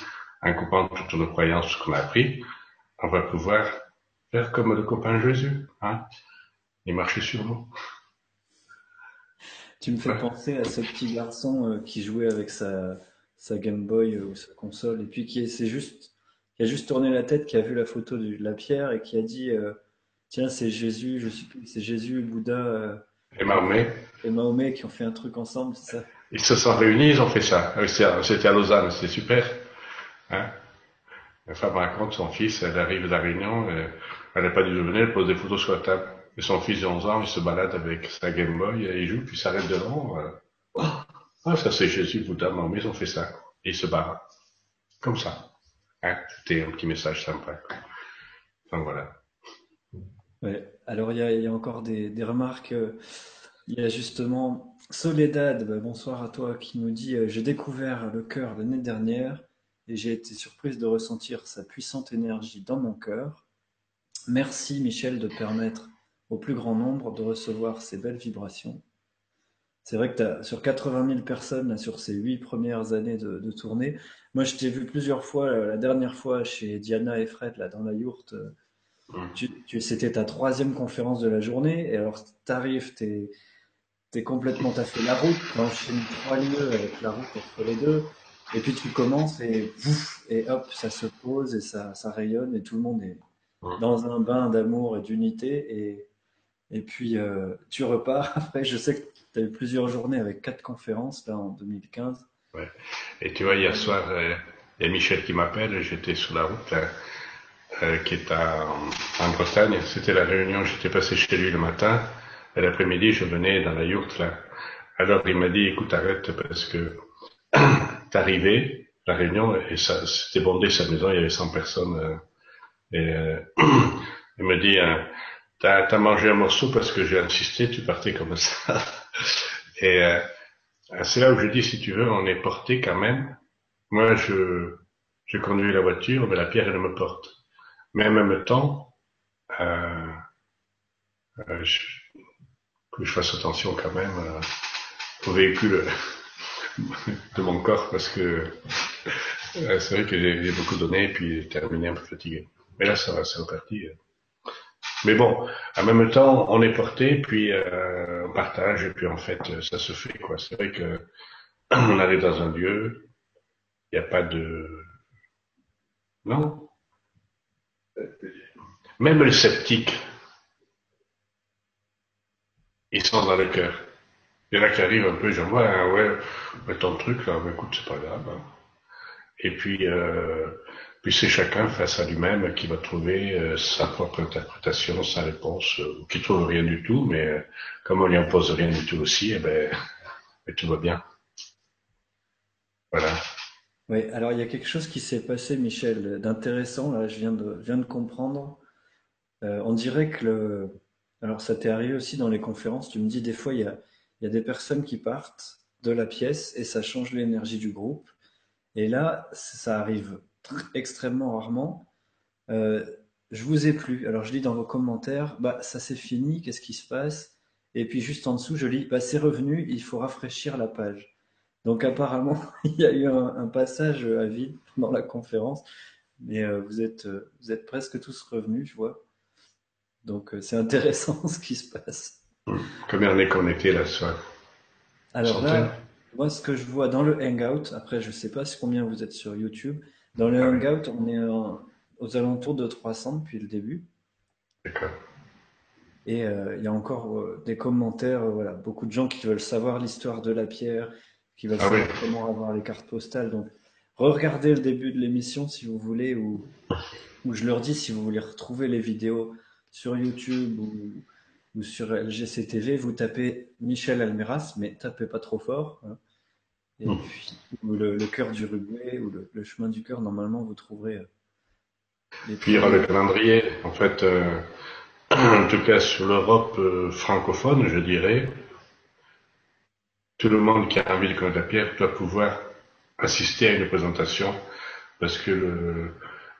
en coupant toutes nos croyances, ce qu'on a appris, on va pouvoir faire comme le copain Jésus, hein, et marcher sur nous. Tu me fais penser à ce petit garçon euh, qui jouait avec sa, sa Game Boy euh, ou sa console, et puis qui s'est juste, qui a juste tourné la tête, qui a vu la photo de la pierre et qui a dit euh, Tiens, c'est Jésus, je suis, c'est Jésus, Bouddha et Mahomet. Et Mahomet qui ont fait un truc ensemble, c'est ça? Ils se sont réunis, ils ont fait ça. C'était à Lausanne, c'était super. Hein la femme raconte son fils, elle arrive de la réunion, elle n'a pas dû venir, elle pose des photos sur la table. Et son fils de 11 ans, il se balade avec sa Game Boy, et il joue, puis s'arrête devant. Ah, ça c'est Jésus, Bouddha, mais ils ont fait ça. Et ils se barrent. Comme ça. Hein C'était un petit message sympa. Enfin voilà. Alors il y a, encore des, remarques. Il y a justement Soledad, bah, bonsoir à toi, qui nous dit euh, J'ai découvert le cœur l'année dernière et j'ai été surprise de ressentir sa puissante énergie dans mon cœur. Merci Michel de permettre au plus grand nombre de recevoir ces belles vibrations. C'est vrai que as, sur 80 000 personnes, là, sur ces huit premières années de, de tournée, moi je t'ai vu plusieurs fois, euh, la dernière fois chez Diana et Fred, là, dans la yourte, euh, tu, tu, c'était ta troisième conférence de la journée, et alors t'arrives, t'es es complètement, t'as fait la route, t'enchaînes trois lieux avec la route entre les deux, et puis tu commences et pouf, et hop, ça se pose et ça, ça rayonne, et tout le monde est dans un bain d'amour et d'unité, et, et puis euh, tu repars. Après, je sais que tu as eu plusieurs journées avec quatre conférences là en 2015. Ouais. Et tu vois, hier soir, euh, il y a Michel qui m'appelle, j'étais sur la route, euh, qui est à, en Bretagne. C'était la réunion, j'étais passé chez lui le matin, et l'après-midi, je venais dans la yourte là. Alors il m'a dit, écoute, arrête, parce que arrivé, la réunion, et ça, c'était bondé sa maison, il y avait 100 personnes. Euh, et euh, il me dit, euh, t'as as mangé un morceau parce que j'ai insisté, tu partais comme ça. Et euh, c'est là où je dis, si tu veux, on est porté quand même. Moi, je, je conduis la voiture, mais la pierre, elle me porte. Mais en même temps, euh, euh, je, que je fasse attention quand même euh, au véhicule de mon corps, parce que c'est vrai que j'ai beaucoup donné et puis terminé un peu fatigué. Mais là, ça va, c'est reparti. Mais bon, en même temps, on est porté, puis euh, on partage, et puis en fait, ça se fait. quoi. C'est vrai que on arrive dans un lieu, il n'y a pas de... Non? Même les sceptiques, ils sont dans le cœur. Il y en a qui arrivent un peu, j'en vois, hein, ouais, ton truc là, écoute, c'est pas grave. Hein. Et puis, euh, puis c'est chacun face à lui-même qui va trouver euh, sa propre interprétation, sa réponse, euh, ou qui trouve rien du tout, mais euh, comme on lui impose rien du tout aussi, eh ben, ben, tout va bien. Voilà. Oui, alors il y a quelque chose qui s'est passé, Michel, d'intéressant, là, je viens de, comprendre. on dirait que le... Alors ça t'est arrivé aussi dans les conférences, tu me dis des fois, il y a des personnes qui partent de la pièce et ça change l'énergie du groupe. Et là, ça arrive extrêmement rarement. Euh, je vous ai plu. Alors je lis dans vos commentaires, bah ça c'est fini, qu'est-ce qui se passe? Et puis juste en dessous, je lis, bah c'est revenu, il faut rafraîchir la page. Donc apparemment, il y a eu un, passage à vide dans la conférence, mais euh, vous êtes euh, vous êtes presque tous revenus, je vois. Donc c'est intéressant ce qui se passe. Combien on est connecté là ce soir Alors là, moi ce que je vois dans le Hangout, après je sais pas combien vous êtes sur YouTube, dans le Hangout, on est aux alentours de 300 depuis le début. D'accord. Et euh, il y a encore euh, des commentaires, euh, voilà, beaucoup de gens qui veulent savoir l'histoire de la pierre, qui veulent ah savoir comment avoir les cartes postales. Donc, re-regardez le début de l'émission si vous voulez, ou, je leur dis si vous voulez retrouver les vidéos sur YouTube ou, sur LGCTV, vous tapez Michel Almeras, mais tapez pas trop fort. Hein. Et hmm. puis, le, le cœur du Uruguay ou le, chemin du cœur, normalement, vous trouverez. Euh, puis il y aura le calendrier. En fait, euh, en tout cas sur l'Europe euh, francophone, je dirais, tout le monde qui a envie de connaître la pierre doit pouvoir assister à une présentation parce que le,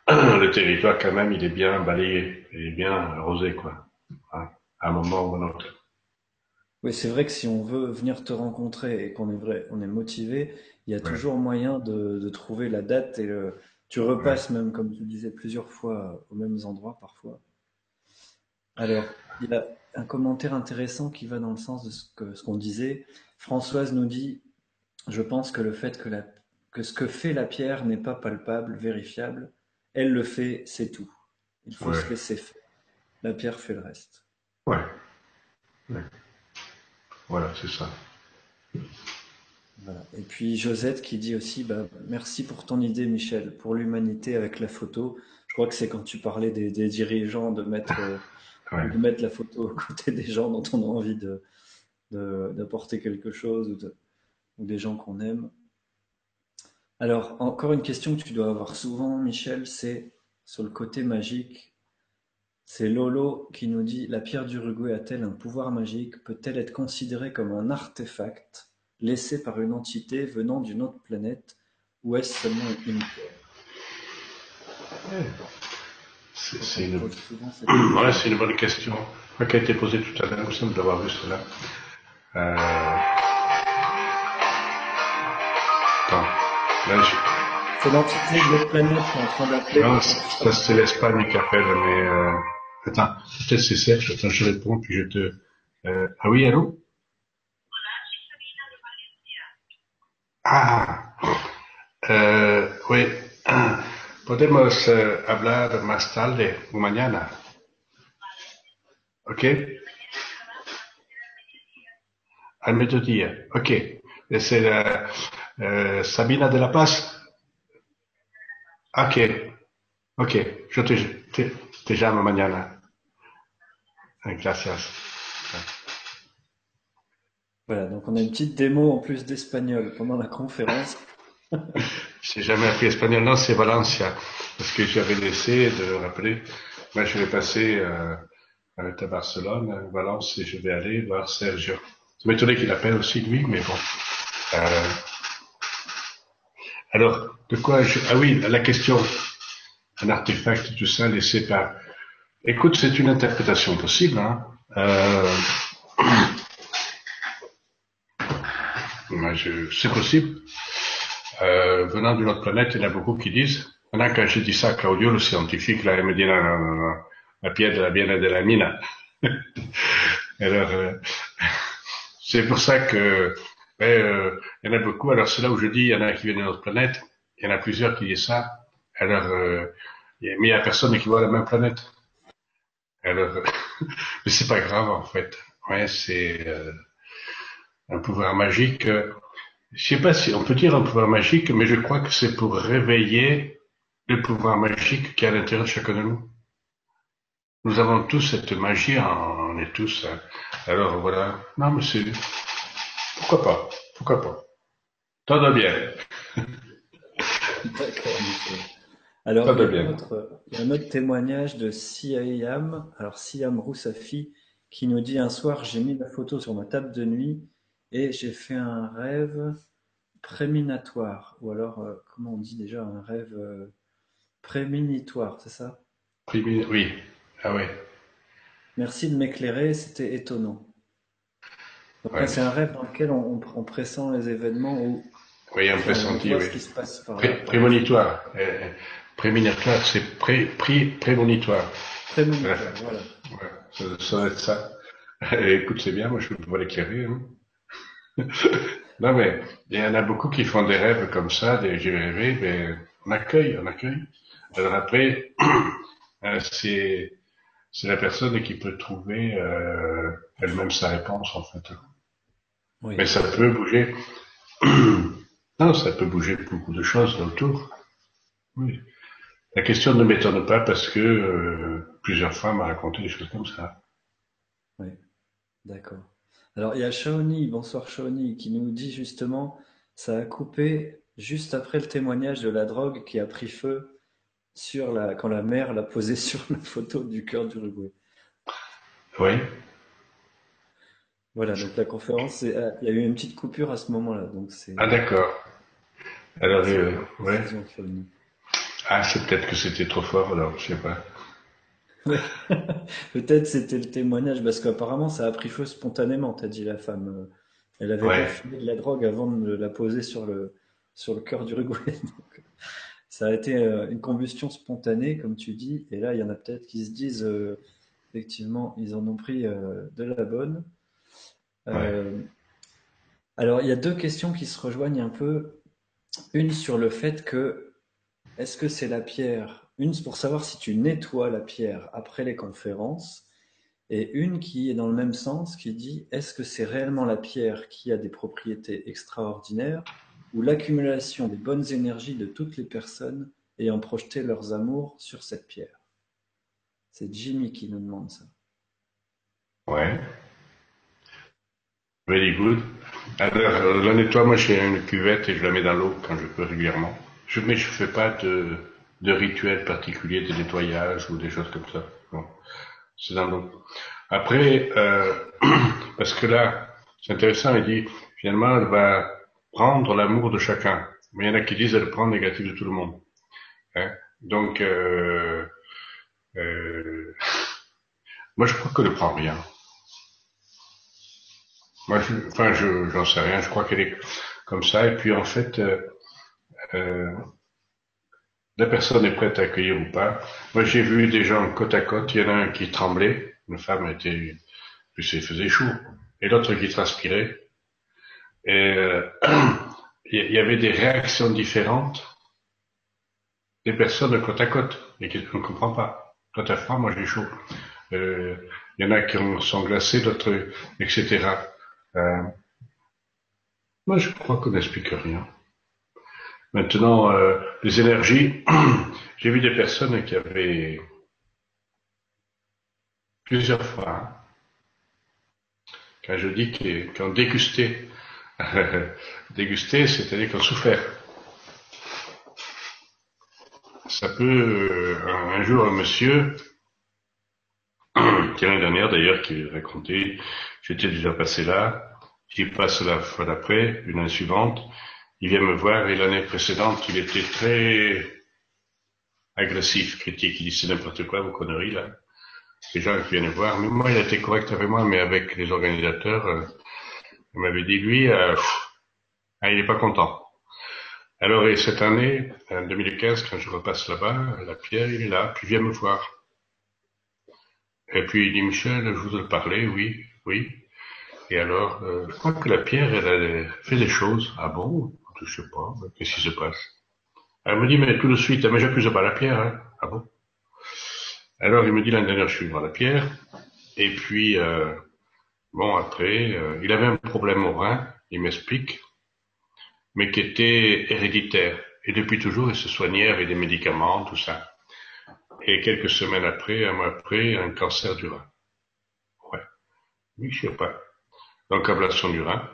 le territoire, quand même, il est bien balayé, il est bien arrosé, quoi, à un moment ou à un autre. Oui, c'est vrai que si on veut venir te rencontrer et qu'on est vrai, on est motivé, il y a toujours moyen de, trouver la date et le, tu repasses même, comme tu disais, plusieurs fois aux mêmes endroits parfois. Alors, il y a un commentaire intéressant qui va dans le sens de ce que ce qu'on disait. Françoise nous dit, je pense que le fait que, la, que ce que fait la pierre n'est pas palpable, vérifiable, elle le fait, c'est tout. Il faut se laisser faire. La pierre fait le reste. Ouais. ouais. Voilà, c'est ça. Et puis Josette qui dit aussi bah, merci pour ton idée, Michel, pour l'humanité avec la photo. Je crois que c'est quand tu parlais des, dirigeants de mettre, euh, de mettre la photo à côté des gens dont on a envie de, d'apporter quelque chose ou, ou des gens qu'on aime. Alors, encore une question que tu dois avoir souvent, Michel, c'est sur le côté magique c'est Lolo qui nous dit La pierre d'Uruguay a-t-elle un pouvoir magique? Peut-elle être considérée comme un artefact laissé par une entité venant d'une autre planète Ou est-ce seulement une pierre? C'est une... bonne question. Qui a été posée tout à l'heure, il me d'avoir vu cela. Euh... Attends, C'est l'entité de l'autre planète qui est en train d'appeler. Non, ça c'est l'Espagne qui appelle, mais euh, Attends, peut-être c'est Serge, attends, je réponds, puis je te... Euh, ah oui, allô? Ah, euh, oui. Podemos uh, hablar más tarde o mañana. ¿Ok? Al mediodía. Ok. C'est euh, Sabina de la Paz. Ok. Ok. Je te, te, te llamo mañana. Gracias. Voilà, donc on a une petite démo en plus d'espagnol pendant la conférence. J'ai jamais appris espagnol, non, c'est Valencia, parce que j'avais laissé de rappeler. Moi, je vais passer euh, à Barcelone, Valence, et je vais aller voir Sergio. Ça m'étonnait qu'il appelle aussi lui, mais bon. Euh, alors, de quoi je... Ah oui, la question. Un artefact, tout ça, laissé par Écoute, c'est une interprétation possible. Hein. Euh... c'est possible. Euh, venant d'une autre planète, il y en a beaucoup qui disent. Maintenant, quand je dis ça à Claudio, le scientifique, là, il me dit non, non, non, non. la pierre de la bienne de la mine. Alors, euh, c'est pour ça que euh, il y en a beaucoup. Alors, c'est là où je dis, il y en a qui viennent d'une autre planète. Il y en a plusieurs qui disent ça. Alors, euh, mais il n'y a personne qui voit la même planète. Alors, mais c'est pas grave en fait. Ouais, c'est euh, un pouvoir magique. Je sais pas si on peut dire un pouvoir magique, mais je crois que c'est pour réveiller le pouvoir magique qui est à l'intérieur de chacun de nous. Nous avons tous cette magie, on est tous. Hein. Alors voilà. Non, mais c'est. Pourquoi pas? Pourquoi pas? Tant de bien. D'accord. Alors, il y, a un autre, témoignage de Siam. Alors, Siam Roussafi, qui nous dit un soir, j'ai mis la photo sur ma table de nuit et j'ai fait un rêve préminatoire. Ou alors, euh, comment on dit déjà un rêve euh, préminitoire, c'est ça? Oui. Ah ouais. Merci de m'éclairer, c'était étonnant. C'est un rêve dans lequel on, pressent les événements où oui, un pressenti, oui. Se passe prémonitoire. Euh, prémonitoire, c'est pré, pré, prémonitoire. Prémonitoire, voilà. Ouais, ça, doit être ça. Écoute, c'est bien, moi je peux pas l'éclairer. Hein. non mais, il y en a beaucoup qui font des rêves comme ça, des j'ai rêvé, mais on accueille, on accueille. Alors après, euh, c'est c'est la personne qui peut trouver euh, elle-même sa réponse en fait. Oui. Mais ça peut bouger. Non, ça peut bouger beaucoup de choses autour. Oui. La question ne m'étonne pas parce que euh, plusieurs fois m'a raconté des choses comme ça. Oui, d'accord. Alors il y a Shaoni, bonsoir Shaoni, qui nous dit justement, ça a coupé juste après le témoignage de la drogue qui a pris feu sur la, quand la mère l'a posé sur la photo du cœur d'Uruguay. Oui. Voilà, donc la conférence, euh, il y a eu une petite coupure à ce moment-là. Donc c'est. Ah d'accord. Alors, euh, ouais. Ah, c'est peut-être que c'était trop fort, alors, je sais pas. peut-être c'était le témoignage, parce qu'apparemment ça a pris feu spontanément, t'as dit la femme. Elle avait fumé de la drogue avant de la poser sur le, sur le cœur du Uruguay. ça a été euh, une combustion spontanée, comme tu dis, et là il y en a peut-être qui se disent, effectivement, ils en ont pris de la bonne. Euh, alors, il y a deux questions qui se rejoignent un peu. Une sur le fait que, est-ce que c'est la pierre? Une pour savoir si tu nettoies la pierre après les conférences. Et une qui est dans le même sens, qui dit, est-ce que c'est réellement la pierre qui a des propriétés extraordinaires ou l'accumulation des bonnes énergies de toutes les personnes ayant projeté leurs amours sur cette pierre? C'est Jimmy qui nous demande ça. Ouais. Very good. Alors, euh, la nettoie, moi j'ai une cuvette et je la mets dans l'eau quand je peux régulièrement. Je, mais je fais pas de, de rituel particulier de nettoyage ou des choses comme ça. Non. C'est dans l'eau. Après, euh, parce que là, c'est intéressant, il dit, finalement, elle va prendre l'amour de chacun. Mais il y en a qui disent, elle prend le négatif de tout le monde. Hein Donc, euh, euh, moi je crois qu'elle ne prend rien. Moi, je, enfin, je, j'en sais rien. Je crois qu'elle est comme ça. Et puis, en fait, euh, euh, la personne est prête à accueillir ou pas. Moi, j'ai vu des gens côte à côte. Il y en a un qui tremblait. Une femme était, puis il faisait chaud. Et l'autre qui transpirait. Et euh, il y avait des réactions différentes des personnes côte à côte et qui ne comprend pas. Toi, t'as froid, moi j'ai chaud. Euh, il y en a qui sont glacés, d'autres, etc. Euh, moi, je crois qu'on n'explique rien. Maintenant, euh, les énergies, j'ai vu des personnes qui avaient plusieurs fois, hein, quand je dis qu'ils ont dégusté, dégusté, c'est-à-dire qu'ils ont. Ça peut, euh, un jour, un monsieur, qui l'année dernière d'ailleurs, qui racontait J'étais déjà passé là. J'y passe la fois d'après, une année suivante. Il vient me voir et l'année précédente, il était très agressif, critique. Il c'est n'importe quoi, vos conneries là. Les gens qui viennent voir. Mais moi, il été correct avec moi, mais avec les organisateurs, euh, il m'avait dit lui, euh, ah, il n'est pas content. Alors, et cette année, en 2015, quand je repasse là-bas, la pierre, il est là, puis vient me voir. Et puis il dit, Michel, je voudrais parler, oui. Oui. Et alors, euh, je crois que la pierre, elle a fait des choses. Ah bon? Je sais pas. Qu'est-ce qui se passe? Elle me dit, mais tout de suite, mais j'accuse pas la pierre. Hein. Ah bon? Alors, il me dit, l'année dernière, je suis voir la pierre. Et puis, euh, bon, après, euh, il avait un problème au rein. Il m'explique. mais qui était héréditaire. Et depuis toujours, il se soignait avec des médicaments, tout ça. Et quelques semaines après, un mois après, un cancer du rein. Ouais. Oui, je sais pas. Donc, ablation du rein.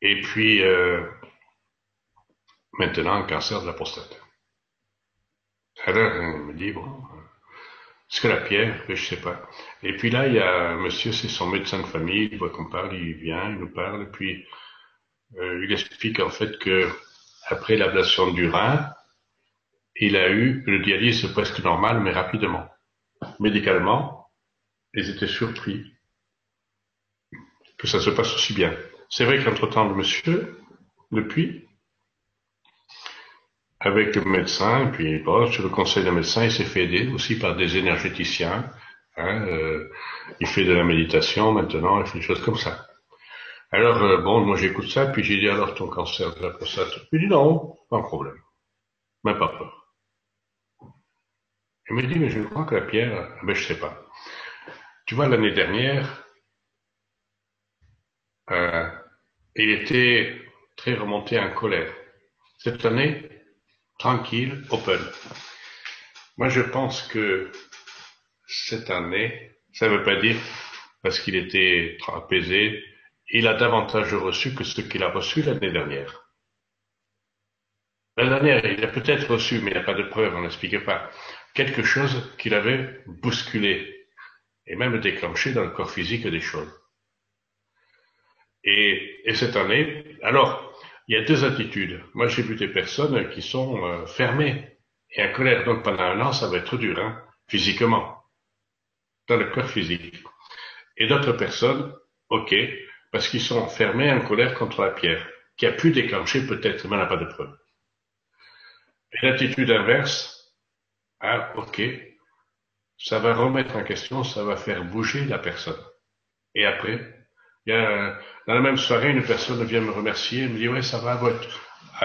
Et puis, euh, maintenant, un cancer de la prostate. Alors, il me dit, bon, est-ce que la pierre, je sais pas. Et puis là, il y a un monsieur, c'est son médecin de famille, il voit qu'on parle, il vient, il nous parle, puis euh, il explique en fait que après l'ablation du rein, il a eu le dialyse presque normal, mais rapidement. Médicalement, ils étaient surpris que ça se passe aussi bien. C'est vrai qu'entre-temps, le monsieur, depuis, avec le médecin, puis bon, sur le conseil d'un médecin, il s'est fait aider aussi par des énergéticiens. Hein, euh, il fait de la méditation maintenant, il fait des choses comme ça. Alors, euh, bon, moi j'écoute ça, puis j'ai dit alors ton cancer de la prostate. Il dit non, pas un problème. Même pas peur. Il me dit, mais je crois que la pierre, ah ben je sais pas. Tu vois, l'année dernière, euh, il était très remonté en colère. Cette année, tranquille, open. Moi, je pense que cette année, ça ne veut pas dire parce qu'il était apaisé, il a davantage reçu que ce qu'il a reçu l'année dernière. L'année dernière, il a peut-être reçu, mais il n'y a pas de preuve, on n'explique pas, quelque chose qu'il avait bousculé et même déclenché dans le corps physique des choses. Et, et cette année, alors, il y a deux attitudes. Moi, j'ai vu des personnes qui sont euh, fermées et en colère. Donc, pendant un an, ça va être dur, hein, physiquement, dans le corps physique. Et d'autres personnes, ok, parce qu'ils sont fermés en colère contre la pierre, qui a pu déclencher peut-être, mais on n'a pas de preuve. Et l'attitude inverse, ah, ok, ça va remettre en question, ça va faire bouger la personne. Et après, il y a, dans la même soirée, une personne vient me remercier, me dit, ouais, ça va, votre...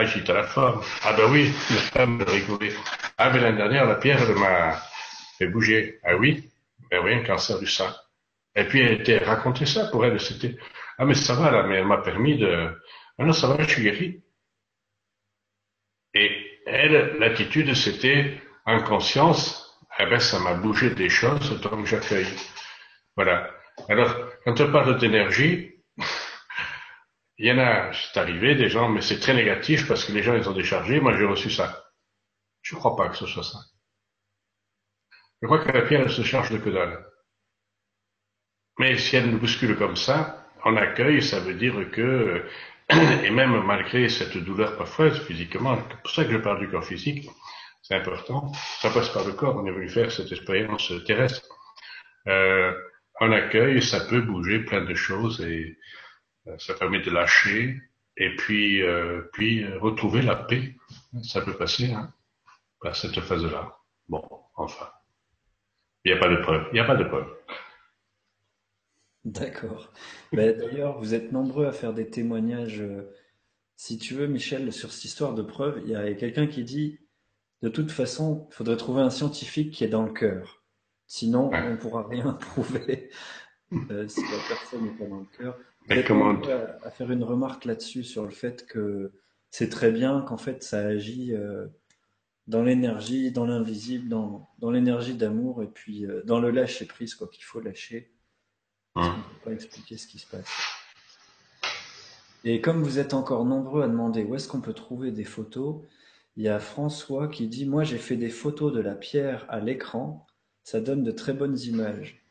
J'étais à la forme. Ah ben oui, la femme rigolait. Ah, mais l'année dernière, la pierre, elle m'a fait bouger. Ah oui? Ben oui, un cancer du sein. Et puis, elle était raconté ça pour elle, c'était, ah, mais ça va, là, mais elle m'a permis de, ah non, ça va, je suis guéri. Et elle, l'attitude, c'était, en conscience, eh ben, ça m'a bougé des choses, donc j'accueille. Voilà. Alors, quand on parle d'énergie, il y en a, c'est arrivé, des gens, mais c'est très négatif parce que les gens, ils ont déchargé. Moi, j'ai reçu ça. Je ne crois pas que ce soit ça. Je crois que la pierre, elle se charge de que dalle. Mais si elle nous bouscule comme ça, on accueille, ça veut dire que, et même malgré cette douleur parfois physiquement, c'est pour ça que je parle du corps physique, c'est important, ça passe par le corps, on est venu faire cette expérience terrestre. Euh, on accueille, ça peut bouger plein de choses et euh, ça permet de lâcher et puis, euh, puis euh, retrouver la paix. Ça peut passer hein, par cette phase-là. Bon, enfin. Il n'y a pas de preuve. Il n'y a pas de preuve. D'accord. D'ailleurs, vous êtes nombreux à faire des témoignages. Si tu veux, Michel, sur cette histoire de preuve, il y a quelqu'un qui dit, de toute façon, il faudrait trouver un scientifique qui est dans le cœur. Sinon, on ne pourra rien prouver euh, si la personne n'est pas dans le cœur. À, à faire une remarque là-dessus sur le fait que c'est très bien qu'en fait ça agit euh, dans l'énergie, dans l'invisible, dans, dans l'énergie d'amour et puis euh, dans le lâcher prise, quoi qu'il faut lâcher. On ne peut pas expliquer ce qui se passe. Et comme vous êtes encore nombreux à demander où est-ce qu'on peut trouver des photos, il y a François qui dit Moi j'ai fait des photos de la pierre à l'écran ça donne de très bonnes images.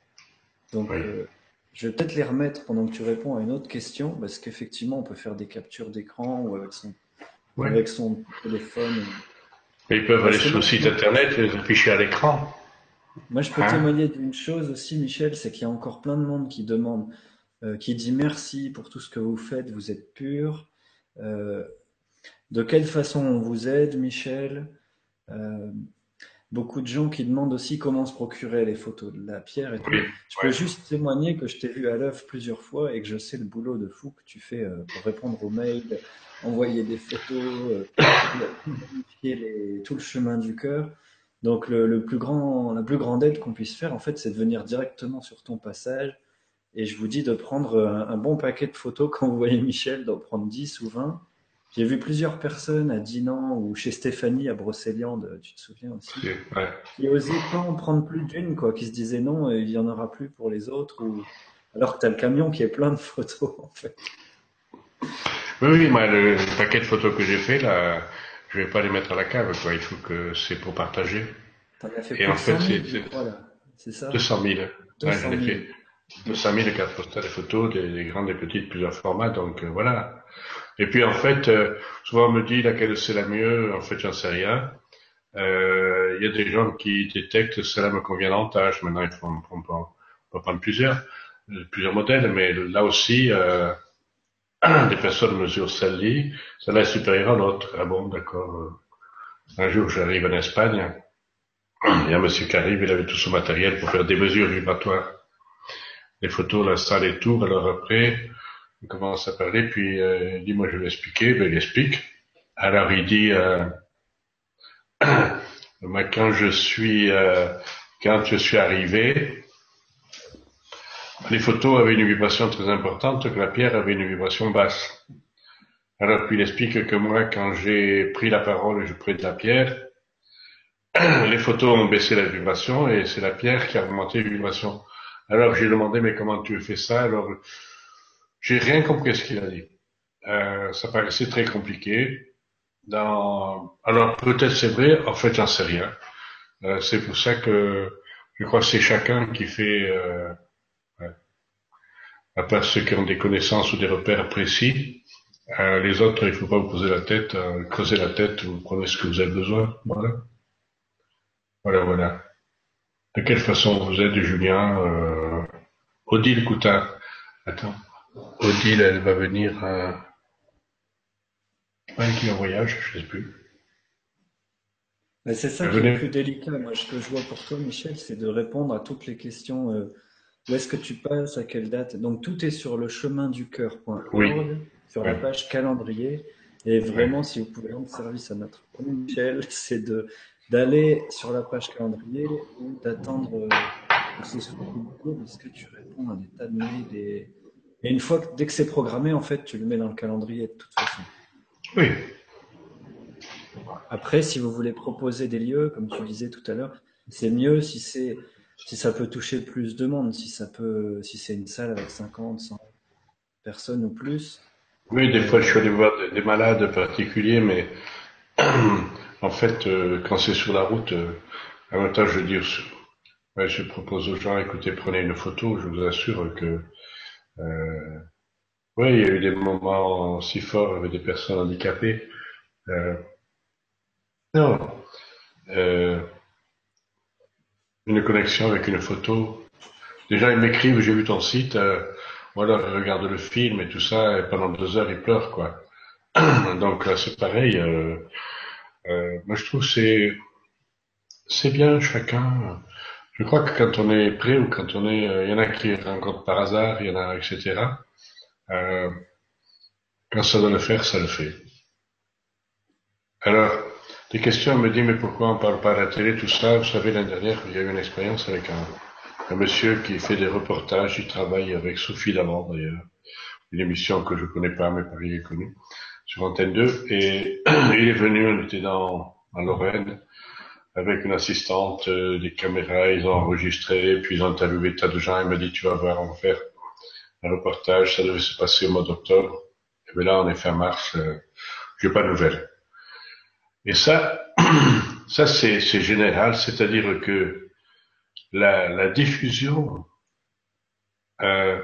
Donc, euh, je vais peut-être les remettre pendant que tu réponds à une autre question, parce qu'effectivement, on peut faire des captures d'écran ou avec son, avec son téléphone. ils peuvent aller sur le site internet et les afficher à l'écran. Moi, je peux hein témoigner d'une chose aussi, Michel, c'est qu'il y a encore plein de monde qui demande, euh, qui dit merci pour tout ce que vous faites, vous êtes pur. Euh, de quelle façon on vous aide, Michel? Beaucoup de gens qui demandent aussi comment se procurer les photos de la pierre et tout. je peux juste témoigner que je t'ai vu à l'œuvre plusieurs fois et que je sais le boulot de fou que tu fais euh, pour répondre aux mails, envoyer des photos, euh, tout le chemin du cœur. Donc le, plus grand, la plus grande aide qu'on puisse faire, en fait, c'est de venir directement sur ton passage Et je vous dis de prendre un, bon paquet de photos quand vous voyez Michel, d'en prendre 10 ou 20. J'ai vu plusieurs personnes à Dinan ou chez Stéphanie à Brocéliande, tu te souviens aussi, ouais. qui n'osaient pas en prendre plus d'une, quoi, qui se disaient non, il n'y en aura plus pour les autres. Ou... Alors que tu as le camion qui est plein de photos, en fait. Oui, oui, moi, le, paquet de photos que j'ai fait, là, je vais pas les mettre à la cave, quoi. Il faut que c'est pour partager. T'en as fait Et en fait, c'est ça 200 000. 200 000. fait 200 000 cartes postales et photos, des, grandes et petites, plusieurs formats, donc euh, voilà. Et puis en fait, euh, souvent on me dit laquelle c'est la mieux, en fait j'en sais rien. Euh, il y a des gens qui détectent celle-là me convient davantage. Maintenant, il faut, on, peut, prendre plusieurs, plusieurs modèles, mais là aussi, des personnes mesurent celle-là, celle-là est supérieure à l'autre. Ah bon, d'accord. Un jour, j'arrive en Espagne, il y a un monsieur qui arrive, il avait tout son matériel pour faire des mesures vibratoires. Les photos, la salle et tout, alors après, il commence à parler, puis euh, il dit, moi je vais l'expliquer, ben il explique. Alors il dit, euh, quand je suis, euh, quand je suis arrivé, les photos avaient une vibration très importante, que la pierre avait une vibration basse. Alors puis il explique que moi, quand j'ai pris la parole et je pris de la pierre, les photos ont baissé la vibration et c'est la pierre qui a augmenté la vibration. Alors j'ai demandé mais comment tu fais ça? Alors j'ai rien compris ce qu'il a dit. Euh, ça paraissait très compliqué. Dans... Alors peut-être c'est vrai, en fait j'en sais rien. Euh, c'est pour ça que je crois que c'est chacun qui fait euh, à part ceux qui ont des connaissances ou des repères précis. Euh, les autres, il ne faut pas vous poser la tête, euh, creuser la tête, vous prenez ce que vous avez besoin. Voilà. Voilà, voilà. De quelle façon vous êtes, Julien euh, Odile Coutard. Attends. Odile, elle va venir à... Pas qui en voyage, je ne sais plus. c'est ça qui est le plus délicat. Moi, ce que je vois pour toi, Michel, c'est de répondre à toutes les questions euh, où est-ce que tu passes À quelle date Donc tout est sur le chemin du cœur.org, oui. sur la page calendrier. Et vraiment, si vous pouvez rendre service à notre Michel, c'est de d'aller sur la page calendrier ou d'attendre euh, que ce que tu réponds à des tas de mails. Et, et une fois que dès que c'est programmé, en fait, tu le mets dans le calendrier de toute façon. Oui. Après, si vous voulez proposer des lieux, comme tu disais tout à l'heure, c'est mieux si c'est si ça peut toucher plus de monde, si ça peut, si c'est une salle avec 50, 100 personnes ou plus. Oui, des fois je suis allé voir des, malades particuliers, mais en fait, euh, quand c'est sur la route, euh, à même temps, je dis, je propose aux gens, écoutez, prenez une photo, je vous assure que, euh, oui, il y a eu des moments si forts avec des personnes handicapées. Euh, non. Euh, une connexion avec une photo. Déjà, ils m'écrivent, j'ai vu ton site, euh, voilà, ils regardent le film et tout ça, et pendant deux heures, ils pleurent, quoi. Donc là, c'est pareil. Euh, euh, moi, je trouve c'est c'est bien chacun. Je crois que quand on est prêt ou quand on est, euh, il y en a qui rencontrent par hasard, il y en a, etc. Euh, quand ça doit le faire, ça le fait. Alors, des questions, me dit, mais pourquoi on parle pas à la télé, tout ça? Vous savez, l'année dernière, il y a eu une expérience avec un, un, monsieur qui fait des reportages, il travaille avec Sophie Lavant, d'ailleurs. Une émission que je connais pas, mais Paris est connue, sur Antenne 2. Et il est venu, on était dans, en Lorraine, avec une assistante, euh, des caméras, ils ont enregistré, puis ils ont interviewé tas de gens, il m'a dit, tu vas voir, on va faire un reportage, ça devait se passer au mois d'octobre. Et bien là, on est fin mars, euh, j'ai pas de nouvelles. Et ça, ça c'est général, c'est-à-dire que la, la diffusion, euh,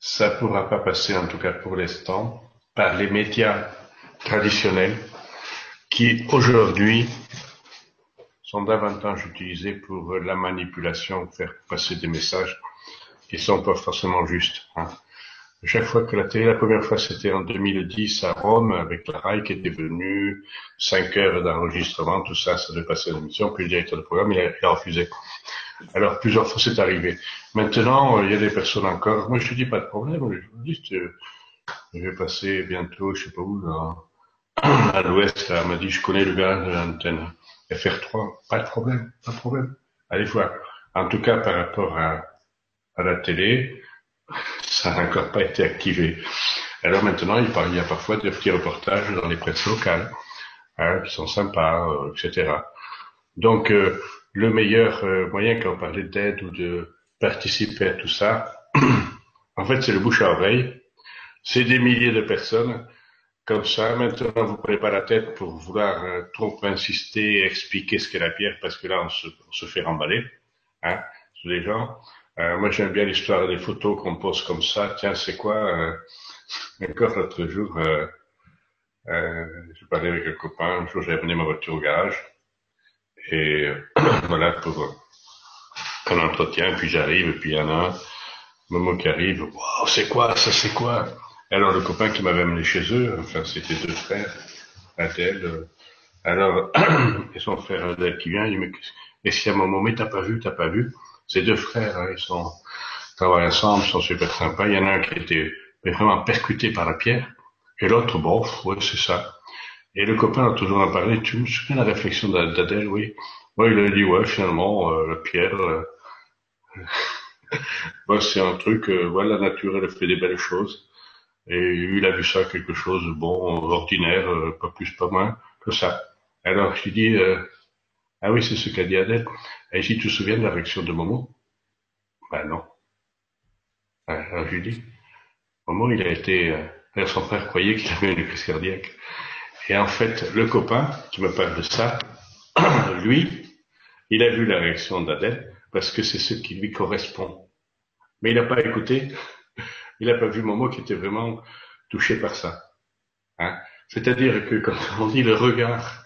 ça pourra pas passer, en tout cas pour l'instant, par les médias traditionnels qui aujourd'hui sont davantage utilisés pour la manipulation, faire passer des messages qui sont pas forcément justes. Hein. Chaque fois que la télé, la première fois c'était en 2010 à Rome avec la RAI qui était venue, 5 heures d'enregistrement, tout ça, ça devait passer à l'émission, puis le directeur de programme, il a, refusé. Alors plusieurs fois c'est arrivé. Maintenant, euh, il y a des personnes encore, moi je dis pas de problème, je dis, je vais passer bientôt, je sais pas où, à l'ouest, elle m'a dit, je connais le gars de l'antenne FR3, pas de problème, pas de problème, allez voir. En tout cas, par rapport à, la télé, ça n'a encore pas été activé. Alors maintenant, il y a parfois des petits reportages dans les presses locales, hein, qui sont sympas, euh, etc. Donc, euh, le meilleur euh, moyen quand on parlait d'aide ou de participer à tout ça, en fait, c'est le bouche à oreille. C'est des milliers de personnes comme ça. Maintenant, vous prenez pas la tête pour vouloir trop insister, expliquer ce qu'est la pierre, parce que là, on se, on se fait remballer. Hein, les gens. Euh, moi, j'aime bien l'histoire des photos qu'on pose comme ça. Tiens, c'est quoi euh, Encore l'autre jour, euh, euh, je parlais avec un copain. Un jour, j'avais amené ma voiture au garage. Et voilà, pour un entretien. Puis j'arrive, et puis il y en a un, moment qui arrive. Wow, c'est quoi ça C'est quoi? Alors, le copain qui m'avait amené chez eux, enfin, c'était deux frères, Adèle. Alors, et son frère Adèle qui vient, il dit, mais est-ce qu'il y a un moment, mais t'as pas vu, t'as pas vu ces deux frères, hein, ils sont travaillent ensemble, sont super sympas. Il y en a un qui était vraiment percuté par la pierre, et l'autre, bon, ouais, c'est ça. Et le copain a toujours en parlé. Tu me souviens de la réflexion d'Adèle, oui. Moi, il a dit, ouais, finalement, euh, la pierre, euh, c'est un truc, euh, voilà, la nature, elle fait des belles choses. Et il a vu ça quelque chose de bon, ordinaire, euh, pas plus, pas moins que ça. Alors, je lui dis, ah oui, c'est ce qu'a dit Adèle. Et si tu te souviens de la réaction de Momo? Ben non. Alors je lui dis, Momo, il a été... Euh, son frère croyait qu'il avait une crise cardiaque. Et en fait, le copain qui me parle de ça, lui, il a vu la réaction d'Adèle parce que c'est ce qui lui correspond. Mais il n'a pas écouté, il n'a pas vu Momo qui était vraiment touché par ça. Hein C'est-à-dire que, comme on dit, le regard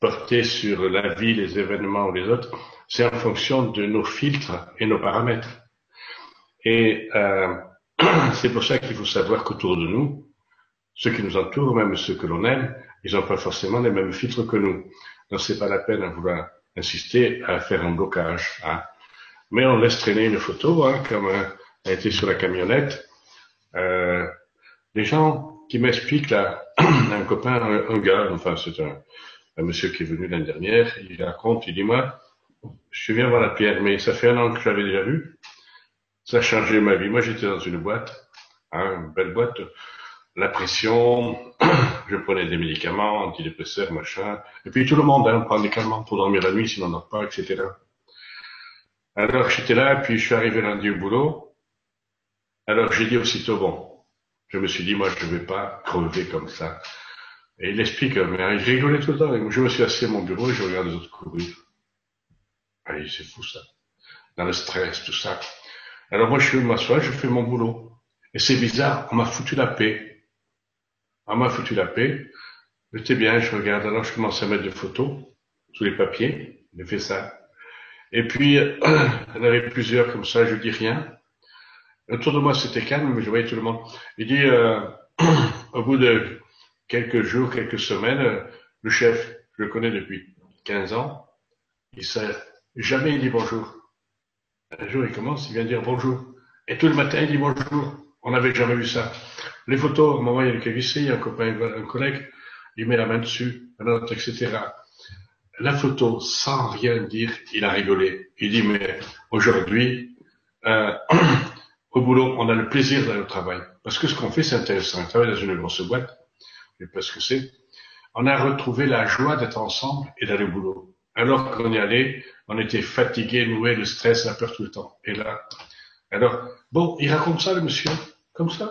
porté sur la vie, les événements ou les autres, c'est en fonction de nos filtres et nos paramètres. Et euh, c'est pour ça qu'il faut savoir qu'autour de nous, ceux qui nous entourent, même ceux que l'on aime, ils n'ont pas forcément les mêmes filtres que nous. Donc c'est pas la peine à vouloir insister à faire un blocage. Hein. Mais on laisse traîner une photo, hein, comme euh, a été sur la camionnette. Euh, les gens qui m'expliquent là, un copain, un, gars, enfin c'est un, un monsieur qui est venu l'année dernière, il raconte, il dit, moi, je viens voir la pierre, mais ça fait un an que je l'avais déjà vu. Ça a changé ma vie. Moi, j'étais dans une boîte, hein, une belle boîte. La pression, je prenais des médicaments, antidépresseurs, machin. Et puis tout le monde, hein, prend des calmants pour dormir la nuit, sinon on dort pas, etc. Alors j'étais là, puis je suis arrivé lundi au boulot. Alors j'ai dit aussitôt, bon, je me suis dit, moi, je ne vais pas crever comme ça. Et il explique, mais il rigolait tout le temps. Je me suis assis à mon bureau et je regarde les autres courir. Allez, c'est fou ça. Dans le stress, tout ça. Alors moi, je suis m'asseoir, je fais mon boulot. Et c'est bizarre, on m'a foutu la paix. On m'a foutu la paix. J'étais bien, je regarde. Alors je commence à mettre des photos sous les papiers. J'ai fait ça. Et puis, il y en avait plusieurs comme ça, je dis rien. Autour de moi, c'était calme, mais je voyais tout le monde. Il dit, euh, au bout de quelques jours, quelques semaines, le chef, je le connais depuis 15 ans, il sait jamais il dit bonjour. Un jour, il commence, il vient dire bonjour. Et tout le matin, il dit bonjour. On n'avait jamais vu ça. Les photos, où il y a le a un copain, un collègue, il met la main dessus, un autre, etc. La photo, sans rien dire, il a rigolé. Il dit, mais aujourd'hui, euh, au boulot, on a le plaisir d'aller au travail. Parce que ce qu'on fait, c'est intéressant. On travaille dans une grosse boîte parce que c'est, on a retrouvé la joie d'être ensemble et d'aller au boulot. Alors qu'on y allait, on était fatigué, noué, le stress, la peur tout le temps. Et là, alors, bon, il raconte ça, le monsieur, comme ça.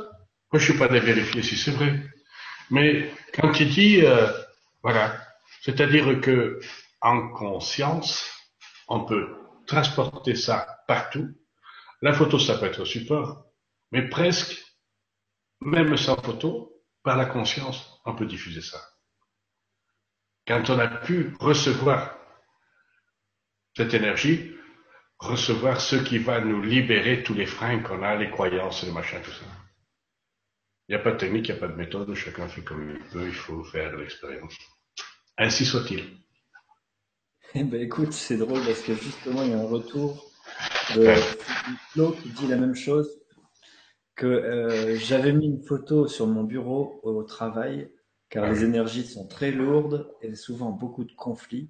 Moi, je suis pas allé vérifier si c'est vrai. Mais quand il dit, euh, voilà, c'est-à-dire que en conscience, on peut transporter ça partout. La photo, ça peut être support, mais presque, même sans photo, par la conscience, on peut diffuser ça. Quand on a pu recevoir cette énergie, recevoir ce qui va nous libérer tous les freins qu'on a, les croyances, les machins, tout ça. Il n'y a pas de technique, il n'y a pas de méthode, chacun fait comme il peut, il faut faire l'expérience. Ainsi soit-il. Eh ben écoute, c'est drôle parce que justement il y a un retour de Flo qui dit la même chose que euh, j'avais mis une photo sur mon bureau au travail car les énergies sont très lourdes et souvent beaucoup de conflits,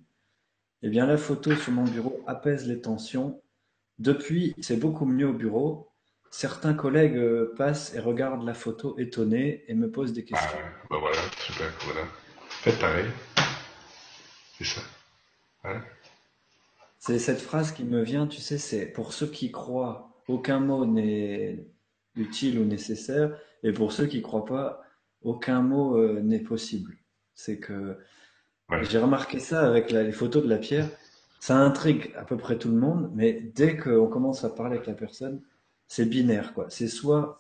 eh bien la photo sur mon bureau apaise les tensions. Depuis, c'est beaucoup mieux au bureau certains collègues euh, passent et regardent la photo étonnés et me posent des Ah, questions. ben voilà, super, voilà. Faites pareil. C'est ça. Hein C'est cette phrase qui me vient, tu sais, c'est pour ceux qui croient, aucun mot n'est utile ou nécessaire, et pour ceux qui croient pas, aucun mot euh, n'est possible. C'est que Ouais. j'ai remarqué ça avec la- les photos de la pierre, ça intrigue à peu près tout le monde, mais dès qu'on commence à parler avec la personne, c'est binaire, quoi. C'est soit,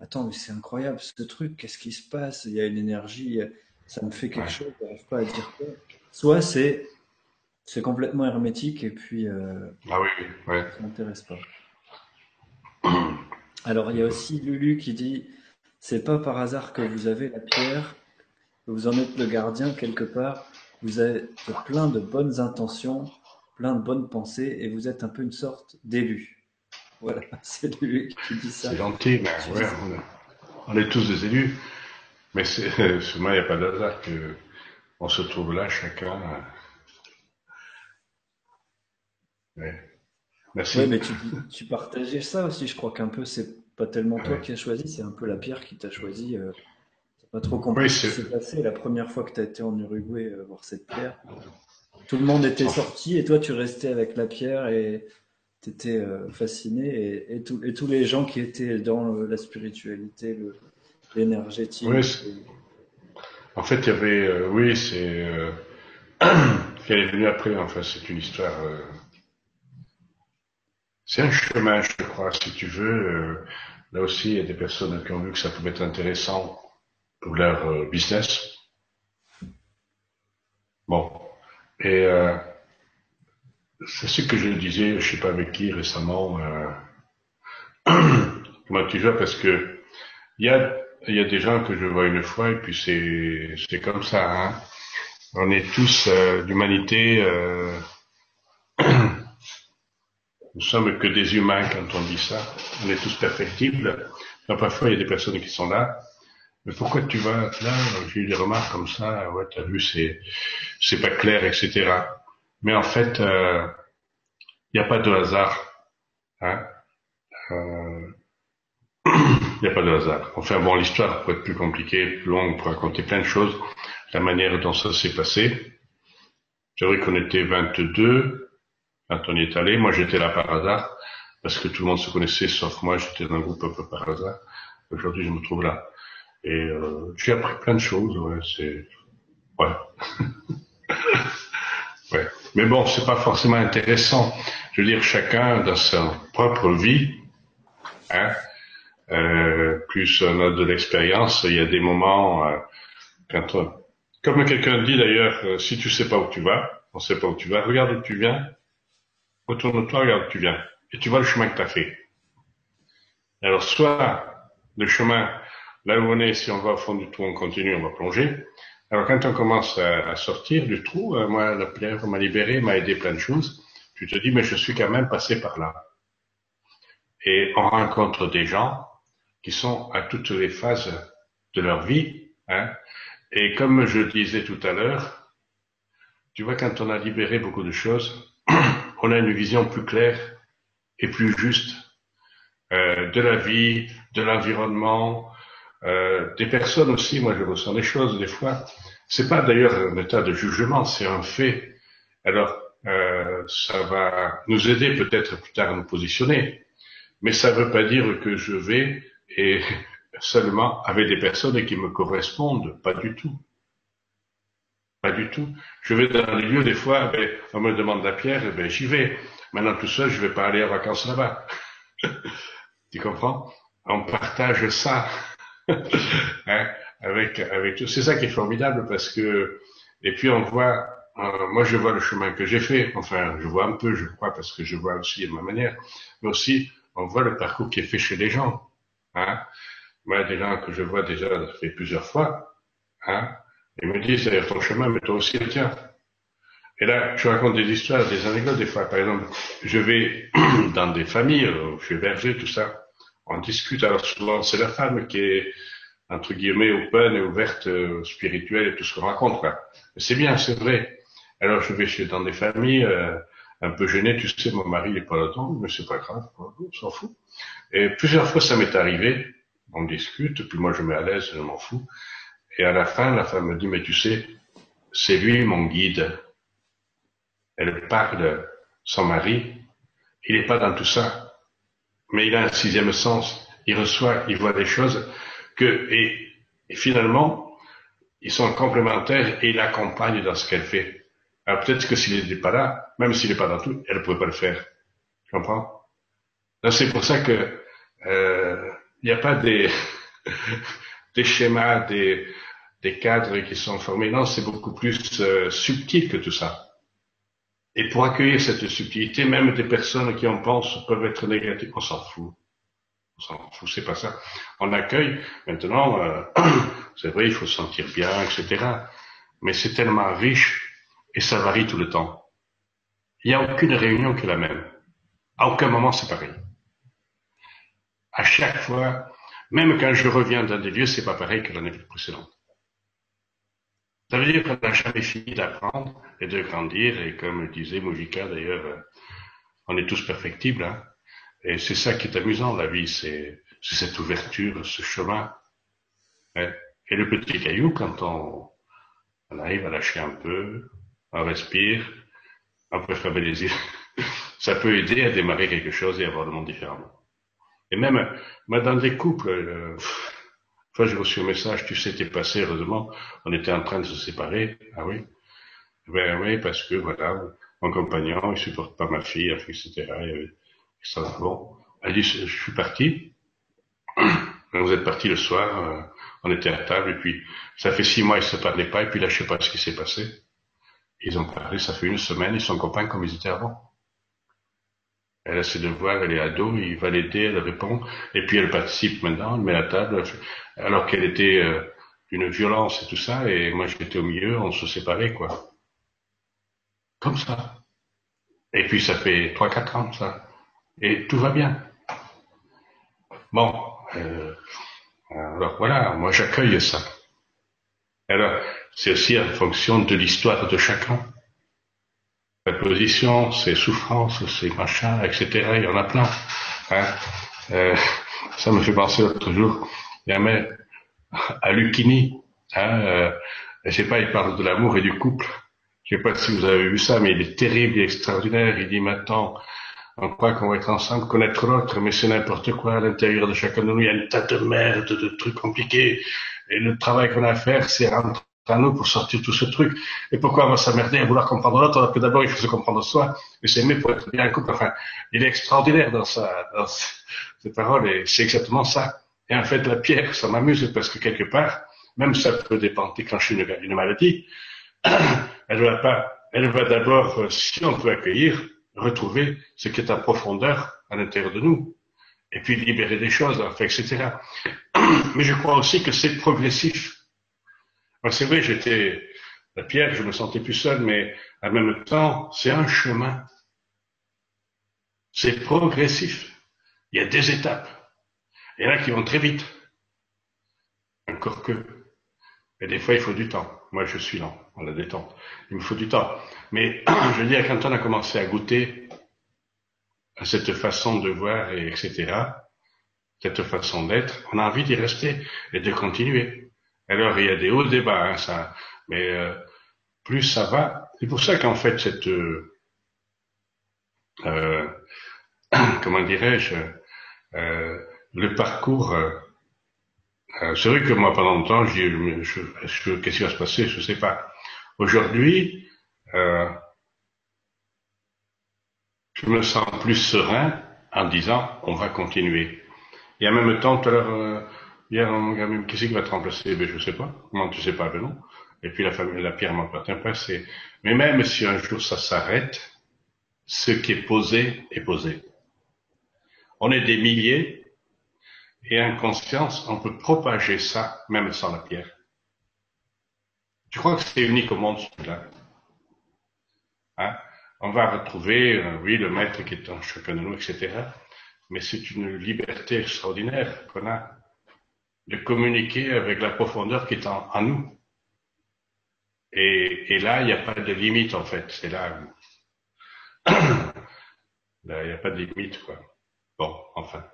attends, mais c'est incroyable ce truc, qu'est-ce qui se passe? Il y a une énergie, ça me fait quelque Ouais. chose, j'arrive pas à dire quoi. Soit c'est c'est complètement hermétique et puis euh, Ah oui, oui, ouais. ça m'intéresse pas. Alors il y a aussi Lulu qui dit c'est pas par hasard que vous avez la pierre, que vous en êtes le gardien quelque part. Vous avez plein de bonnes intentions, plein de bonnes pensées et vous êtes un peu une sorte d'élu. Voilà, c'est Lulu qui dit ça. C'est gentil, mais ouais, on est, on est tous des élus. Mais c'est, moi, il n'y a pas de hasard que on se trouve là, chacun. euh, Ouais. Merci. Ouais, mais tu, tu partageais ça aussi. Je crois qu'un peu c'est pas tellement toi Ouais. qui as choisi, c'est un peu la pierre qui t'a choisi. euh, C'est pas trop Oui, compris ce qui c'est, s'est passé la première fois que tu as été en Uruguay euh, voir cette pierre. Tout le monde était sorti et toi tu restais avec la pierre et tu étais fasciné et, et, tout- et tous les gens qui étaient dans le- la spiritualité, l'énergétique. oui, en fait, il y avait, euh, oui, c'est, euh, qui est venu après, enfin, c'est une histoire, euh, c'est un chemin, je crois, si tu veux. euh, là aussi, il y a des personnes qui ont vu que ça pouvait être intéressant pour leur euh, business. Bon. Et, euh, c'est ce que je disais, je sais pas avec qui récemment, euh, tu vois, parce que il y a, y a des gens que je vois une fois et puis c'est, comme ça, hein. On est tous euh, d'humanité, euh, nous sommes que des humains quand on dit ça. On est tous perfectibles. Donc, parfois, il y a des personnes qui sont là. Mais pourquoi tu vas là? J'ai eu des remarques comme ça. Ouais, t'as vu, c'est, c'est pas clair, etc. Mais en fait, euh, il n'y a pas de hasard. Hein Euh, Il n'y a pas de hasard. Enfin bon, l'histoire pourrait être plus compliquée, plus longue, pour raconter plein de choses. La manière dont ça s'est passé. C'est vrai qu'on était 22 quand on y est allé. Moi, j'étais là par hasard parce que tout le monde se connaissait, sauf moi. J'étais dans un groupe un peu par hasard. Aujourd'hui, je me trouve là. Et euh, j'ai appris plein de choses. Ouais, c'est ouais. ouais. Mais bon, c'est pas forcément intéressant. Je veux dire, chacun dans sa propre vie, hein, euh, plus on a de l'expérience, il y a des moments euh, quand on, comme quelqu'un dit d'ailleurs, euh, si tu sais pas où tu vas, on sait pas où tu vas, regarde où tu viens, retourne-toi, regarde où tu viens, et tu vois le chemin que tu as fait. Alors soit le chemin, là où on est, si on va au fond du trou, on continue, on va plonger. Alors quand on commence à, sortir du trou, euh, moi la pierre m'a libéré, m'a aidé plein de choses. Tu te dis mais je suis quand même passé par là. Et on rencontre des gens qui sont à toutes les phases de leur vie. Hein, et comme je disais tout à l'heure, tu vois, quand on a libéré beaucoup de choses, on a une vision plus claire et plus juste euh, de la vie, de l'environnement, euh, des personnes aussi. Moi, je ressens des choses des fois. C'est pas d'ailleurs un état de jugement, c'est un fait. Alors, euh, ça va nous aider peut-être plus tard à nous positionner, mais ça ne veut pas dire que je vais et seulement avec des personnes qui me correspondent, pas du tout. Du tout. Je vais dans les lieux, des fois, ben, on me demande la pierre, eh ben, j'y vais. Maintenant, tout seul, je vais pas aller en vacances là-bas. tu comprends? On partage ça hein, avec avec tout. C'est ça qui est formidable parce que et puis on voit. euh, moi, je vois le chemin que j'ai fait. Enfin, je vois un peu, je crois, parce que je vois aussi de ma manière. Mais aussi, on voit le parcours qui est fait chez les gens. Hein moi, des gens que je vois déjà fait plusieurs fois, hein, ils me disent, c'est ton chemin, mais toi aussi le tien. Et là, je raconte des histoires, des anecdotes des fois. Par exemple, je vais dans des familles, euh, je suis berger, tout ça. On discute. Alors souvent, c'est la femme qui est, entre guillemets, open et ouverte, euh, spirituelle et tout ce qu'on raconte. Quoi. C'est bien, c'est vrai. Alors je vais chez, dans des familles, euh, un peu gêné, tu sais, mon mari n'est pas là-dedans, mais c'est pas grave, on s'en fout. Et plusieurs fois, ça m'est arrivé, on discute, puis moi je mets à l'aise, je m'en fous. Et à la fin, la femme me dit, mais tu sais, c'est lui mon guide. Elle parle son mari, il n'est pas dans tout ça, mais il a un sixième sens, il reçoit, il voit des choses que, et, finalement, ils sont complémentaires et il l'accompagne dans ce qu'elle fait. Alors peut-être que s'il n'était pas là, même s'il n'est pas dans tout, elle ne pouvait pas le faire. Tu comprends? C'est pour ça que euh, il n'y a pas des, des schémas, des, des cadres qui sont formés. Non, c'est beaucoup plus euh, subtil que tout ça. Et pour accueillir cette subtilité, même des personnes qui en pensent peuvent être négatives. On s'en fout. On s'en fout, c'est pas ça. On accueille. Maintenant, euh, c'est vrai, il faut se sentir bien, etc. Mais c'est tellement riche et ça varie tout le temps. Il n'y a aucune réunion que la même. À aucun moment c'est pareil. À chaque fois, même quand je reviens dans des lieux, c'est pas pareil que l'année précédente. Ça veut dire qu'on n'a jamais fini d'apprendre et de grandir, et comme disait Mojica d'ailleurs, euh, on est tous perfectibles, hein. et c'est ça qui est amusant, la vie, c'est cette ouverture, ce chemin. Hein. Et le petit caillou, quand on, on, arrive à lâcher un peu, on respire, on peut fermer les yeux, ça peut aider à démarrer quelque chose et à voir le monde différemment. Et même, dans des couples, euh, fois, j'ai reçu un message, tu sais, t'es passé, heureusement, on était en train de se séparer. Ah oui? Ben oui, parce que voilà, mon compagnon, il supporte pas ma fille, etc. Et, ça, bon. Elle dit, je suis parti. Vous êtes parti le soir, euh, on était à table, et puis ça fait six mois, ils se parlaient pas, et puis là, je sais pas ce qui s'est passé. Ils ont parlé, ça fait une semaine, ils sont copains comme ils étaient avant. Elle a ses devoirs, elle est ado, il va l'aider, elle répond, et puis elle participe maintenant, elle met la table, alors qu'elle était euh, d'une violence et tout ça, et moi j'étais au milieu, on se séparait, quoi. Comme ça. Et puis ça fait trois, quatre ans, ça. Et tout va bien. Bon, euh, alors voilà, moi j'accueille ça. Alors, c'est aussi en fonction de l'histoire de chacun la position, ses souffrances, ses machins, etc. Il y en a plein. Hein. Euh, ça me fait penser l'autre jour, il y a un mec à Lucchini, hein, euh, je sais pas, il parle de l'amour et du couple. Je sais pas si vous avez vu ça, mais il est terrible, il est extraordinaire. Il dit maintenant, on croit qu'on va être ensemble, connaître l'autre, mais c'est n'importe quoi à l'intérieur de chacun de nous. Il y a une tas de merde, de trucs compliqués. Et le travail qu'on a à faire, c'est rentrer à nous pour sortir tout ce truc. Et pourquoi on va s'emmerder à vouloir comprendre l'autre alors que d'abord il faut se comprendre soi et s'aimer pour être bien un couple. Enfin, il est extraordinaire dans sa, dans ses paroles et c'est exactement ça. Et en fait, la pierre, ça m'amuse parce que quelque part, même ça peut déclencher une, une maladie, elle va pas, elle va d'abord, euh, si on peut accueillir, retrouver ce qui est en profondeur à l'intérieur de nous. Et puis libérer des choses, enfin, etc. Mais je crois aussi que c'est progressif c'est vrai, j'étais la pierre, je me sentais plus seul, mais en même temps, c'est un chemin. C'est progressif. Il y a des étapes. Il y en a qui vont très vite. Encore que. Et des fois, il faut du temps. Moi, je suis lent, on la détente. Il me faut du temps. Mais je veux dire, quand on a commencé à goûter à cette façon de voir, et etc., cette façon d'être, on a envie d'y rester et de continuer. Alors il y a des hauts débats, hein, ça, mais euh, plus ça va. C'est pour ça qu'en fait cette, euh, euh comment dirais-je, euh, le parcours. c'est vrai que moi pendant longtemps, je, je, je qu'est-ce qui va se passer, je sais pas. Aujourd'hui, je me sens plus serein en disant on va continuer. Et en même temps, tout à l'heure Hier, on m'a dit, qui c'est qui va te remplacer Ben, je sais pas. Comment tu sais pas Ben non. Et puis la famille, la pierre m'appartient pas. C'est, mais même si un jour ça s'arrête, ce qui est posé est posé. On est des milliers et en conscience, on peut propager ça même sans la pierre. Je crois que c'est unique au monde celui-là? Hein? On va retrouver, euh, oui, le maître qui est en chacun de nous, etc. Mais c'est une liberté extraordinaire qu'on a de communiquer avec la profondeur qui est en, nous. Et, là, il n'y a pas de limite en fait. C'est là. ben, il n'y a pas de limite, quoi. Bon, enfin.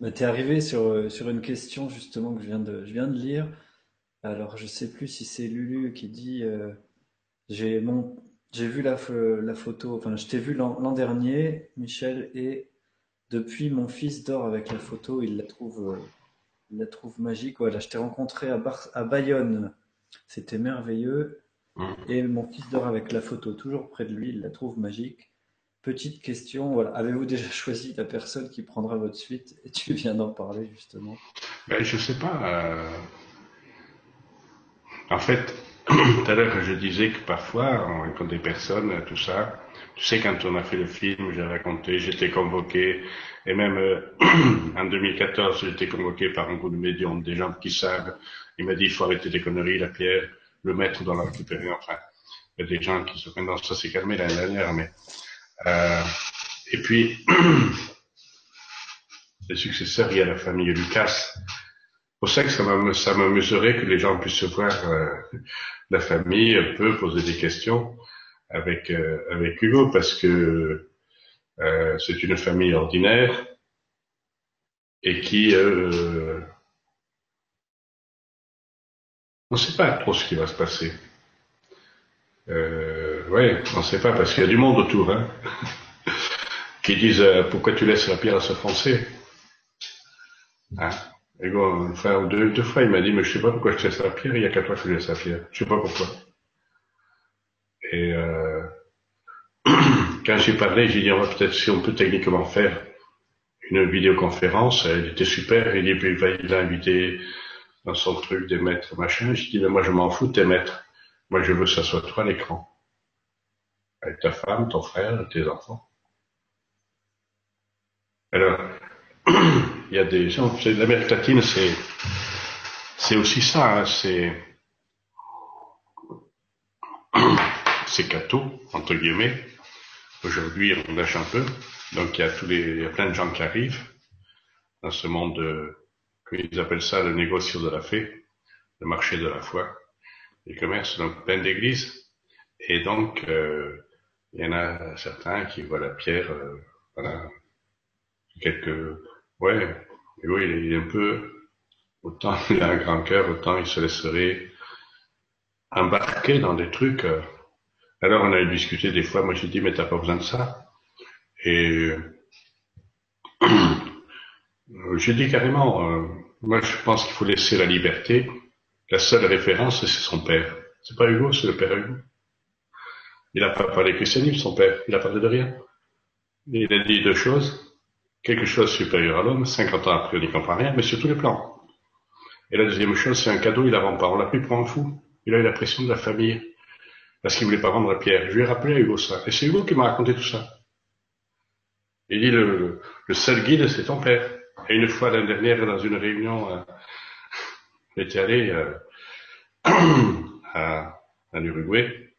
Bah, tu es arrivé sur, euh, sur une question justement que je viens de, je viens de lire. Alors, je sais plus si c'est Lulu qui dit euh, j'ai mon j'ai vu la, la photo, enfin, je t'ai vu l'an dernier, Michel, et depuis, mon fils dort avec la photo, il la trouve, euh, il la trouve magique. Voilà, je t'ai rencontré à, à Bayonne, c'était merveilleux, mmh. et mon fils dort avec la photo toujours près de lui, il la trouve magique. Petite question, voilà. Avez-vous déjà choisi la personne qui prendra votre suite? Et tu viens d'en parler justement. Ben, je sais pas. Euh, en fait, tout à l'heure, je disais que parfois, on rencontre des personnes, tout ça. Tu sais, quand on a fait le film, j'ai raconté, j'étais convoqué, et même euh, en 2014, j'ai été convoqué par un groupe de médiums, des gens qui savent. Il m'a dit, il faut arrêter des conneries, la pierre, le mettre dans la récupérer. Enfin, il y a des gens qui se prennent ça s'est calmé l'année dernière, mais euh, et puis, les successeurs, il y a la famille Lucas. Pour ça que ça m'amuserait que les gens puissent voir euh, la famille peut poser des questions avec euh, avec Hugo parce que euh, c'est une famille ordinaire et qui euh, on ne sait pas trop ce qui va se passer. Euh, ouais, on ne sait pas parce qu'il y a du monde autour, hein, qui disent euh, pourquoi tu laisses la pierre se foncer. Hein? Et enfin, deux, deux fois, il m'a dit, mais je sais pas pourquoi je laisse la pierre, il y a quatre fois que je laisse la pierre. Je sais pas pourquoi. Et euh, quand j'ai parlé, j'ai dit, on va peut-être, si on peut techniquement faire une vidéoconférence, elle était super, il, il a invité dans son truc des maîtres, machin. J'ai dit, mais moi je m'en fous tes maîtres. Moi, je veux que ça soit toi l'écran. Avec ta femme, ton frère, tes enfants. Alors, il y a des gens, l'Amérique latine, c'est, c'est aussi ça, hein, c'est, c'est catho, entre guillemets. Aujourd'hui, on lâche un peu. Donc, il y a tous les, il y a plein de gens qui arrivent dans ce monde, de, ils appellent ça le négociant de la fée, le marché de la foi les commerces donc plein d'églises. Et donc, euh, il y en a certains qui voient la pierre, euh, voilà, quelques, ouais, et oui, il est un peu, autant il a un grand cœur, autant il se laisserait embarquer dans des trucs. Euh. Alors on a discuté des fois, moi j'ai dit, mais t'as pas besoin de ça. Et j'ai dit carrément, moi je pense qu'il faut laisser la liberté la seule référence, c'est son père. C'est pas Hugo, c'est le père Hugo. Il n'a pas parlé christianisme, son père. Il a parlé de rien. Il a dit deux choses. Quelque chose supérieur à l'homme. 50 ans après, on n'y comprend rien, mais sur tous les plans. Et la deuxième chose, c'est un cadeau, il vend pas. On l'a pris pour un fou. Il a eu la pression de la famille. Parce qu'il voulait pas vendre la pierre. Je lui ai rappelé à Hugo ça. Et c'est Hugo qui m'a raconté tout ça. Il dit, le, le seul guide, c'est ton père. Et une fois l'année dernière, dans une réunion, euh, J'étais allé euh, à, à l'Uruguay.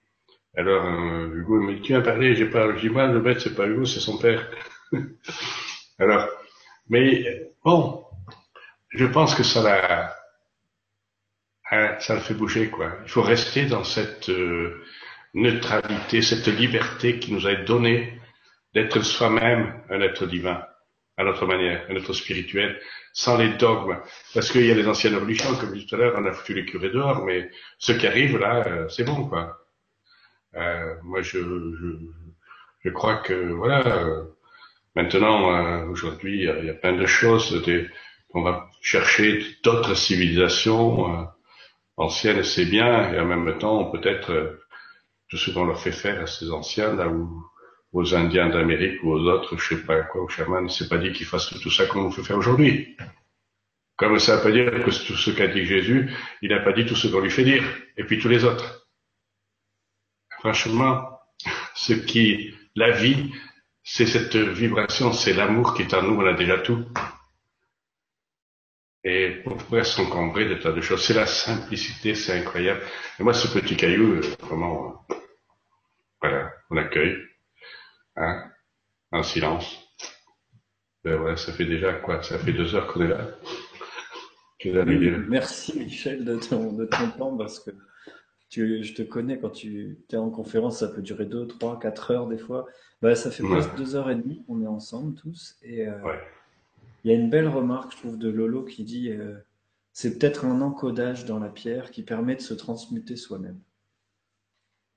Alors, euh, Hugo me dit, tu as parlé, j'ai pas, dis, moi, le bête, c'est pas Hugo, c'est son père. Alors, mais bon, je pense que ça l'a, hein, ça le fait bouger, quoi. Il faut rester dans cette euh, neutralité, cette liberté qui nous a été donnée d'être soi-même un être divin, à notre manière, un être spirituel, sans les dogmes. Parce qu'il y a les anciennes religions, comme je dit tout à l'heure, on a foutu les curés dehors, mais ce qui arrive là, euh, c'est bon, quoi. Euh, moi, je, je, je, crois que, voilà, euh, maintenant, euh, aujourd'hui, il y a plein de choses, des, on va chercher d'autres civilisations anciennes, c'est bien, et en même temps, peut-être, tout ce qu'on leur fait faire à ces anciens, là où aux Indiens d'Amérique ou aux autres, je sais pas quoi, aux chamans, c'est pas dit qu'ils fassent tout ça comme on fait faire aujourd'hui. Comme ça veut pas dire que tout ce qu'a dit Jésus, il n'a pas dit tout ce qu'on lui fait dire, et puis tous les autres. Franchement, ce qui, la vie, c'est cette vibration, c'est l'amour qui est en nous, on a déjà tout. Et pour pouvoir s'encombrer de tas de choses, c'est la simplicité, c'est incroyable. Et moi, ce petit caillou, euh, vraiment, voilà, on accueille. Hein, en silence. Ben ouais, ça fait déjà quoi? Ça fait deux heures qu'on est là. Merci Michel de ton, de ton temps parce que tu, je te connais quand tu es en conférence, ça peut durer 2, 3, 4 heures des fois. Bah, ça fait presque 2 heures et demie, on est ensemble tous. Et euh, il y a une belle remarque, je trouve, de Lolo qui dit euh, c'est peut-être un encodage dans la pierre qui permet de se transmuter soi-même.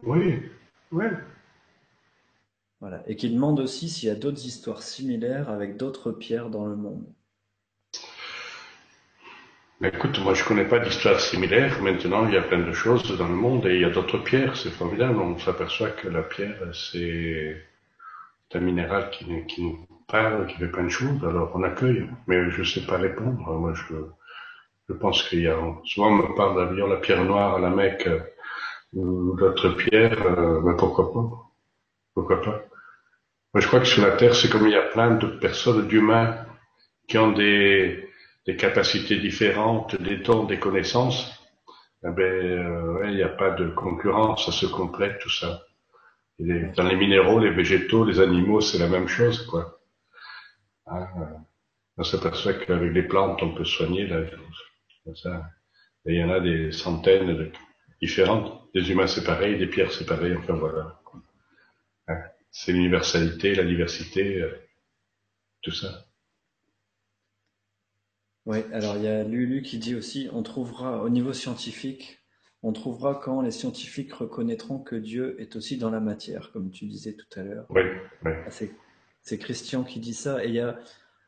Oui, oui. Voilà. Et qui demande aussi s'il y a d'autres histoires similaires avec d'autres pierres dans le monde. Écoute, moi je connais pas d'histoire similaire. Maintenant, il y a plein de choses dans le monde et il y a d'autres pierres. C'est formidable. On s'aperçoit que la pierre, c'est un minéral qui, nous qui fait plein de choses. Alors on accueille. Mais je sais pas répondre. Moi, je, je pense qu'il y a. Souvent, on me parle d'avion, la pierre noire, la Mecque ou d'autres pierres. Euh, mais pourquoi pas? Pourquoi pas? Moi, je crois que sur la Terre, c'est comme il y a plein de personnes, d'humains, qui ont des des capacités différentes, des dons, des connaissances, eh ben, euh, il n'y a pas de concurrence, ça se complète tout ça. dans les minéraux, les végétaux, les animaux, c'est la même chose, quoi. Hein, euh, on s'aperçoit qu'avec les plantes, on peut soigner la ça. Et il y en a des centaines de différentes. Des humains, c'est pareil, des pierres, c'est pareil. Enfin voilà. Hein, c'est l'universalité, la diversité, euh, tout ça. Oui, alors il y a Lulu qui dit aussi, on trouvera au niveau scientifique, on trouvera quand les scientifiques reconnaîtront que Dieu est aussi dans la matière, comme tu disais tout à l'heure. Oui, oui. Ah, c'est Christian qui dit ça. Et il y a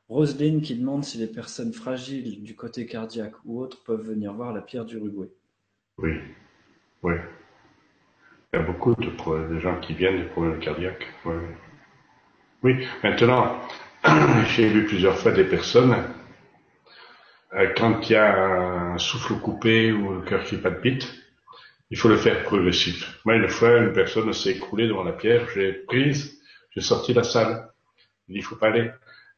Roselyne qui demande si les personnes fragiles du côté cardiaque ou autres peuvent venir voir la pierre d'Uruguay. Oui, oui. Il y a beaucoup de, gens qui viennent des problèmes cardiaques. Oui, oui. maintenant, j'ai vu plusieurs fois des personnes euh, quand il y a un souffle coupé ou le cœur qui palpite, il faut le faire progressif. Moi, une fois, une personne s'est écroulée devant la pierre, j'ai prise, j'ai sorti la salle. Il faut pas aller.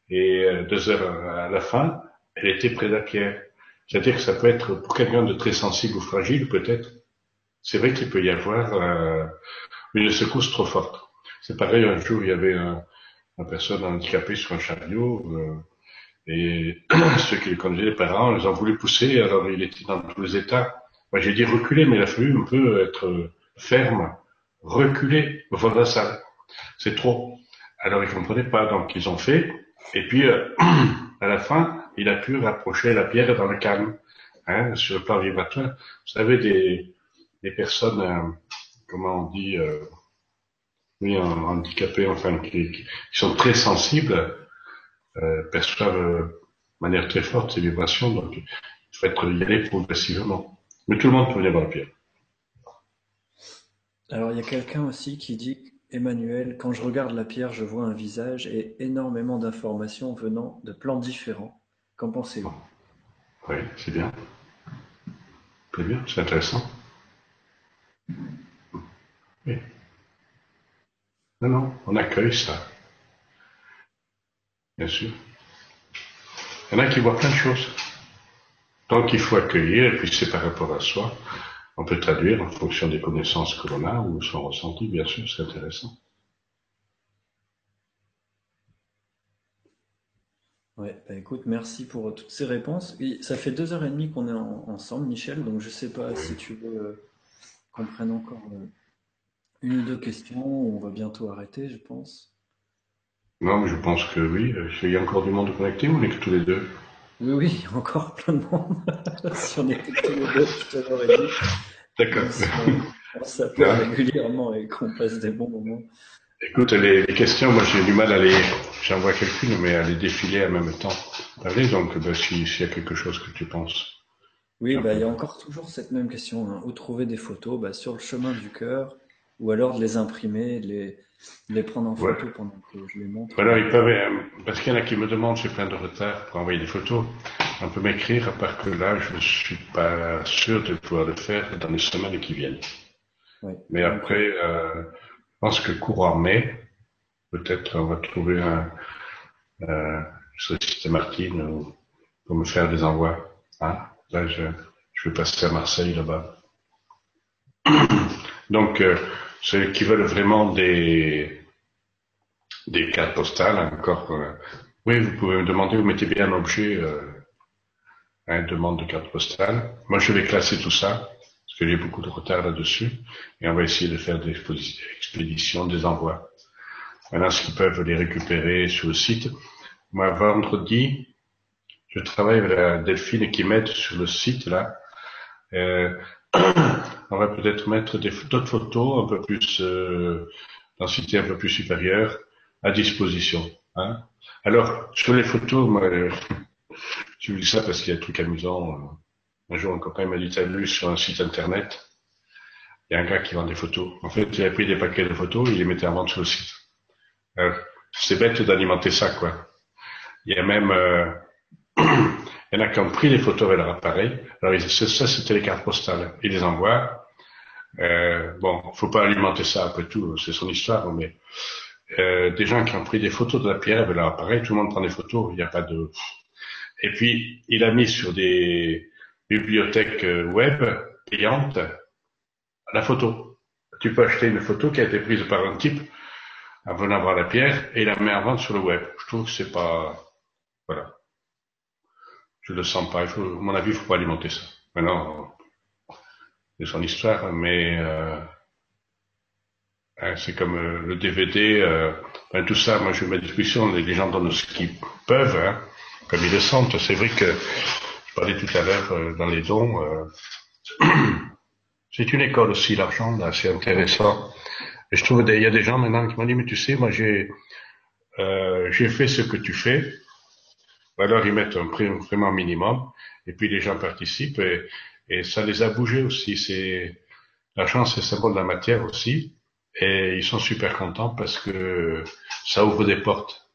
Et euh, deux heures à la fin, elle était près de la pierre. C'est-à-dire que ça peut être, pour quelqu'un de très sensible ou fragile, peut-être, c'est vrai qu'il peut y avoir euh, une secousse trop forte. C'est pareil, un jour, il y avait un, une personne handicapée sur un chariot, et ceux qui le conduisaient, les parents, ils ont voulu pousser, alors il était dans tous les états. Moi, j'ai dit reculer, mais il a fallu un peu être ferme, reculer au fond de la salle. C'est trop. Alors, ils comprenaient pas, donc ils ont fait. Et puis, euh, à la fin, il a pu rapprocher la pierre dans le calme, hein, sur le plan vibratoire. Vous savez, des, des personnes, euh, comment on dit, euh, oui, handicapées, enfin, qui, qui sont très sensibles, euh, perçoivent euh, de manière très forte ces vibrations, donc il faut être y aller progressivement. Mais tout le monde peut venir voir la pierre. Alors il y a quelqu'un aussi qui dit Emmanuel, quand je regarde la pierre, je vois un visage et énormément d'informations venant de plans différents. Qu'en pensez-vous? Oui, c'est bien. C'est bien, c'est intéressant. Oui. Non, non, on accueille ça. Bien sûr. Il y en a qui voient plein de choses. Donc il faut accueillir, et puis c'est par rapport à soi. On peut traduire en fonction des connaissances que l'on a ou son ressenti, bien sûr, c'est intéressant. Ouais, bah écoute, merci pour toutes ces réponses. ça fait deux heures et demie qu'on est ensemble, Michel, donc je sais pas si tu veux euh, qu'on prenne encore euh, une ou deux questions, on va bientôt arrêter, je pense. Non, mais je pense que oui. Il y a encore du monde connecté ou on est que tous les deux? Oui, oui, il y a encore plein de monde. si on était tous les deux, je te l'aurais dit. D'accord. On s'appelle régulièrement et qu'on passe des bons moments. Écoute, les, questions, moi j'ai du mal à les, j'en vois quelques-unes, mais à les défiler en même temps. Allez, donc, bah, s'il y a quelque chose que tu penses. Oui, bah, il y a encore toujours cette même question. Hein. Où trouver des photos? Bah, Sur le chemin du cœur, ou alors de les imprimer, de les, les prendre en photo pendant que je les montre. Voilà, ils peuvent, euh, parce qu'il y en a qui me demandent, j'ai plein de retard pour envoyer des photos. On peut m'écrire, à part que là, je ne suis pas sûr de pouvoir le faire dans les semaines qui viennent. Mais après, euh, je pense que courant mai, peut-être on va trouver un, euh, je Martine pour me faire des envois. Hein là, je, je vais passer à Marseille là-bas. Donc, euh, ceux qui veulent vraiment des, des cartes postales, encore. Euh, oui, vous pouvez me demander, vous mettez bien un objet, euh, une demande de carte postale. Moi, je vais classer tout ça. parce y a beaucoup de retard là-dessus, et on va essayer de faire des expéditions, des envois. Maintenant, ce qu'ils peuvent les récupérer sur le site. Moi, vendredi, je travaille avec la Delphine qui m'aide sur le site là. Euh, on va peut-être mettre d'autres photos un peu plus euh, densité un peu plus supérieure à disposition. Hein. Alors sur les photos, moi, je vous dis ça parce qu'il y a un truc amusant. Un jour, un copain m'a dit, t'as vu sur un site internet, il y a un gars qui vend des photos. En fait, il a pris des paquets de photos, il les mettait en vente sur le site. c'est bête d'alimenter ça, quoi. Il y a même, euh, il y en a qui ont pris des photos avec leur appareil. Alors, ça, c'était les cartes postales. Ils les envoient. Euh, bon, faut pas alimenter ça après tout, c'est son histoire, mais euh, des gens qui ont pris des photos de la pierre avec leur appareil, tout le monde prend des photos, il n'y a pas de... Et puis, il a mis sur des, bibliothèque euh, web payante la photo. Tu peux acheter une photo qui a été prise par un type en venant voir la pierre et la met en vente sur le web. Je trouve que c'est pas, voilà. Je le sens pas. Il à mon avis, il faut pas alimenter ça. Maintenant, c'est son histoire, mais euh, hein, c'est comme euh, le DVD, euh, tout ça. Moi, je mets à discussion. Les gens donnent ce qu'ils peuvent, hein, comme ils le sentent. C'est vrai que parlais tout à l'heure euh, dans les dons. Euh, c'est une école aussi, l'argent, là, c'est intéressant. Et je trouve qu'il y a des gens maintenant qui m'ont dit, mais tu sais, moi j'ai j'ai fait ce que tu fais. Alors ils mettent un prix vraiment minimum, et puis les gens participent, et, et ça les a bougés aussi. C'est l'argent, c'est symbole de la matière aussi, et ils sont super contents parce que ça ouvre des portes,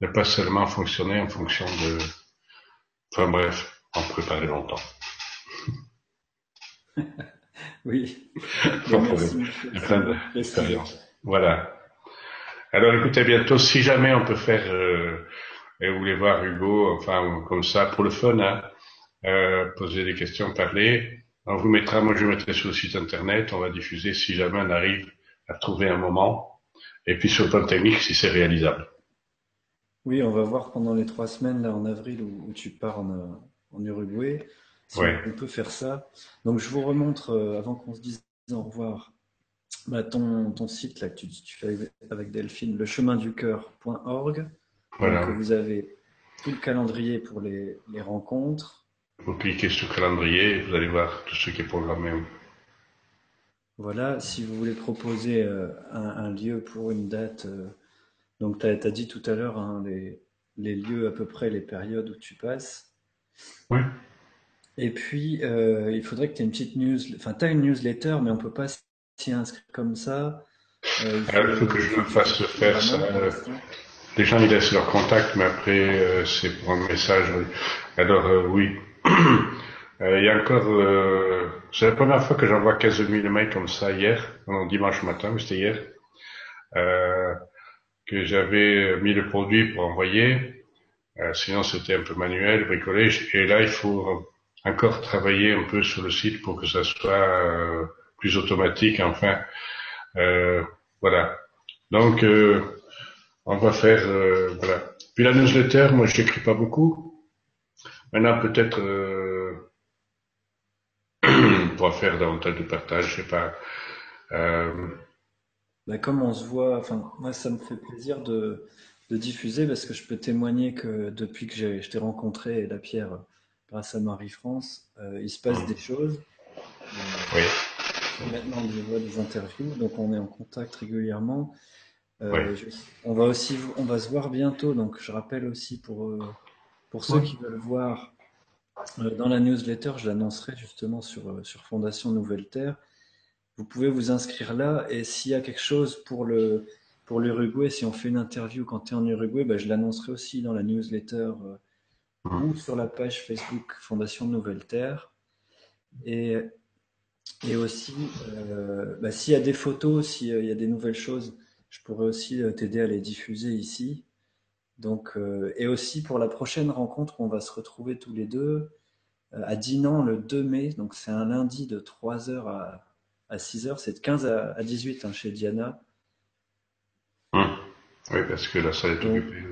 ne pas seulement fonctionner en fonction de. Enfin bref en préparer longtemps. oui. plein d'expériences. Voilà. Alors écoutez, bientôt, si jamais on peut faire, euh, et vous voulez voir Hugo, enfin comme ça, pour le fun, hein, euh, poser des questions, parler, on vous mettra, moi je mettrai sur le site internet, on va diffuser si jamais on arrive à trouver un moment, et puis sur le plan technique si c'est réalisable. Oui, on va voir pendant les trois semaines là en avril où, tu pars en, en Uruguay. on peut faire ça. Donc je vous remontre, euh, avant qu'on se dise au revoir, bah, ton, ton, site là, que tu, fais avec Delphine, le Voilà. vous avez tout le calendrier pour les, les rencontres. Vous cliquez sur le calendrier vous allez voir tout ce qui est programmé. Voilà, si vous voulez proposer euh, un, lieu pour une date, euh, donc tu as, dit tout à l'heure hein, les, les, lieux à peu près, les périodes où tu passes. Oui. Et puis, euh, il faudrait que tu aies une petite news. Enfin, tu as une newsletter, mais on peut pas s'y inscrire comme ça. Euh, il ah, faut, que je me fasse faire ça. Les gens, ils laissent leur contact, mais après, euh, c'est pour un message. Alors, oui. Il y a encore, c'est la première fois que j'envoie 15 000 mails comme ça hier, dimanche matin, c'était hier, que j'avais mis le produit pour envoyer. Euh, sinon, c'était un peu manuel, bricolage. Et là, il faut encore travailler un peu sur le site pour que ça soit euh, plus automatique. Enfin, euh, voilà. Donc, on va faire, voilà. Puis la newsletter, moi, je n'écris pas beaucoup. Maintenant, peut-être, on pourra faire davantage de partage, je sais pas. Bah, comme on se voit, enfin, moi, ça me fait plaisir de de diffuser parce que je peux témoigner que depuis que je t'ai rencontré, la Pierre, grâce à Marie-France, euh, il se passe des choses. oui. Maintenant, je vois des interviews, donc on est en contact régulièrement. Euh, on va aussi, on va se voir bientôt, donc je rappelle aussi pour euh, pour ceux qui veulent voir dans la newsletter, je l'annoncerai justement sur sur Fondation Nouvelle Terre. Vous pouvez vous inscrire là et s'il y a quelque chose pour le pour l'Uruguay, si on fait une interview quand tu es en Uruguay, bah, je l'annoncerai aussi dans la newsletter euh, mmh. ou sur la page Facebook Fondation Nouvelle Terre. Et, et aussi, euh, bah, s'il y a des photos, s'il y a des nouvelles choses, je pourrais aussi euh, t'aider à les diffuser ici. Donc, et aussi pour la prochaine rencontre, on va se retrouver tous les deux à Dinan le 2 mai. Donc, c'est un lundi de 3h à, à 6h. C'est de 15 à, 18 hein, chez Diana. Oui, parce que la salle est occupée.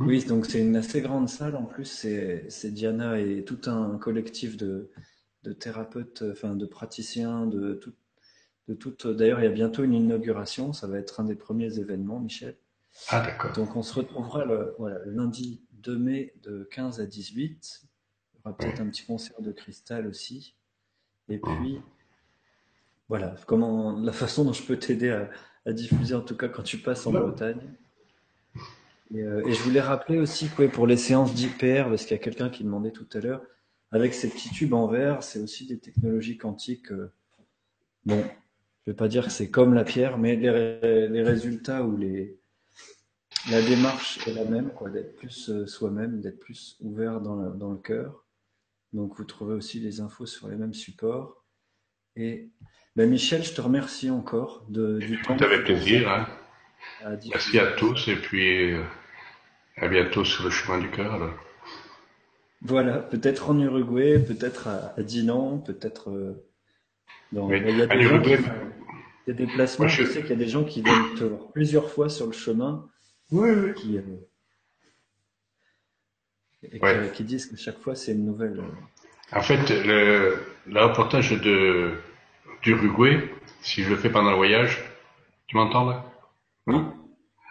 Oui, donc c'est une assez grande salle. En plus, c'est Diana et tout un collectif de, de thérapeutes, enfin de praticiens, de tout, de toute. D'ailleurs, il y a bientôt une inauguration. Ça va être un des premiers événements, Michel. Ah, d'accord. Donc, on se retrouvera le, voilà, le lundi 2 mai de 15 à 18. Il y aura peut-être un petit concert de cristal aussi. Et puis, voilà, comment, la façon dont je peux t'aider à, à diffuser, en tout cas quand tu passes en Bretagne. Et, euh, et, je voulais rappeler aussi que pour les séances d'IPR, parce qu'il y a quelqu'un qui demandait tout à l'heure, avec ces petits tubes en verre, c'est aussi des technologies quantiques. Euh, bon, je vais pas dire que c'est comme la pierre, mais les, les, résultats ou les la démarche est la même, quoi, d'être plus euh, soi-même, d'être plus ouvert dans le, dans le cœur. Donc vous trouvez aussi les infos sur les mêmes supports. Et ben Michel, je te remercie encore de, du temps. Avec plaisir. Hein. Merci à tous et puis à bientôt sur le chemin du cœur. Alors. Voilà, peut-être en Uruguay, peut-être à, à Dinan, peut-être euh, dans. Oui. Il y a des, En Uruguay, gens qui font des déplacements. Moi, je- je... sais qu'il y a des gens qui viennent te voir plusieurs fois sur le chemin, Oui, oui. qui, euh, et qui, Ouais. qui disent que chaque fois c'est une nouvelle. euh, En fait, le, le reportage de d'Uruguay, si je le fais pendant le voyage, tu m'entends là? Oui.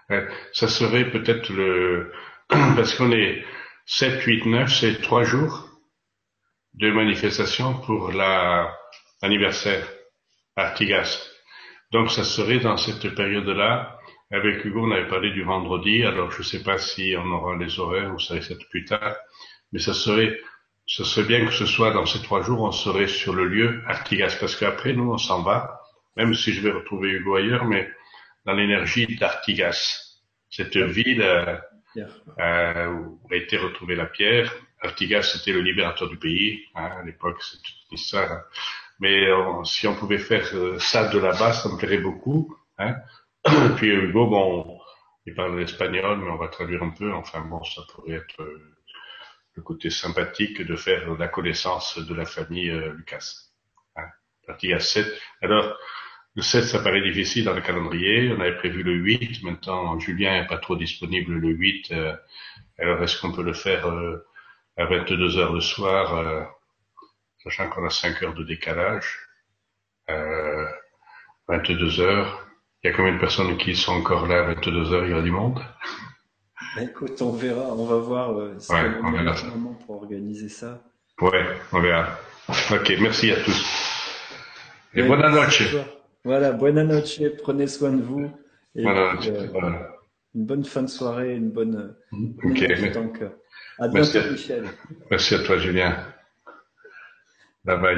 Ouais, Ça serait peut-être le... Parce qu'on est 7, 8, 9, c'est trois jours de manifestation pour la l'anniversaire à Artigas. Donc ça serait dans cette période-là. Avec Hugo, on avait parlé du vendredi, alors je ne sais pas si on aura les horaires ou ça va être plus tard, mais ça serait, ce serait bien que ce soit dans ces trois jours, on serait sur le lieu Artigas, parce qu'après nous on s'en va, même si je vais retrouver Hugo ailleurs, mais dans l'énergie d'Artigas, cette ville euh, euh, où a été retrouvée la pierre. Artigas, c'était le libérateur du pays. hein, à l'époque, histoire. hein. Mais euh, si on pouvait faire euh, ça de là-bas, ça me plairait beaucoup. Hein. Puis Hugo, bon, il parle l'espagnol, mais on va traduire un peu. Enfin bon, ça pourrait être euh, le côté sympathique de faire la connaissance de la famille Lucas. Hein. Artigas 7. Alors, le 7, ça paraît difficile dans le calendrier. On avait prévu le 8. Maintenant, Julien n'est pas trop disponible le 8. euh, alors, est-ce qu'on peut le faire à 22 heures le soir, sachant qu'on a 5 heures de décalage euh, 22 heures. Il y a combien de personnes qui sont encore là à 22 heures? Il y aura du monde? Ben, écoute, on verra, on va voir euh, c'est Ouais, on verra ça. moment pour organiser ça. Ouais, on verra. Ok, merci à tous. Et Ouais, bonne merci noche. à. Voilà, buena noche, prenez soin de vous. Et Bonne puis, euh, Voilà. une bonne fin de soirée, une bonne, une Ok, dans le cœur. À Merci. bientôt, Michel. merci à toi, Julien. давай